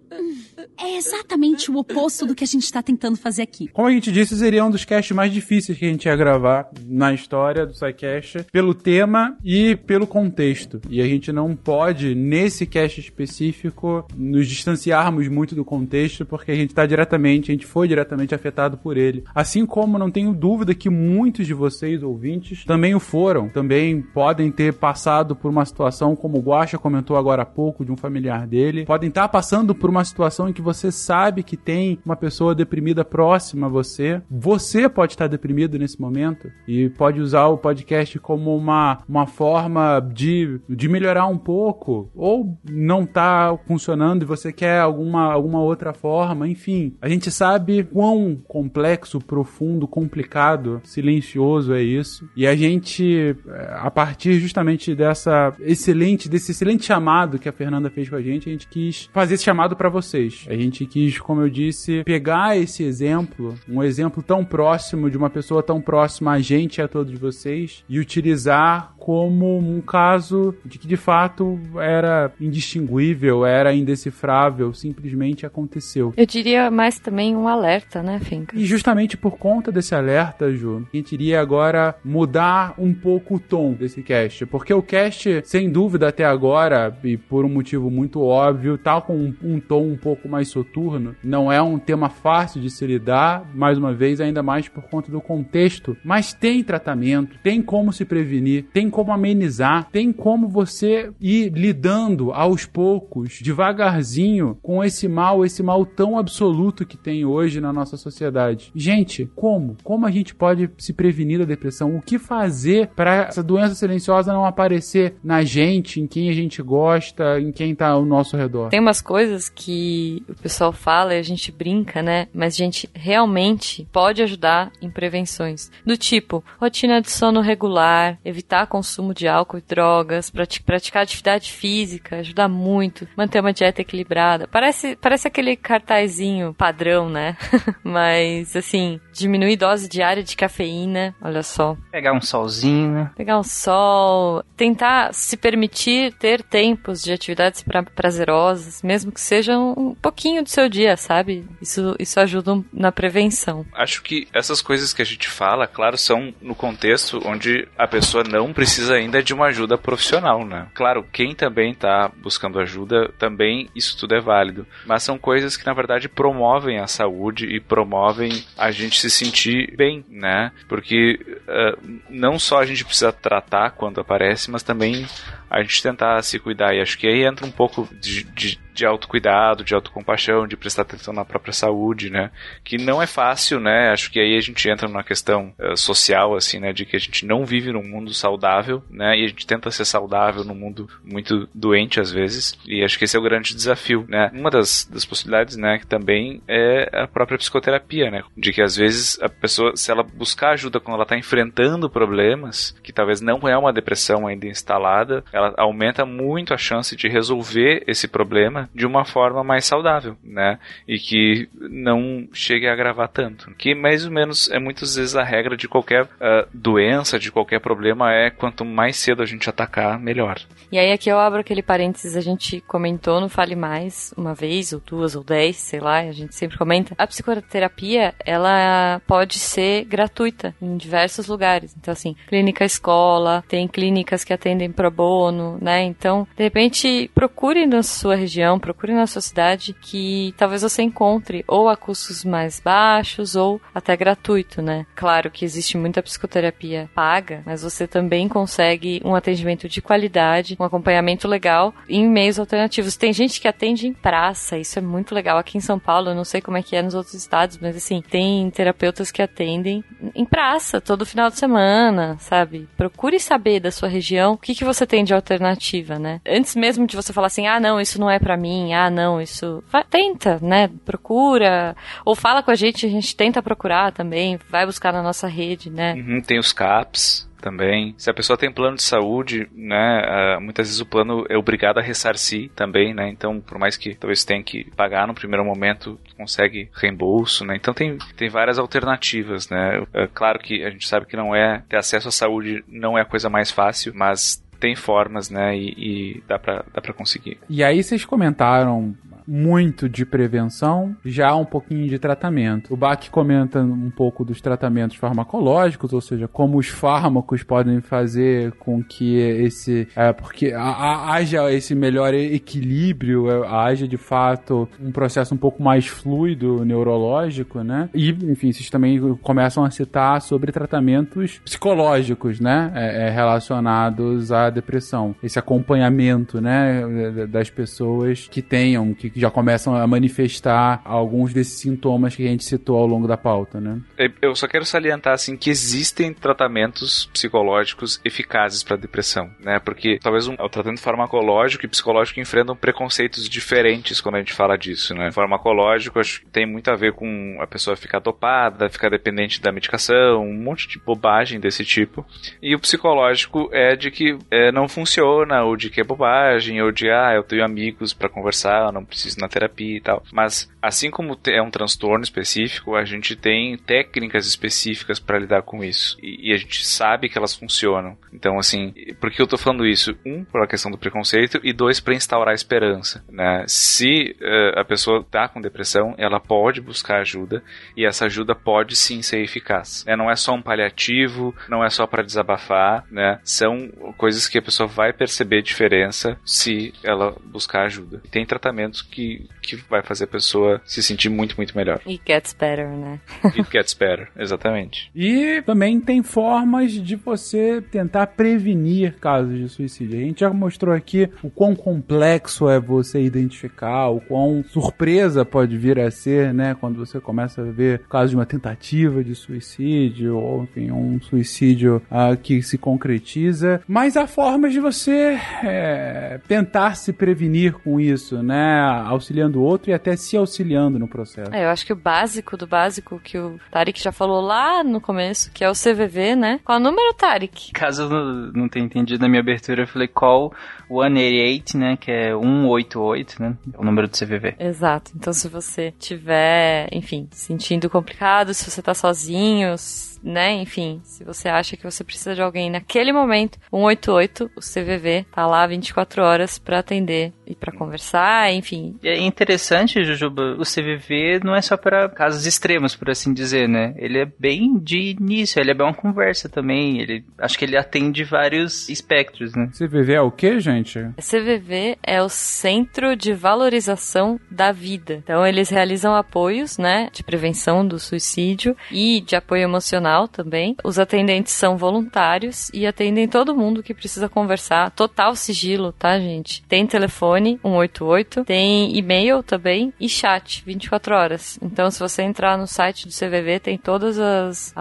É exatamente o oposto do que a gente tá tentando fazer aqui. Como a gente disse, seria um dos casts mais difíceis que a gente ia gravar na história do SciCast, pelo tema e pelo contexto. E a gente não pode, nesse cast específico, nos distanciarmos muito do contexto, porque a gente tá diretamente, a gente foi diretamente afetado por ele. Assim como não tenho dúvida que muitos de vocês, ouvintes, também o foram. Também podem ter passado por uma situação, como o Guaxa comentou agora há pouco, de um familiar dele. Podem estar passando por uma situação em que você sabe que tem uma pessoa deprimida próxima a você. Você pode estar deprimido nesse momento e pode usar o podcast como uma, uma forma de, de melhorar um pouco ou não tá funcionando e você quer alguma, alguma outra forma. Enfim, a gente sabe quão complexo, profundo, complicado, silencioso é isso. E a gente, a partir justamente dessa excelente, desse excelente chamado que a Fernanda fez com a gente, a gente quis fazer esse chamado para vocês. A gente quis, como eu disse, pegar esse exemplo, um exemplo tão próximo de uma pessoa tão próxima a gente e a todos vocês, e utilizar como um caso de que de fato era indistinguível, era indecifrável, simplesmente aconteceu. Eu diria mais também um alerta, né, Finca? E justamente por conta desse alerta, Ju, a gente iria agora mudar um pouco o tom desse cast, porque o cast, sem dúvida até agora, e por um motivo muito óbvio, tá com um, um tom um pouco mais soturno, não é um tema fácil de se lidar, mais uma vez, ainda mais por conta do contexto, mas tem tratamento, tem como se prevenir, tem como amenizar, tem como você ir lidando aos poucos, devagarzinho, com esse mal, esse mal tão absoluto que tem hoje na nossa sociedade. Gente, como? Como a gente pode se prevenir da depressão? O que fazer para essa doença silenciosa não aparecer na gente, em quem a gente gosta, em quem tá ao nosso redor? Tem umas coisas que o pessoal fala e a gente brinca, né? Mas a gente realmente pode ajudar em prevenções. Do tipo, rotina de sono regular, evitar consumo de álcool e drogas, praticar atividade física, ajuda muito, manter uma dieta equilibrada. Parece, parece aquele cartazinho padrão, né? Mas, assim, diminuir dose diária de cafeína, olha só. Pegar um solzinho, né? Pegar um sol, tentar se permitir ter tempos de atividades pra, prazerosas, mesmo que sejam um pouquinho do seu dia, sabe? Isso, isso ajuda na prevenção. Acho que essas coisas que a gente fala, claro, são no contexto onde a pessoa não precisa ainda de uma ajuda profissional, né? Claro, quem também tá buscando ajuda, também isso tudo é válido. Mas são coisas que, na verdade, promovem a saúde e promovem a gente se sentir bem, né? Porque uh, não só a gente precisa tratar quando aparece, mas também a gente tentar se cuidar. E acho que aí entra um pouco de, de, de autocuidado, de autocompaixão, de prestar atenção na própria saúde, né? Que não é fácil, né? Acho que aí a gente entra numa questão uh, social, assim, né? De que a gente não vive num mundo saudável, né? E a gente tenta ser saudável num mundo muito doente às vezes. E acho que esse é o grande desafio, né? Uma das, das possibilidades, né? Que também é a própria psicoterapia, né? De que às vezes a pessoa, se ela buscar ajuda quando ela está enfrentando problemas, que talvez não é uma depressão ainda instalada, ela aumenta muito a chance de resolver esse problema de uma forma mais saudável, né? E que não chegue a agravar tanto. Que mais ou menos é muitas vezes a regra de qualquer uh, doença, de qualquer problema é quanto mais cedo a gente atacar, melhor. E aí aqui eu abro aquele parênteses, a gente comentou no Fale Mais uma vez, ou duas, ou dez, sei lá, a gente sempre comenta. A psicoterapia, ela pode ser gratuita em diversos lugares. Então, assim, clínica escola, tem clínicas que atendem pro bono, né? Então, de repente, procure na sua região, procure na sua cidade que talvez você encontre ou a custos mais baixos ou até gratuito, né? Claro que existe muita psicoterapia paga, mas você também consegue um atendimento de qualidade, um acompanhamento legal em meios alternativos. Tem gente que atende em praça, isso é muito legal. Aqui em São Paulo, eu não sei como é que é nos outros estados, mas assim, tem terapeutas que atendem em praça, todo final de semana, sabe? Procure saber da sua região o que, que você tem de alternativa, né? Antes mesmo de você falar assim, ah, não, isso não é para mim, ah, não, isso. Vai, tenta, né? Procura. Ou fala com a gente, a gente tenta procurar também, vai buscar na nossa rede, né? Uhum, tem os CAPs também. Se a pessoa tem plano de saúde, né, uh, muitas vezes o plano é obrigado a ressarcir também, né? Então, por mais que talvez tenha que pagar no primeiro momento, consegue reembolso, né? Então tem, tem várias alternativas, né? É claro que a gente sabe que não é ter acesso à saúde não é a coisa mais fácil, mas tem formas, né? E, e dá para dá pra conseguir. E aí vocês comentaram muito de prevenção, já um pouquinho de tratamento. O Bach comenta um pouco dos tratamentos farmacológicos, ou seja, como os fármacos podem fazer com que esse. É, porque haja esse melhor equilíbrio, é, haja de fato um processo um pouco mais fluido neurológico, né? E, enfim, vocês também começam a citar sobre tratamentos psicológicos, né? É, é, relacionados à depressão. Esse acompanhamento, né? Das pessoas que tenham, que que já começam a manifestar alguns desses sintomas que a gente citou ao longo da pauta, né? Eu só quero salientar assim que existem tratamentos psicológicos eficazes para depressão, né? Porque talvez um, o tratamento farmacológico e psicológico enfrentam preconceitos diferentes quando a gente fala disso, né? Farmacológico acho que tem muito a ver com a pessoa ficar dopada, ficar dependente da medicação, um monte de bobagem desse tipo. E o psicológico é de que é, não funciona, ou de que é bobagem, ou de ah, eu tenho amigos para conversar, não preciso na terapia e tal. Mas assim como é um transtorno específico, a gente tem técnicas específicas para lidar com isso. E, e, a gente sabe que elas funcionam. Então, assim, por que eu tô falando isso? Um, pela questão do preconceito, e dois, para instaurar esperança. Né? Se uh, a pessoa tá com depressão, ela pode buscar ajuda e essa ajuda pode sim ser eficaz. Né? Não é só um paliativo, não é só para desabafar, né? São coisas que a pessoa vai perceber diferença se ela buscar ajuda. Tem tratamentos que, que vai fazer a pessoa se sentir muito, muito melhor. It gets better, né? It gets better, exatamente. E também tem formas de você tentar prevenir casos de suicídio. A gente já mostrou aqui o quão complexo é você identificar, o quão surpresa pode vir a ser, né? Quando você começa a ver casos de uma tentativa de suicídio, ou enfim, um suicídio uh, que se concretiza. Mas há formas de você é, tentar se prevenir com isso, né? auxiliando o outro e até se auxiliando no processo. É, eu acho que o básico do básico que o Tarek já falou lá no começo, que é o CVV, né? Qual o número, Tarek? Caso eu não tenha entendido na minha abertura, eu falei call 188, né? Que é 188, né? É o número do CVV. Exato. Então, se você tiver, enfim, sentindo complicado, se você tá sozinho, né? Enfim, se você acha que você precisa de alguém naquele momento, 188, o CVV tá lá 24 horas para atender e para conversar, enfim. É interessante, Jujuba, o CVV não é só para casos extremos, por assim dizer, né? Ele é bem de início, ele é bem uma conversa também, ele acho que ele atende vários espectros, né? CVV é o que, gente? CVV é o Centro de Valorização da Vida. Então eles realizam apoios, né, de prevenção do suicídio e de apoio emocional também. Os atendentes são voluntários e atendem todo mundo que precisa conversar. Total sigilo, tá, gente? Tem telefone 188, tem e-mail também e chat 24 horas. Então, se você entrar no site do CVV, tem todas as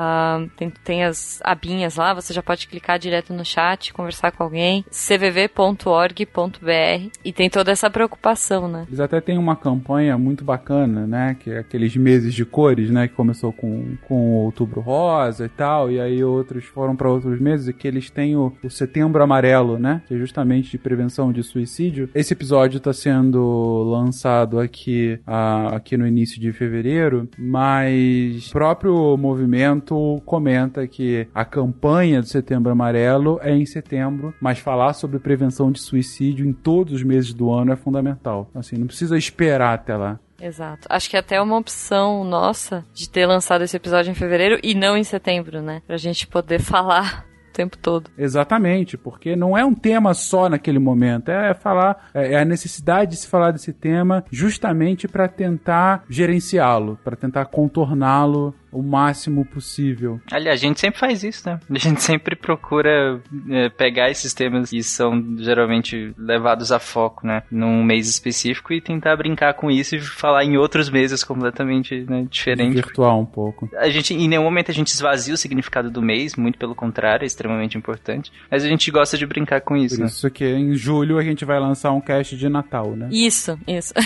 tem, tem as abinhas lá, você já pode clicar direto no chat, conversar com alguém. cvv.org.br e tem toda essa preocupação, né? Eles até têm uma campanha muito bacana, né, que é aqueles meses de cores, né, que começou com com Outubro Rosa rosa e tal, e aí outros foram para outros meses, e que eles têm o, o, setembro amarelo, né? Que é justamente de prevenção de suicídio. Esse episódio está sendo lançado aqui, uh, aqui no início de fevereiro, mas o próprio movimento comenta que a campanha do setembro amarelo é em setembro, mas falar sobre prevenção de suicídio em todos os meses do ano é fundamental. Assim, não precisa esperar até lá. Exato. Acho que é até uma opção nossa de ter lançado esse episódio em fevereiro e não em setembro, né? Pra gente poder falar o tempo todo. Exatamente, porque não é um tema só naquele momento, é falar, é, é a necessidade de se falar desse tema justamente para tentar gerenciá-lo, para tentar contorná-lo o máximo possível. Aliás, a gente sempre faz isso, né? A gente sempre procura é, pegar esses temas que são geralmente levados a foco, né? Num mês específico e tentar brincar com isso e falar em outros meses completamente né, diferente. Virtual um pouco. A gente, em nenhum momento a gente esvazia o significado do mês, muito pelo contrário, é extremamente importante. Mas a gente gosta de brincar com isso, Por né? isso que em julho a gente vai lançar um cast de Natal, né? Isso, isso.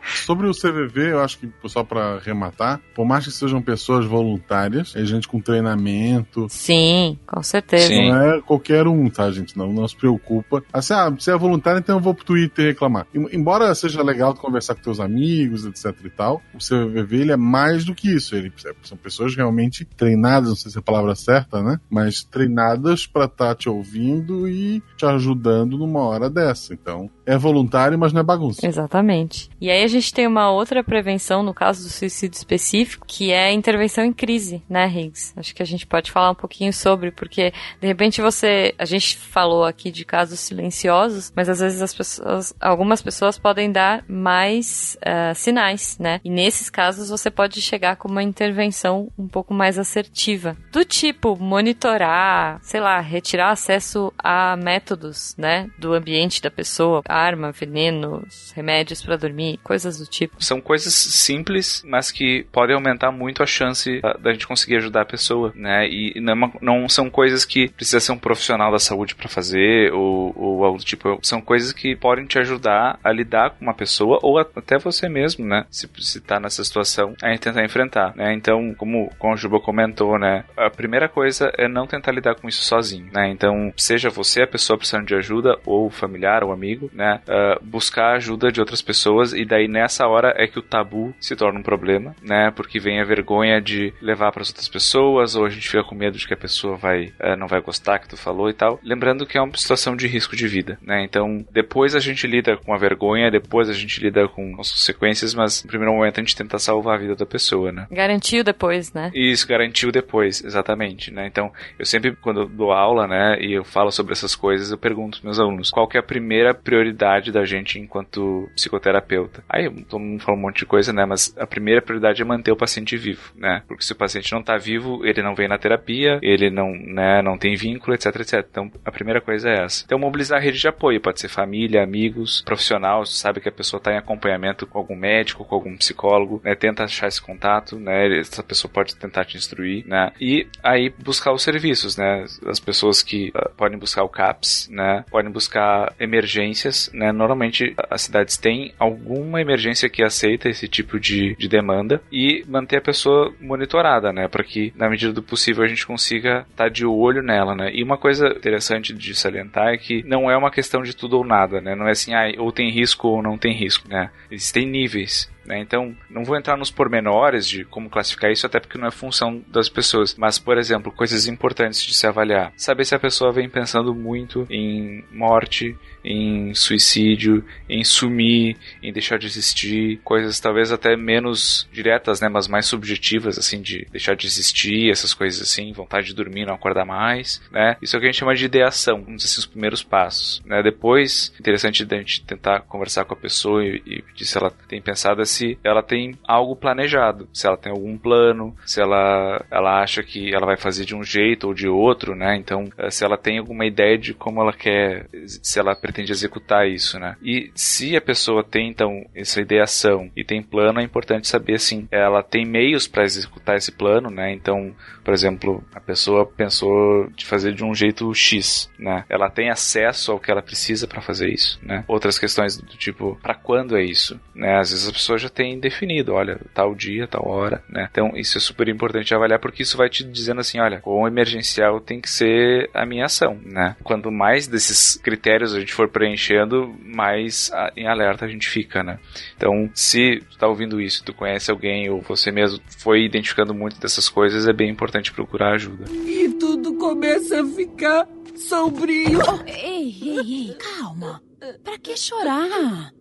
Sobre o CVV, eu acho que, só pra arrematar, por mais que sejam pessoas voluntárias, é gente com treinamento. Sim, com certeza. Sim. Não é qualquer um, tá, gente? Não, não se preocupa. Assim, ah, você é voluntário, então eu vou pro Twitter reclamar. Em- Embora seja legal tu conversar com teus amigos, etc e tal, o CVV ele é mais do que isso. Ele, são pessoas realmente treinadas, não sei se é a palavra certa, né? Mas treinadas pra estar te ouvindo e te ajudando numa hora dessa. Então, é voluntário, mas não é bagunça. Exatamente. E aí a gente tem uma outra prevenção no caso do suicídio específico, que é a intervenção em crise, né, Higgs? Acho que a gente pode falar um pouquinho sobre, porque de repente você, a gente falou aqui de casos silenciosos, mas às vezes as pessoas, algumas pessoas podem dar mais ah, sinais, né? E nesses casos você pode chegar com uma intervenção um pouco mais assertiva, do tipo monitorar, sei lá, retirar acesso a métodos, né, do ambiente da pessoa, arma, venenos, remédios para dormir, coisas do tipo. São coisas simples, mas que podem aumentar muito a chance da, da gente conseguir ajudar a pessoa, né? E não, é uma- não são coisas que precisa ser um profissional da saúde pra fazer ou, ou algo do tipo. São coisas que podem te ajudar a lidar com uma pessoa ou até você mesmo, né? Se, se tá nessa situação, a gente tentar enfrentar, né? Então, como, como o Juba comentou, né? A primeira coisa é não tentar lidar com isso sozinho, né? Então, seja você a pessoa precisando de ajuda ou familiar ou amigo, né? Ah, buscar a ajuda de outras pessoas e daí nessa hora é que o tabu se torna um problema, né? Porque vem a vergonha de levar para as outras pessoas ou a gente fica com medo de que a pessoa vai ah, não vai gostar que tu falou e tal. Lembrando que é uma situação de risco de vida, né? Então, depois a gente lida com a vergonha, depois a gente lida com as consequências, mas no primeiro momento a gente tenta salvar a vida da pessoa, né? Garantiu depois, né? Isso garantiu depois, exatamente, né? Então, eu sempre, quando eu dou aula, né, e eu falo sobre essas coisas, eu pergunto aos meus alunos qual que é a primeira prioridade da gente enquanto psicoterapeuta. Aí, todo mundo fala um monte de coisa, né, mas a primeira prioridade é manter o paciente vivo, né? Porque se o paciente não tá vivo, ele não vem na terapia, ele não, né, não tem vínculo, etc, etc. Então, a primeira coisa é essa. Então, mobilizar a rede de apoio, pode ser família, amigos, profissional, sabe que a pessoa tá em acompanhamento com algum médico, com algum psicólogo, né, tenta achar esse contato, né, essa pessoa pode tentar te instruir, né, e aí buscar os serviços, né, as pessoas que ah, podem buscar o CAPS, né, podem buscar emergências, né, normalmente as cidades têm alguma emergência que aceita esse tipo de, de demanda e manter a pessoa monitorada, né, para que na medida do possível a gente consiga estar de olho nela, né, e uma coisa interessante de salientar é que não é uma questão de tudo ou nada, né, não é assim, ah, ou tem risco ou não tem risco, né, existem níveis, né? Então, não vou entrar nos pormenores de como classificar isso, até porque não é função das pessoas. Mas, por exemplo, coisas importantes de se avaliar. Saber se a pessoa vem pensando muito em morte, em suicídio, em sumir, em deixar de existir. Coisas talvez até menos diretas, né? Mas mais subjetivas, assim, de deixar de existir, essas coisas assim, vontade de dormir, não acordar mais, né? Isso é o que a gente chama de ideação, vamos dizer assim, os primeiros passos, né? Depois, interessante da gente tentar conversar com a pessoa e, e pedir se ela tem pensado é se ela tem algo planejado, se ela tem algum plano, se ela, ela acha que ela vai fazer de um jeito ou de outro, né? Então, eh, se ela tem alguma ideia de como ela quer, se ela pretende executar isso, né? E se a pessoa tem, então, essa ideação e tem plano, é importante saber, assim, ela tem meios para executar esse plano, né? Então, por exemplo, a pessoa pensou de fazer de um jeito X, né? Ela tem acesso ao que ela precisa para fazer isso, né? Outras questões do tipo, para quando é isso, né? Às vezes a pessoa já tem definido, olha, tal dia, tal hora, né? Então, isso é super importante avaliar porque isso vai te dizendo assim, olha, o emergencial tem que ser a minha ação, né? Quanto mais desses critérios a gente for preenchendo, mais a- em alerta a gente fica, né? Então, se tu tá ouvindo isso, tu conhece alguém ou você mesmo foi identificando muito dessas coisas, é bem importante procurar ajuda. E tudo começa a ficar sombrio. Ei, ei, ei, calma. Pra que chorar?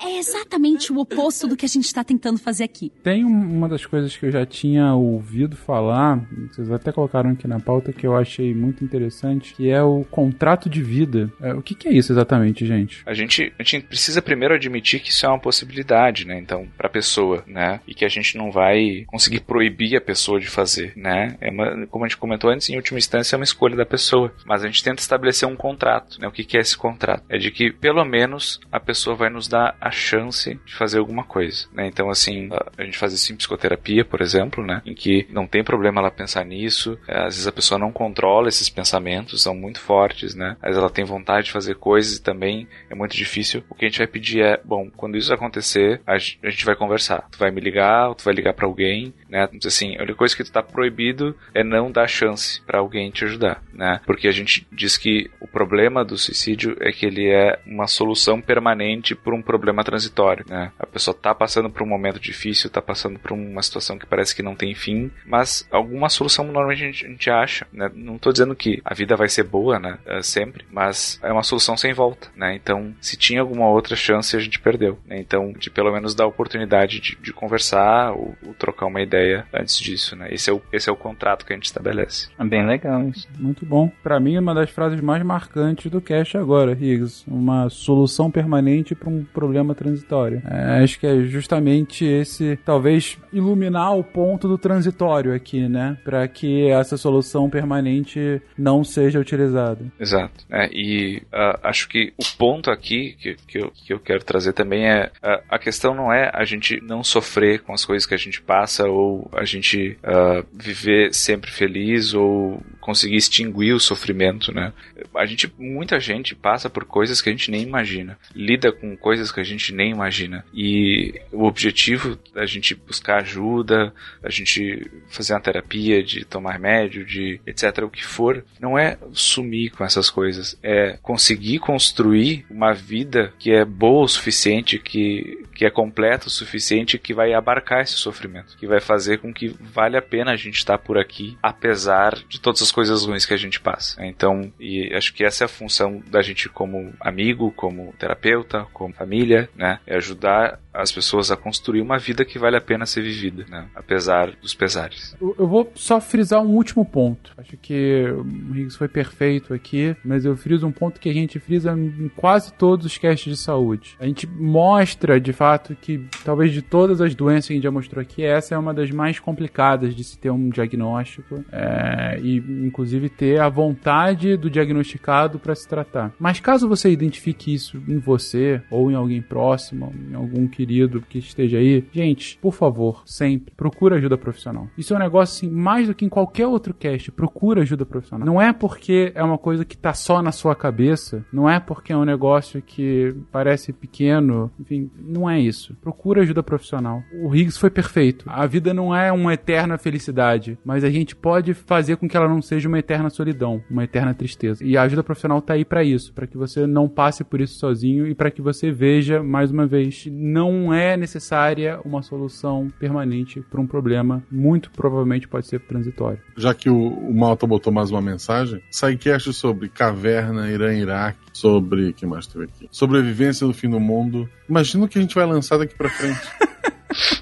É exatamente o oposto do que a gente tá tentando fazer aqui. Tem um- uma das coisas que eu já tinha ouvido falar, vocês até colocaram aqui na pauta, que eu achei muito interessante, que é o contrato de vida. É, o que, que é isso exatamente, gente? A gente, a gente precisa primeiro admitir que isso é uma possibilidade, né? Então, pra pessoa, né? E que a gente não vai conseguir proibir a pessoa de fazer, né? É uma, como a gente comentou antes, em última instância é uma escolha da pessoa. Mas a gente tenta estabelecer um contrato, né? O que, que é esse contrato? É de que, pelo menos, a pessoa vai nos dar a chance de fazer alguma coisa, né? Então, assim, a- gente faz isso em psicoterapia, por exemplo, né? Em que não tem problema ela pensar nisso. É, Às vezes a pessoa não controla esses pensamentos, são muito fortes, né? Às vezes ela tem vontade de fazer coisas e também é muito difícil. O que a gente vai pedir é, bom, quando isso acontecer, a gen- a gente vai conversar. Tu vai me ligar, ou tu vai ligar pra alguém, né? Assim, a única coisa que tu tá proibido é não dar chance pra alguém te ajudar, né? Porque a gente diz que o problema do suicídio é que ele é uma solução permanente por um problema transitório, né? A pessoa tá passando por um momento difícil, tá passando por uma situação que parece que não tem fim, mas alguma solução normalmente a gente, a gente acha, né? Não tô dizendo que a vida vai ser boa, né? É, sempre, mas é uma solução sem volta, né? Então, se tinha alguma outra chance, a gente perdeu, né? Então, de pelo menos dar a oportunidade de, de conversar ou, ou trocar uma ideia antes disso, né? Esse é, o, esse é o contrato que a gente estabelece. É bem legal isso. Muito bom. Pra mim, é uma das frases mais marcantes do cast agora, Higgs. Uma solução permanente para um problema transitório. É, acho que é justamente esse, talvez, iluminar o ponto do transitório aqui, né? Pra que essa solução permanente não seja utilizada. Exato. É, e ah, acho que o ponto aqui que, que, eu, que eu quero trazer também é ah, a questão não é a gente não sofrer com as coisas que a gente passa ou a gente ah, viver sempre feliz ou conseguir extinguir o sofrimento, né? A gente, muita gente passa por coisas que a gente nem imagina, lida com coisas que a gente nem imagina. E o objetivo da gente buscar ajuda, da gente fazer uma terapia, de tomar remédio, de etc, o que for, não é sumir com essas coisas, é conseguir construir uma vida que é boa o suficiente, que, que é completa o suficiente, que vai abarcar esse sofrimento, que vai fazer com que vale a pena a gente estar por aqui, apesar de todas as coisas ruins que a gente passa. Então, e acho que essa é a função da gente como amigo, como terapeuta, como família, né? É ajudar as pessoas a construir uma vida que vale a pena ser vivida, né? Apesar dos pesares. Eu vou só frisar um último ponto. Acho que o Higgs foi perfeito aqui, mas eu friso um ponto que a gente frisa em quase todos os casts de saúde. A gente mostra, de fato, que talvez de todas as doenças que a gente já mostrou aqui, essa é uma das mais complicadas de se ter um diagnóstico é, e, inclusive, ter a vontade do diagnosticado para se tratar. Mas caso você identifique isso em você ou em alguém próximo, em algum querido que esteja aí, gente, por favor, sempre procura ajuda profissional. Isso é um negócio assim, mais do que em qualquer outro cast, procura ajuda profissional. Não é porque é uma coisa que tá só na sua cabeça, não é porque é um negócio que parece pequeno, enfim, não é isso. Procura ajuda profissional. O Higgs foi perfeito. A vida não é uma eterna felicidade, mas a gente pode fazer com que ela não seja uma eterna solidão, uma eterna tristeza. E a ajuda profissional tá aí para isso, para que você não passe por isso sozinho e para que você veja mais uma vez, não é necessária uma solução permanente para um problema, muito provavelmente pode ser transitório. Já que o, o Malta botou mais uma mensagem, sidecast sobre caverna, Irã, Iraque, sobre. que mais teve aqui? Sobrevivência no fim do mundo. Imagina o que a gente vai lançar daqui pra frente.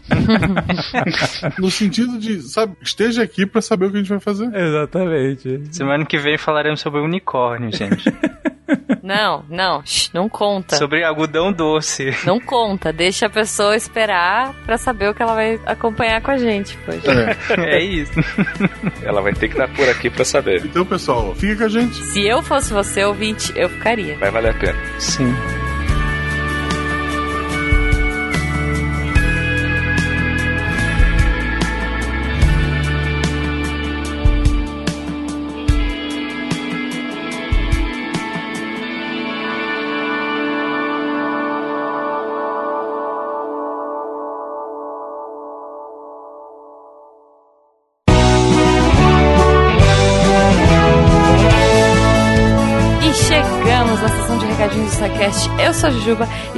no sentido de, sabe, esteja aqui pra saber o que a gente vai fazer. Exatamente. Semana que vem falaremos sobre unicórnio, gente. Não, não, shh, não conta. sobre algodão doce. Não conta, deixa a pessoa esperar pra saber o que ela vai acompanhar com a gente, poxa. É. É isso. Ela vai ter que estar por aqui para saber. Então, pessoal, fica com a gente. Se eu fosse você, ouvinte, eu ficaria. Vai valer a pena. Sim.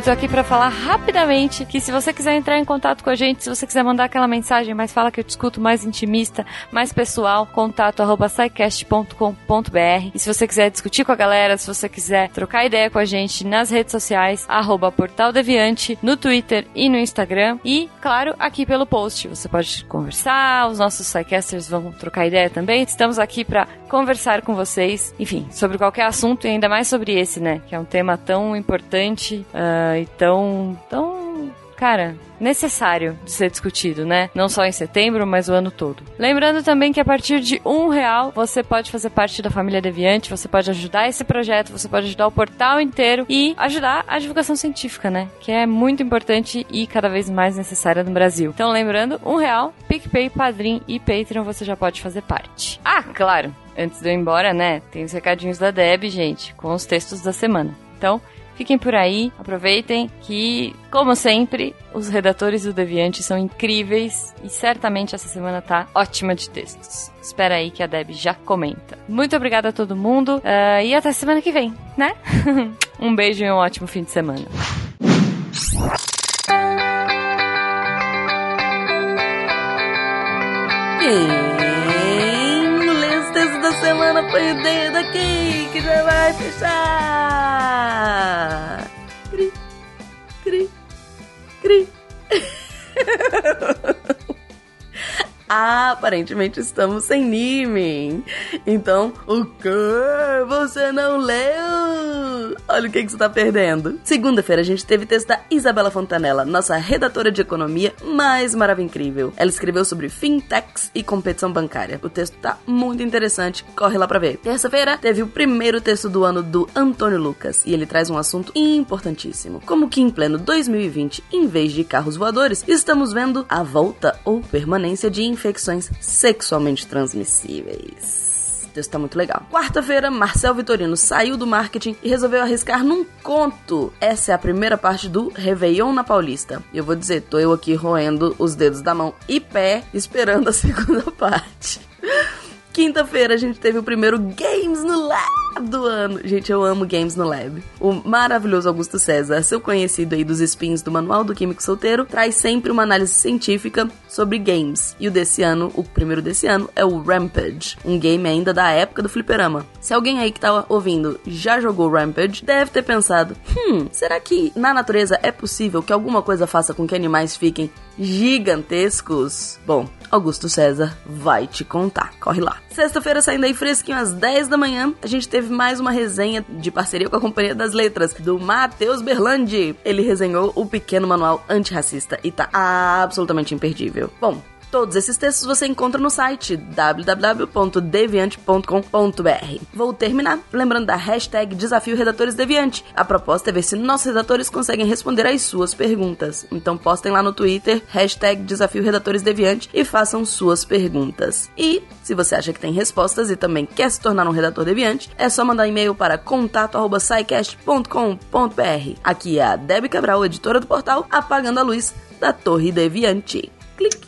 E tô aqui para falar rapidamente que se você quiser entrar em contato com a gente, se você quiser mandar aquela mensagem, mais fala que eu discuto mais intimista, mais pessoal, contato arroba E se você quiser discutir com a galera, se você quiser trocar ideia com a gente nas redes sociais, arroba Portal Deviante, no Twitter e no Instagram. E, claro, aqui pelo post. Você pode conversar, os nossos Psycasters vão trocar ideia também. Estamos aqui para conversar com vocês, enfim, sobre qualquer assunto e ainda mais sobre esse, né? Que é um tema tão importante uh, e tão, tão cara, necessário de ser discutido, né? Não só em setembro, mas o ano todo. Lembrando também que a partir de um real você pode fazer parte da família Deviante, você pode ajudar esse projeto, você pode ajudar o portal inteiro e ajudar a divulgação científica, né? Que é muito importante e cada vez mais necessária no Brasil. Então, lembrando, um real, PicPay, Padrim e Patreon você já pode fazer parte. Ah, claro! Antes de eu ir embora, né? Tem os recadinhos da Deb, gente, com os textos da semana. Então, Fiquem por aí, aproveitem que, como sempre, os redatores do Deviante são incríveis e certamente essa semana tá ótima de textos. Espera aí que a Deb já comenta. Muito obrigada a todo mundo uh, e até semana que vem, né? um beijo e um ótimo fim de semana. da semana foi o dedo aqui que já vai fechar. Cri, cri, cri. Aparentemente estamos sem Nimen. Então, o que? Você não leu? Olha o que, que você tá perdendo. Segunda-feira a gente teve texto da Isabela Fontanella, nossa redatora de economia mais maravilhosa incrível. Ela escreveu sobre fintechs e competição bancária. O texto tá muito interessante, corre lá pra ver. Terça-feira teve o primeiro texto do ano do Antônio Lucas e ele traz um assunto importantíssimo. Como que em pleno 2020, em vez de carros voadores, estamos vendo a volta ou permanência de infecções sexualmente transmissíveis texto tá muito legal. Quarta-feira, Marcel Vitorino saiu do marketing e resolveu arriscar num conto. Essa é a primeira parte do Réveillon na Paulista. E eu vou dizer, tô eu aqui roendo os dedos da mão e pé, esperando a segunda parte. Quinta-feira a gente teve o primeiro Games no Lab do ano. Gente, eu amo Games no Lab. O maravilhoso Augusto César, seu conhecido aí dos spins do Manual do Químico Solteiro, traz sempre uma análise científica sobre games. E o desse ano, o primeiro desse ano, é o Rampage, um game ainda da época do fliperama. Se alguém aí que tá ouvindo já jogou Rampage, deve ter pensado: hum, será que na natureza é possível que alguma coisa faça com que animais fiquem gigantescos? Bom, Augusto César vai te contar. Corre lá. Sexta-feira, saindo aí fresquinho às 10 da manhã, a gente teve mais uma resenha de parceria com a Companhia das Letras, do Matheus Berlandi. Ele resenhou o pequeno manual antirracista e tá absolutamente imperdível. Bom, Todos esses textos você encontra no site www.deviante.com.br. Vou terminar lembrando da hashtag Desafio Redatores Deviante. A proposta é ver se nossos redatores conseguem responder às suas perguntas. Então postem lá no Twitter, hashtag Desafio Redatores Deviante e façam suas perguntas. E, se você acha que tem respostas e também quer se tornar um redator deviante, é só mandar e-mail para contato.sicast.com.br. Aqui é a Debbie Cabral, editora do portal Apagando a Luz da Torre Deviante. Clique.